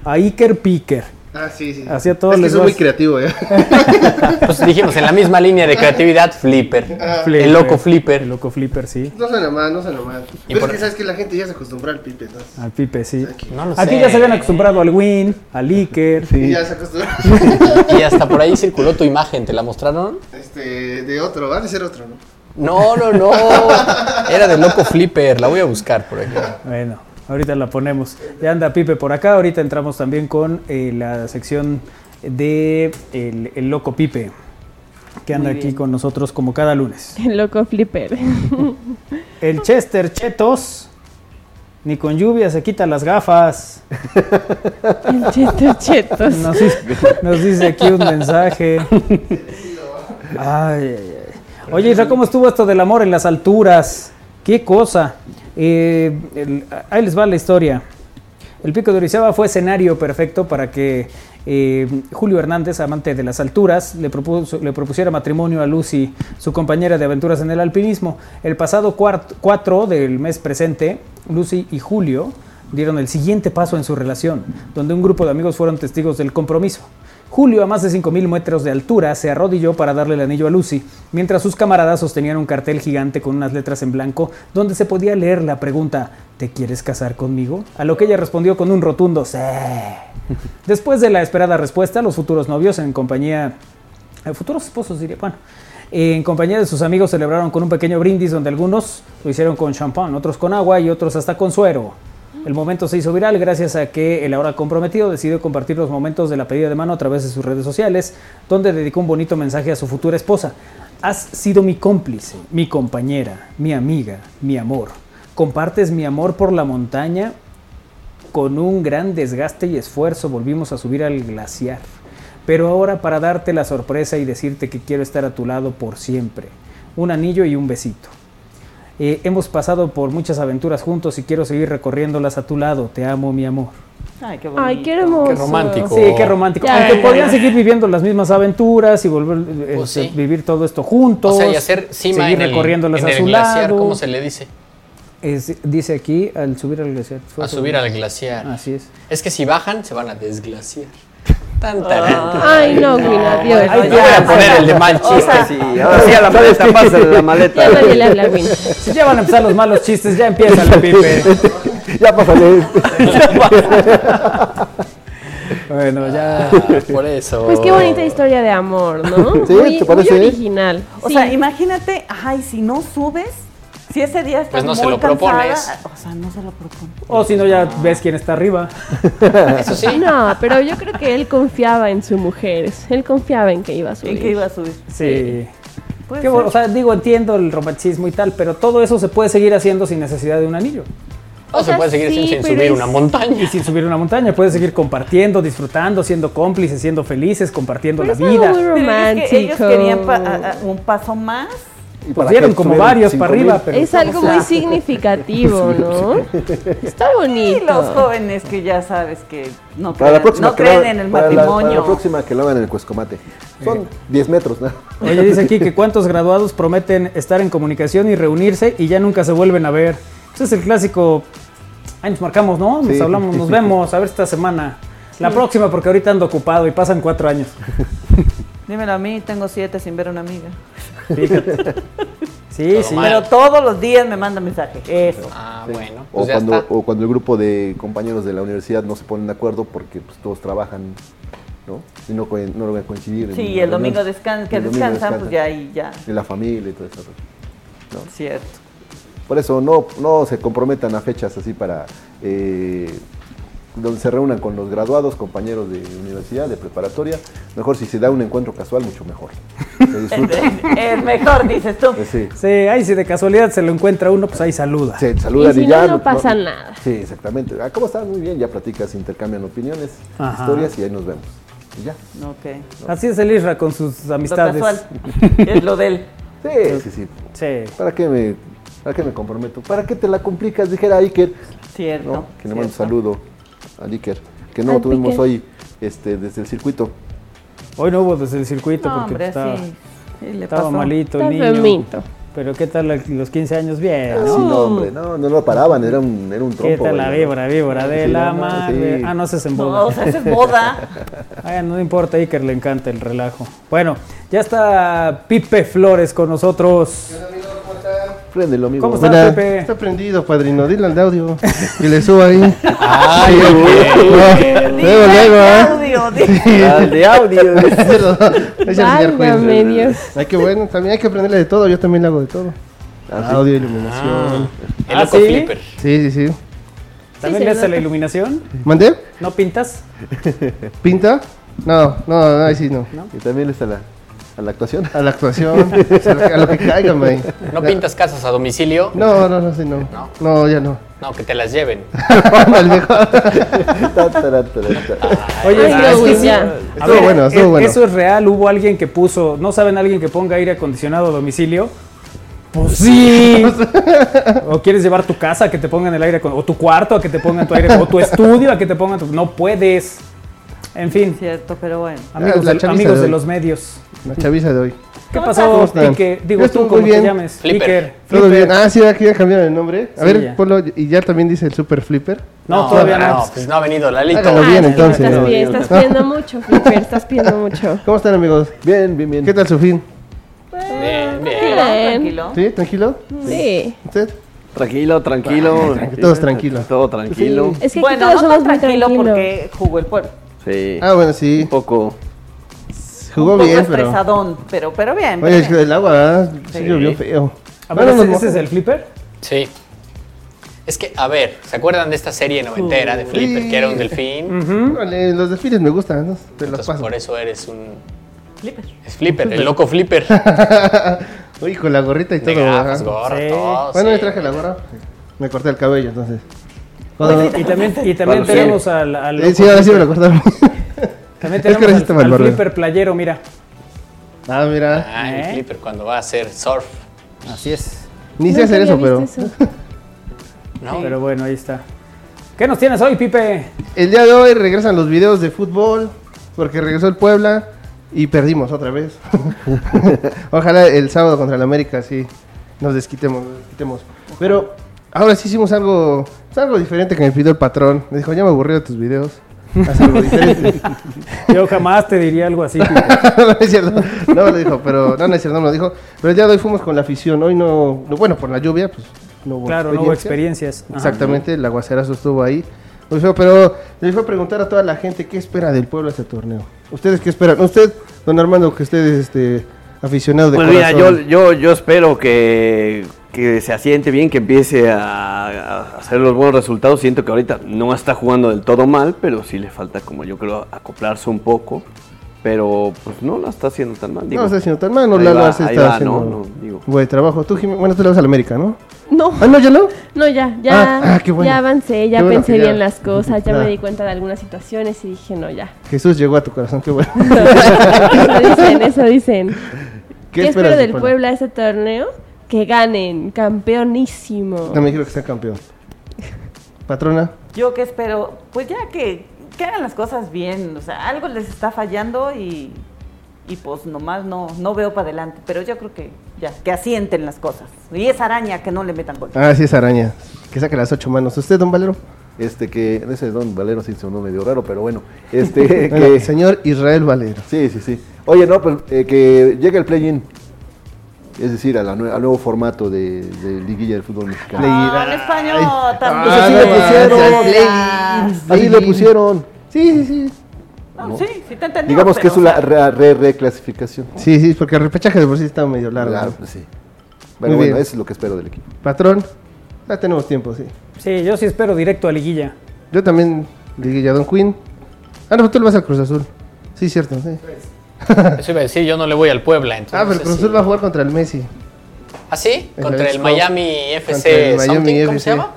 a Iker Picker, Ah, sí, sí. Así a todos es que les vas- muy creativo, ¿eh? (laughs) Pues dijimos en la misma línea de creatividad, flipper. Flipper. El loco flipper. El loco Flipper, sí. No suena mal, no suena mal. Pero por- es que sabes que la gente ya se acostumbró al pipe, entonces. Al Pipe, sí. No lo Aquí sé. ya se habían acostumbrado al Win, al Iker. Y ya se acostumbró. Y hasta por ahí circuló tu imagen, ¿te la mostraron? este, de otro, va a ser otro, ¿no? No, no, no. Era de loco flipper. La voy a buscar por aquí. Bueno, ahorita la ponemos. Ya anda Pipe por acá. Ahorita entramos también con eh, la sección de el, el loco Pipe, que anda aquí con nosotros como cada lunes. (laughs) El loco flipper. (laughs) El Chester Chetos Ni con lluvia se quita las gafas. El chetos, chetos. Nos dice, nos dice aquí un mensaje. Ay, ay, ay. Oye, Isra, ¿cómo estuvo esto del amor en las alturas? ¿Qué cosa? Eh, ahí les va la historia. El pico de Orizaba fue escenario perfecto para que eh, Julio Hernández, amante de las alturas, le, le propusiera matrimonio a Lucy, su compañera de aventuras en el alpinismo. El pasado 4 del mes presente, Lucy y Julio dieron el siguiente paso en su relación, donde un grupo de amigos fueron testigos del compromiso. Julio, a más de 5.000 metros de altura, se arrodilló para darle el anillo a Lucy, mientras sus camaradas sostenían un cartel gigante con unas letras en blanco donde se podía leer la pregunta ¿Te quieres casar conmigo? A lo que ella respondió con un rotundo sí. (laughs) Después de la esperada respuesta, los futuros novios, en compañía, eh, futuros esposos diría, bueno, en compañía de sus amigos celebraron con un pequeño brindis donde algunos lo hicieron con champán, otros con agua y otros hasta con suero. El momento se hizo viral gracias a que el ahora comprometido decidió compartir los momentos de la pedida de mano a través de sus redes sociales, donde dedicó un bonito mensaje a su futura esposa. Has sido mi cómplice, mi compañera, mi amiga, mi amor. Compartes mi amor por la montaña. Con un gran desgaste y esfuerzo volvimos a subir al glaciar. Pero ahora para darte la sorpresa y decirte que quiero estar a tu lado por siempre. Un anillo y un besito. Eh, hemos pasado por muchas aventuras juntos y quiero seguir recorriéndolas a tu lado. Te amo, mi amor. Ay, qué bonito. Ay, qué hermoso. Qué romántico. Sí, qué romántico. Ya, Aunque ya, podrían ya. seguir viviendo las mismas aventuras y volver eh, Pues este, sí. vivir todo esto juntos. O sea, y hacer cima seguir en el, recorriéndolas en a el su glaciar, lado. ¿cómo se le dice? Es- dice aquí al subir al glaciar. A subir al glaciar. Así es. Es que si bajan, se van a desglaciar. Tan, tarán. Ay, no, Gwyn, adiós. Ay, Te voy a poner el de mal O chiste. sea, Sí, ahora sí a la maleta, pásale la maleta. Ya nadie le habla a Gwyn. Si ya van a empezar los malos chistes, ya empieza el pipe. (laughs) Ya pásale. (laughs) bueno, ya. Ah, por eso. Pues qué bonita historia de amor, ¿no? Sí, muy, ¿te parece? muy original. O Sí. sea, imagínate, ay, si no subes, si ese día estás Pues no se muy lo cansada, propones. o sea, no se lo propones. O si no, ya ves quién está arriba. (laughs) Eso sí. No, pero yo creo que él confiaba en su mujer. Él confiaba en que iba a subir. ¿En qué iba a subir? Sí. Qué bueno, o sea, digo, entiendo el romanticismo y tal, pero todo eso se puede seguir haciendo sin necesidad de un anillo. O, O se sea, puede seguir sí, sin, sin subir es- una montaña. Y sin subir una montaña, puedes seguir compartiendo, disfrutando, siendo cómplices, siendo felices, compartiendo Pero la es algo vida. muy Pero es romántico. que ellos querían pa- a- a- un paso más. Y Pues dieron como varios para arriba, pero Es algo muy (laughs) significativo, ¿no? Está Y bonito. los jóvenes que ya sabes que no Para la creen, próxima no que creen lo- en el para la- para matrimonio. la próxima que lo hagan en el Cuescomate. Son 10 metros, ¿no? Oye, dice aquí que (laughs) cuántos graduados prometen estar en comunicación y reunirse y ya nunca se vuelven a ver. Ese es el clásico. Ahí nos marcamos, ¿no? Nos Sí. hablamos, nos (laughs) vemos, a ver esta semana. La próxima, porque ahorita ando ocupado y pasan cuatro años. Dímelo a mí, tengo siete sin ver a una amiga. Fíjate. Sí, Todo sí. mal. Pero todos los días me manda mensaje. Eso. Ah, bueno. O Pues ya cuando, está. o cuando el grupo de compañeros de la universidad no se ponen de acuerdo porque pues, todos trabajan, ¿no? Y no, no logran coincidir. en Sí, una el domingo descan que El domingo descansan, pues ya ahí ya. Y la familia y todo eso. ¿no? Cierto. Por eso no, no se comprometan a fechas así para eh, donde se reúnan con los graduados, compañeros de universidad, de preparatoria. Mejor si se da un encuentro casual, mucho mejor. Se disfruta. (laughs) Es mejor, dices tú. Sí. Sí, ahí si de casualidad se lo encuentra uno, pues ahí saluda. Se saludan Y si y, ya. no, no pasa nada. Sí, exactamente. Ah, ¿Cómo estás? Muy bien. Ya platicas, intercambian opiniones, Ajá. historias y ahí nos vemos. Y ya. Ok. Así es el Isra con sus Lo amistades. casual. (laughs) Es lo de él. Sí, sí, sí. Sí. ¿Para qué me, para qué me comprometo? ¿Para qué te la complicas? Dijera Iker, Cierto. ¿no? Que le mando un saludo a Iker. Que no Al tuvimos hoy este, desde el circuito. Hoy no hubo desde el circuito No, porque hombre, estaba, sí. Sí, le estaba pasó. malito el niño. Pero ¿qué tal los 15 años? Bien, Ah, ¿no? sí, no, hombre, no, no lo paraban, era un, era un trompo. ¿Qué tal la víbora, víbora de Sí, la no, madre? sí. Ah, no, se es en No, boda. o sea, esa es boda. (laughs) No importa, a Iker le encanta el relajo. Bueno, ya está Pipe Flores con nosotros. Préndelo, amigo. ¿Cómo está, Buena. Pepe? Está prendido, padrino. Dile al de audio. Y le subo ahí. Ay, (laughs) No, luego, luego, ¿eh? (laughs) Al de audio. (laughs) Es el Dios. Hay que, bueno, también hay que aprenderle de todo. Yo también le hago de todo. Ah. Audio, iluminación. El Ah, loco ¿sí? flipper. Sí, sí, sí. ¿También le hace la iluminación? ¿Mandé? ¿No pintas? ¿Pinta? No, no, ahí sí no. Y también está la. ¿A la actuación? A la actuación, (laughs) a lo- que caiga, man. ¿No pintas casas a domicilio? No, no, no, sí, no. No. No, ya no. No, que te las lleven. Oye, Estuvo bueno, estuvo ¿e- bueno. Eso es real, hubo alguien que puso, ¿no saben alguien que ponga aire acondicionado a domicilio? Pues sí. (laughs) o quieres llevar tu casa a que te pongan el aire o tu cuarto a que te pongan tu aire o tu estudio a que te pongan tu no puedes. En fin, Cierto, pero bueno. amigos, de, chaviza amigos de de hoy. los medios. La chaviza de hoy. ¿Qué ¿Cómo pasó, ¿Cómo están? Pique? Digo tú como muy te bien. llames. Flipper. Todo Flipper. bien. Ah, sí, aquí ya cambiaron el nombre. A Sí, ver, ya. ponlo. Y ya también dice el Super Flipper. No, todavía no. No, pues no ha venido Lalito. Hágalo bien, Ah, entonces. Estás, ¿no? bien, estás (laughs) pidiendo mucho, Flipper, estás pidiendo mucho. ¿Cómo están, amigos? Bien, bien, bien. ¿Qué tal su fin? Bien, bien. Bien. Tranquilo. ¿Sí? ¿Tranquilo? Sí. ¿Usted? Tranquilo, tranquilo. Todos tranquilos. Todo tranquilo. Es que Bueno, todos no somos tan tranquilo tranquilos. porque jugó el pueblo. Sí. Ah, bueno, sí. Un poco. Jugó Un poco bien, pero. estresadón, pero, pero bien. Oye, es que el agua sí Sí. llovió feo. A ver, Bueno, ¿ese, es el flipper? Sí. Es que, a ver, ¿se acuerdan de esta serie noventera de Flipper, Sí. que era un delfín? Los desfiles me gustan, ¿no? Te los Entonces, paso. por eso eres un... Flipper. Es Flipper, el loco Flipper. (laughs) Uy, con la gorrita y De todo. gafas, ajá. gorra, Sí. todo. Bueno, sí. me traje la gorra. Me corté el cabello, entonces. Cuando- Y también, y también Para tenemos al, al Eh, loco sí, ahora sí me lo cortaron. (laughs) También Es que tenemos al, al flipper playero, mira. ah, mira. Ah, ¿Eh? el Flipper cuando va a hacer surf. Así es. Ni sé Nunca hacer eso, pero. eso. (laughs) No, Pero bueno, ahí está. ¿Qué nos tienes hoy, Pipe? El día de hoy regresan los videos de fútbol. Porque regresó el Puebla. Y perdimos otra vez. (laughs) Ojalá el sábado contra el América sí nos desquitemos, nos desquitemos. Pero ahora sí hicimos algo, es algo diferente que me pidió el patrón. Me dijo, ya me aburrí de tus videos. Haz algo diferente. (laughs) Yo jamás te diría algo así, (laughs) no, no es cierto. No lo dijo, pero no, no es cierto, no me lo dijo. Pero el día de hoy fuimos con la afición. Hoy no, no- bueno, por la lluvia, pues no hubo Claro, no hubo experiencias. Ajá. Exactamente, el aguacerazo estuvo ahí. Muy feo, pero le fue a preguntar a toda la gente qué espera del pueblo este torneo. ¿Ustedes qué esperan? Usted, don Armando, que usted es este, aficionado de Pues mira, yo, corazón. yo, yo espero que, que se asiente bien, que empiece a, a hacer los buenos resultados. Siento que ahorita no está jugando del todo mal, pero sí le falta, como yo creo, acoplarse un poco. Pero pues no la está haciendo tan mal. no digo. está haciendo tan mal, no, Lalo va, Arce ahí está va, haciendo ¿no? No, digo. buen trabajo. Tú, Jimé- bueno, tú le vas a la América, ¿no? No, Ah, no, ya no. no, ya, ya, Ah, ah, qué bueno. ya avancé, ya Qué bueno pensé ya- bien las cosas, ya Ah. me di cuenta de algunas situaciones y dije, no, ya. Jesús llegó a tu corazón, qué bueno. (laughs) Eso dicen, eso dicen. ¿Qué, esperas espero del Puebla? Puebla este torneo? Que ganen, campeonísimo. Me quiero que sea campeón. (laughs) Patrona. Yo que espero, pues ya que, que hagan las cosas bien, o sea, algo les está fallando y, y pues nomás no, no veo para adelante, pero yo creo que ya, que asienten las cosas. Y esa araña que no le metan gol. Ah, sí, es araña. Que saque las ocho manos. ¿Usted, don Valero? Este que, ese don Valero sí sonó medio raro, pero bueno. Este (laughs) que. señor Israel Valero. Sí, sí, sí. Oye, no, pues eh, que llegue el play-in. Es decir, a la nue- al nuevo formato de, de liguilla del fútbol mexicano. Ah, en español Ay. también. Ah, Así no le manches, pusieron. Así le pusieron. Sí, sí, sí. No, sí, sí te entendí. Digamos que es una re- re- reclasificación. Sí, sí, porque el repechaje de por sí está medio largo. Claro, ¿no? sí. Bueno, Muy bueno, bien. eso es lo que espero del equipo. Patrón, ya tenemos tiempo, sí. Sí, yo sí espero directo a liguilla. Yo también ya Don Quinn. Ah, no, tú le vas al Cruz Azul. Sí, cierto, sí. (laughs) eso iba a decir, yo no le voy al Puebla, entonces. Ah, pero el no Cruz Azul si- va a jugar contra el Messi. ¿Ah, sí? Contra el. Miami Contra FC el Miami ¿cómo FC. se llama?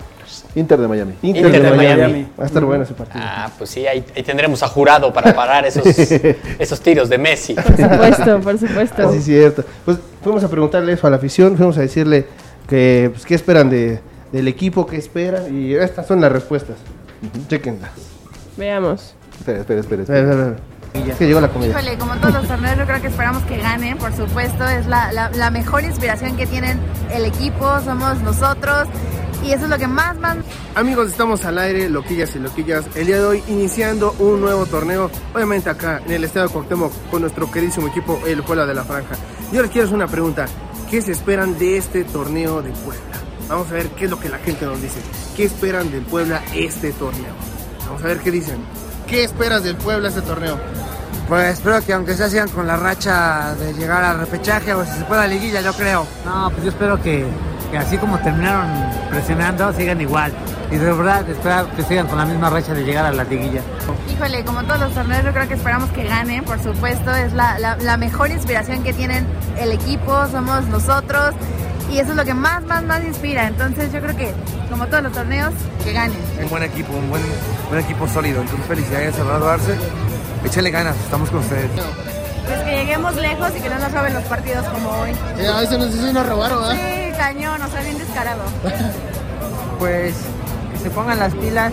Inter de Miami. Inter, Inter de, de Miami. Miami. Va a estar bueno ese partido. Ah, pues sí, ahí, ahí tendremos a jurado para parar esos, (laughs) esos tiros de Messi. Por supuesto, por supuesto. Así es cierto. Pues fuimos a preguntarle eso a la afición, fuimos a decirle que pues, qué esperan de, del equipo, qué esperan, y estas son las respuestas. Chequenlas. Veamos. Espera, espera, espera. Espera. a ver, a ver. Que llegó la comida. Híjole, como todos los torneos, yo creo que esperamos que ganen, por supuesto. Es la, la, la mejor inspiración que tienen el equipo, somos nosotros. Y eso es lo que más, más Amigos, estamos al aire, loquillas y loquillas. El día de hoy iniciando un nuevo torneo, obviamente acá en el estado de Cuauhtémoc con nuestro queridísimo equipo El Puebla de la Franja. Yo les quiero hacer una pregunta. ¿Qué se esperan de este torneo de Puebla? Vamos a ver qué es lo que la gente nos dice. ¿Qué esperan del Puebla este torneo? Vamos a ver qué dicen. ¿Qué esperas del Puebla este torneo? Pues espero que aunque sea sigan con la racha de llegar al repechaje o si se pueda liguilla, yo creo. No, pues yo espero que, que así como terminaron presionando, sigan igual. Y de verdad, espero que sigan con la misma racha de llegar a la liguilla. Híjole, como todos los torneos, yo creo que esperamos que gane, por supuesto. Es la, la, la mejor inspiración que tienen el equipo, somos nosotros. Y eso es lo que más, más, más inspira. Entonces yo creo que, como todos los torneos, que gane. Un buen equipo, un buen, buen equipo sólido. Entonces felicidades a Arce. Échale ganas, estamos con ustedes. Pues que lleguemos lejos y que no nos roben los partidos como hoy. a veces nos dicen nos robaron, ¿verdad? Sí, cañón, o sea, bien descarado. (laughs) Pues que se pongan las pilas.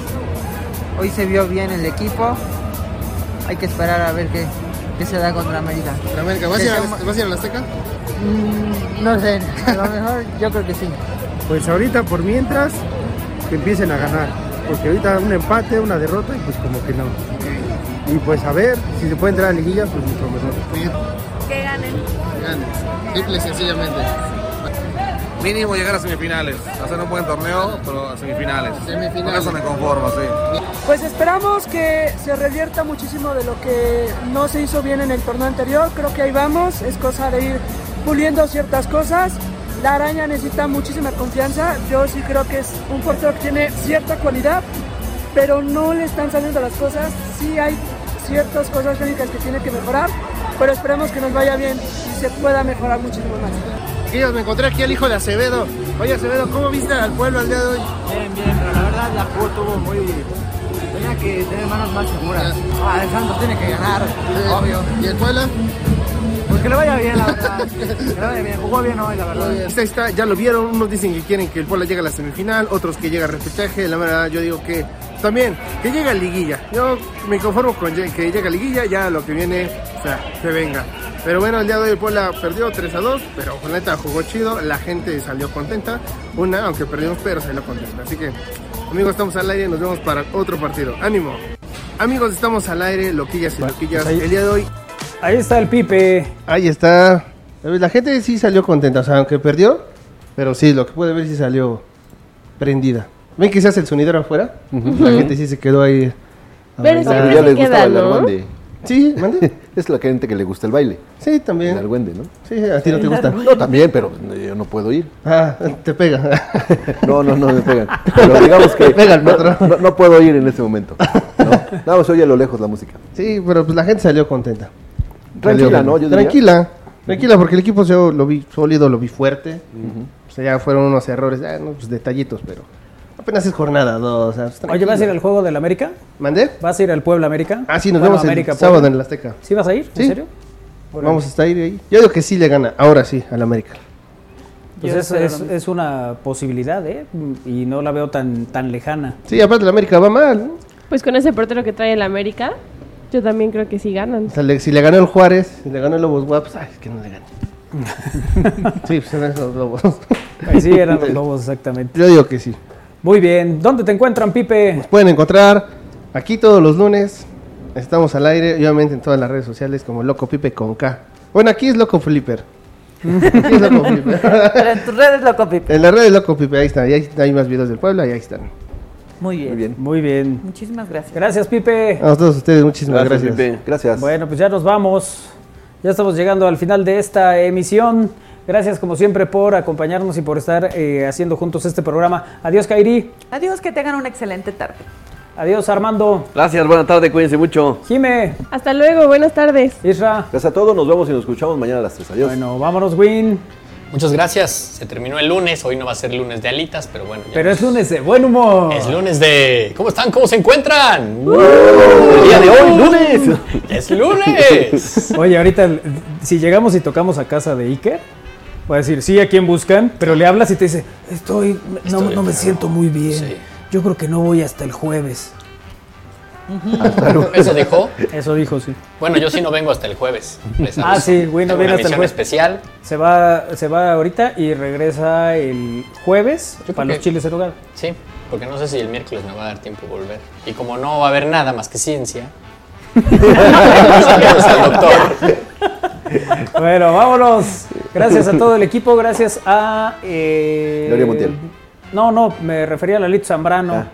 Hoy se vio bien el equipo. Hay que esperar a ver qué, qué se da contra América. Contra América. ¿Vas, a ir a, Que ¿Vas a ir a la Azteca? Mm, no sé, a lo mejor yo creo que sí. Pues ahorita por mientras que empiecen a ganar, porque ahorita un empate, una derrota y pues como que no. Y pues a ver si se puede entrar a la liguilla, pues mucho mejor. Que ganen. Ganen. Simple y sencillamente. Mínimo llegar a semifinales. Hacer un buen torneo, pero a semifinales. Semifinales. Con eso me conformo, sí. Pues esperamos que se revierta muchísimo de lo que no se hizo bien en el torneo anterior. Creo que ahí vamos, es cosa de ir puliendo ciertas cosas. La araña necesita muchísima confianza. Yo sí creo que es un portero que tiene cierta cualidad, pero no le están saliendo las cosas. Sí hay ciertas cosas técnicas que tiene que mejorar, pero esperemos que nos vaya bien y se pueda mejorar muchísimo más. Chiquillos, me encontré aquí al hijo de Acevedo. Oye, Acevedo, ¿cómo viste al pueblo al día de hoy? Bien, bien, pero la verdad la jugó tuvo muy... Tenía que tener manos más seguras. Ah, el Santos tiene que ganar, obvio. ¿Y el Puebla? Pues que le vaya bien, la verdad. Que le vaya bien, jugó bien hoy, la verdad. Ahí está, ya lo vieron, unos dicen que quieren que el Puebla llegue a la semifinal, otros que llegue a repechaje, la verdad yo digo que también, que llegue a liguilla. Yo me conformo con que llegue a liguilla, ya lo que viene, o sea, se venga. Pero bueno, el día de hoy el Puebla perdió 3 a 2, pero con neta jugó chido, la gente salió contenta, una, aunque perdimos, pero salió contenta. Así que, amigos, estamos al aire, nos vemos para otro partido. ¡Ánimo! Amigos, estamos al aire, loquillas y loquillas. El día de hoy Ahí está el Pipe. Ahí está. La gente sí salió contenta, o sea, aunque perdió, pero sí, lo que puede ver sí salió prendida. ¿Ven que se hace el sonidero afuera? La gente sí se quedó ahí. Pero siempre se queda, ¿no? Sí, mande. (laughs) Es la gente que le gusta el baile. Sí, también. El argüende, ¿no? Sí, a ti no te gusta. No, también, pero yo no puedo ir. Ah, (laughs) te pega. (laughs) No, no, no me pegan. Pero digamos que Pega el no, no- no puedo ir en este momento. ¿no? Más se oye a lo lejos la música. Sí, pero pues la gente salió contenta. Tranquila, ¿no? Yo diría. tranquila, tranquila, porque el equipo yo lo vi sólido, lo vi fuerte. O sea, ya fueron unos errores, ah, no, pues detallitos, pero apenas es jornada dos. O sea, pues, Oye, ¿vas a ir al juego del América? ¿Mandé? ¿Vas a ir al Puebla América? Ah, sí, nos Bueno, vemos el sábado en el Azteca. ¿Sí vas a ir? ¿En Sí. serio? Vamos a estar ahí. Yo digo que sí le gana, ahora sí, al América. Pues es, es- una posibilidad, ¿eh? Y no la veo tan, tan lejana. Sí, aparte el América va mal. ¿no? Pues con ese portero que trae el América, yo también creo que sí ganan. O sea, le- si le ganó el Juárez, si le ganó el Lobos Guapos, ay, es que no le gane. (laughs) sí, pues eran esos Lobos. Ahí sí eran los lobos, exactamente. Yo digo que sí. Muy bien. ¿Dónde te encuentran, Pipe? Pueden encontrar aquí todos los lunes. Estamos al aire, obviamente en todas las redes sociales como Loco Pipe con K. Bueno, aquí es Loco Flipper. Aquí es Loco Flipper. Pero en tus redes, loco, Pipe. en las redes Loco Pipe, ahí está. Y ahí hay más videos del pueblo y ahí están. Muy bien. Muy bien. Muy bien. Muchísimas gracias. Gracias, Pipe. A todos ustedes, muchísimas gracias. Pipe. Gracias. Bueno, pues ya nos vamos. Ya estamos llegando al final de esta emisión. Gracias como siempre por acompañarnos y por estar eh, haciendo juntos este programa. Adiós, Kairi. Adiós, que tengan una excelente tarde. Adiós, Armando. Gracias, buena tarde, cuídense mucho. Jime. Hasta luego, buenas tardes. Isra. Gracias a todos, nos vemos y nos escuchamos mañana a las 3. Adiós. Bueno, vámonos, Win. Muchas gracias. Se terminó el lunes. Hoy no va a ser lunes de alitas, pero bueno. Pero es lunes de buen humor. Es lunes de. ¿Cómo están? ¿Cómo se encuentran? El día de hoy, lunes. (laughs) ¡Es lunes! Oye, ahorita, si llegamos y tocamos a casa de Iker, voy a decir, sí, ¿a quién buscan? Pero le hablas y te dice, estoy, no, Estoy no me siento muy bien. Sí. Yo creo que no voy hasta el jueves. Eso dijo. Eso dijo, sí. Bueno, yo sí no vengo hasta el jueves. (laughs) les Ah, aviso. sí, güey, no viene hasta el jueves. especial. Se va, se va ahorita y regresa el Yo para los chiles en hogar. Sí, porque no sé si el miércoles me va a dar tiempo de volver. Y como no va a haber nada más que ciencia. (laughs) (laughs) saludos al doctor. Bueno, vámonos. Gracias a todo el equipo, gracias a... Eh, Gloria Montiel. No, no, me refería a Lalito Zambrano Ah.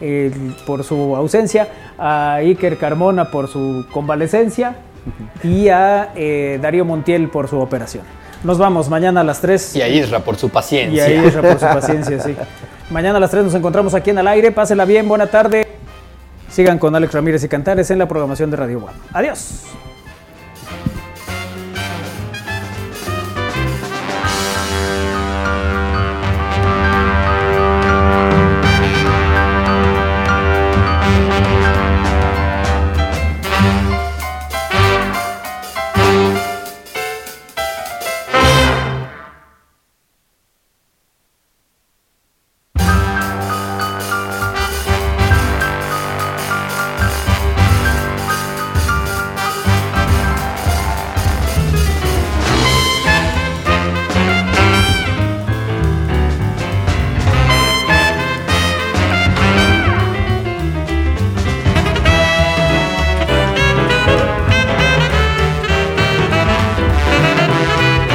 Eh, por su ausencia, a Iker Carmona por su convalecencia y a eh, Darío Montiel por su operación. Nos vamos mañana a las 3. Y a Isra por su Y paciencia. a Isra por su paciencia, sí. (laughs) Mañana a las 3 nos encontramos aquí en el aire. Pásela bien, buena tarde. Sigan con Alex Ramírez y Cantares en la programación de Radio One. Adiós.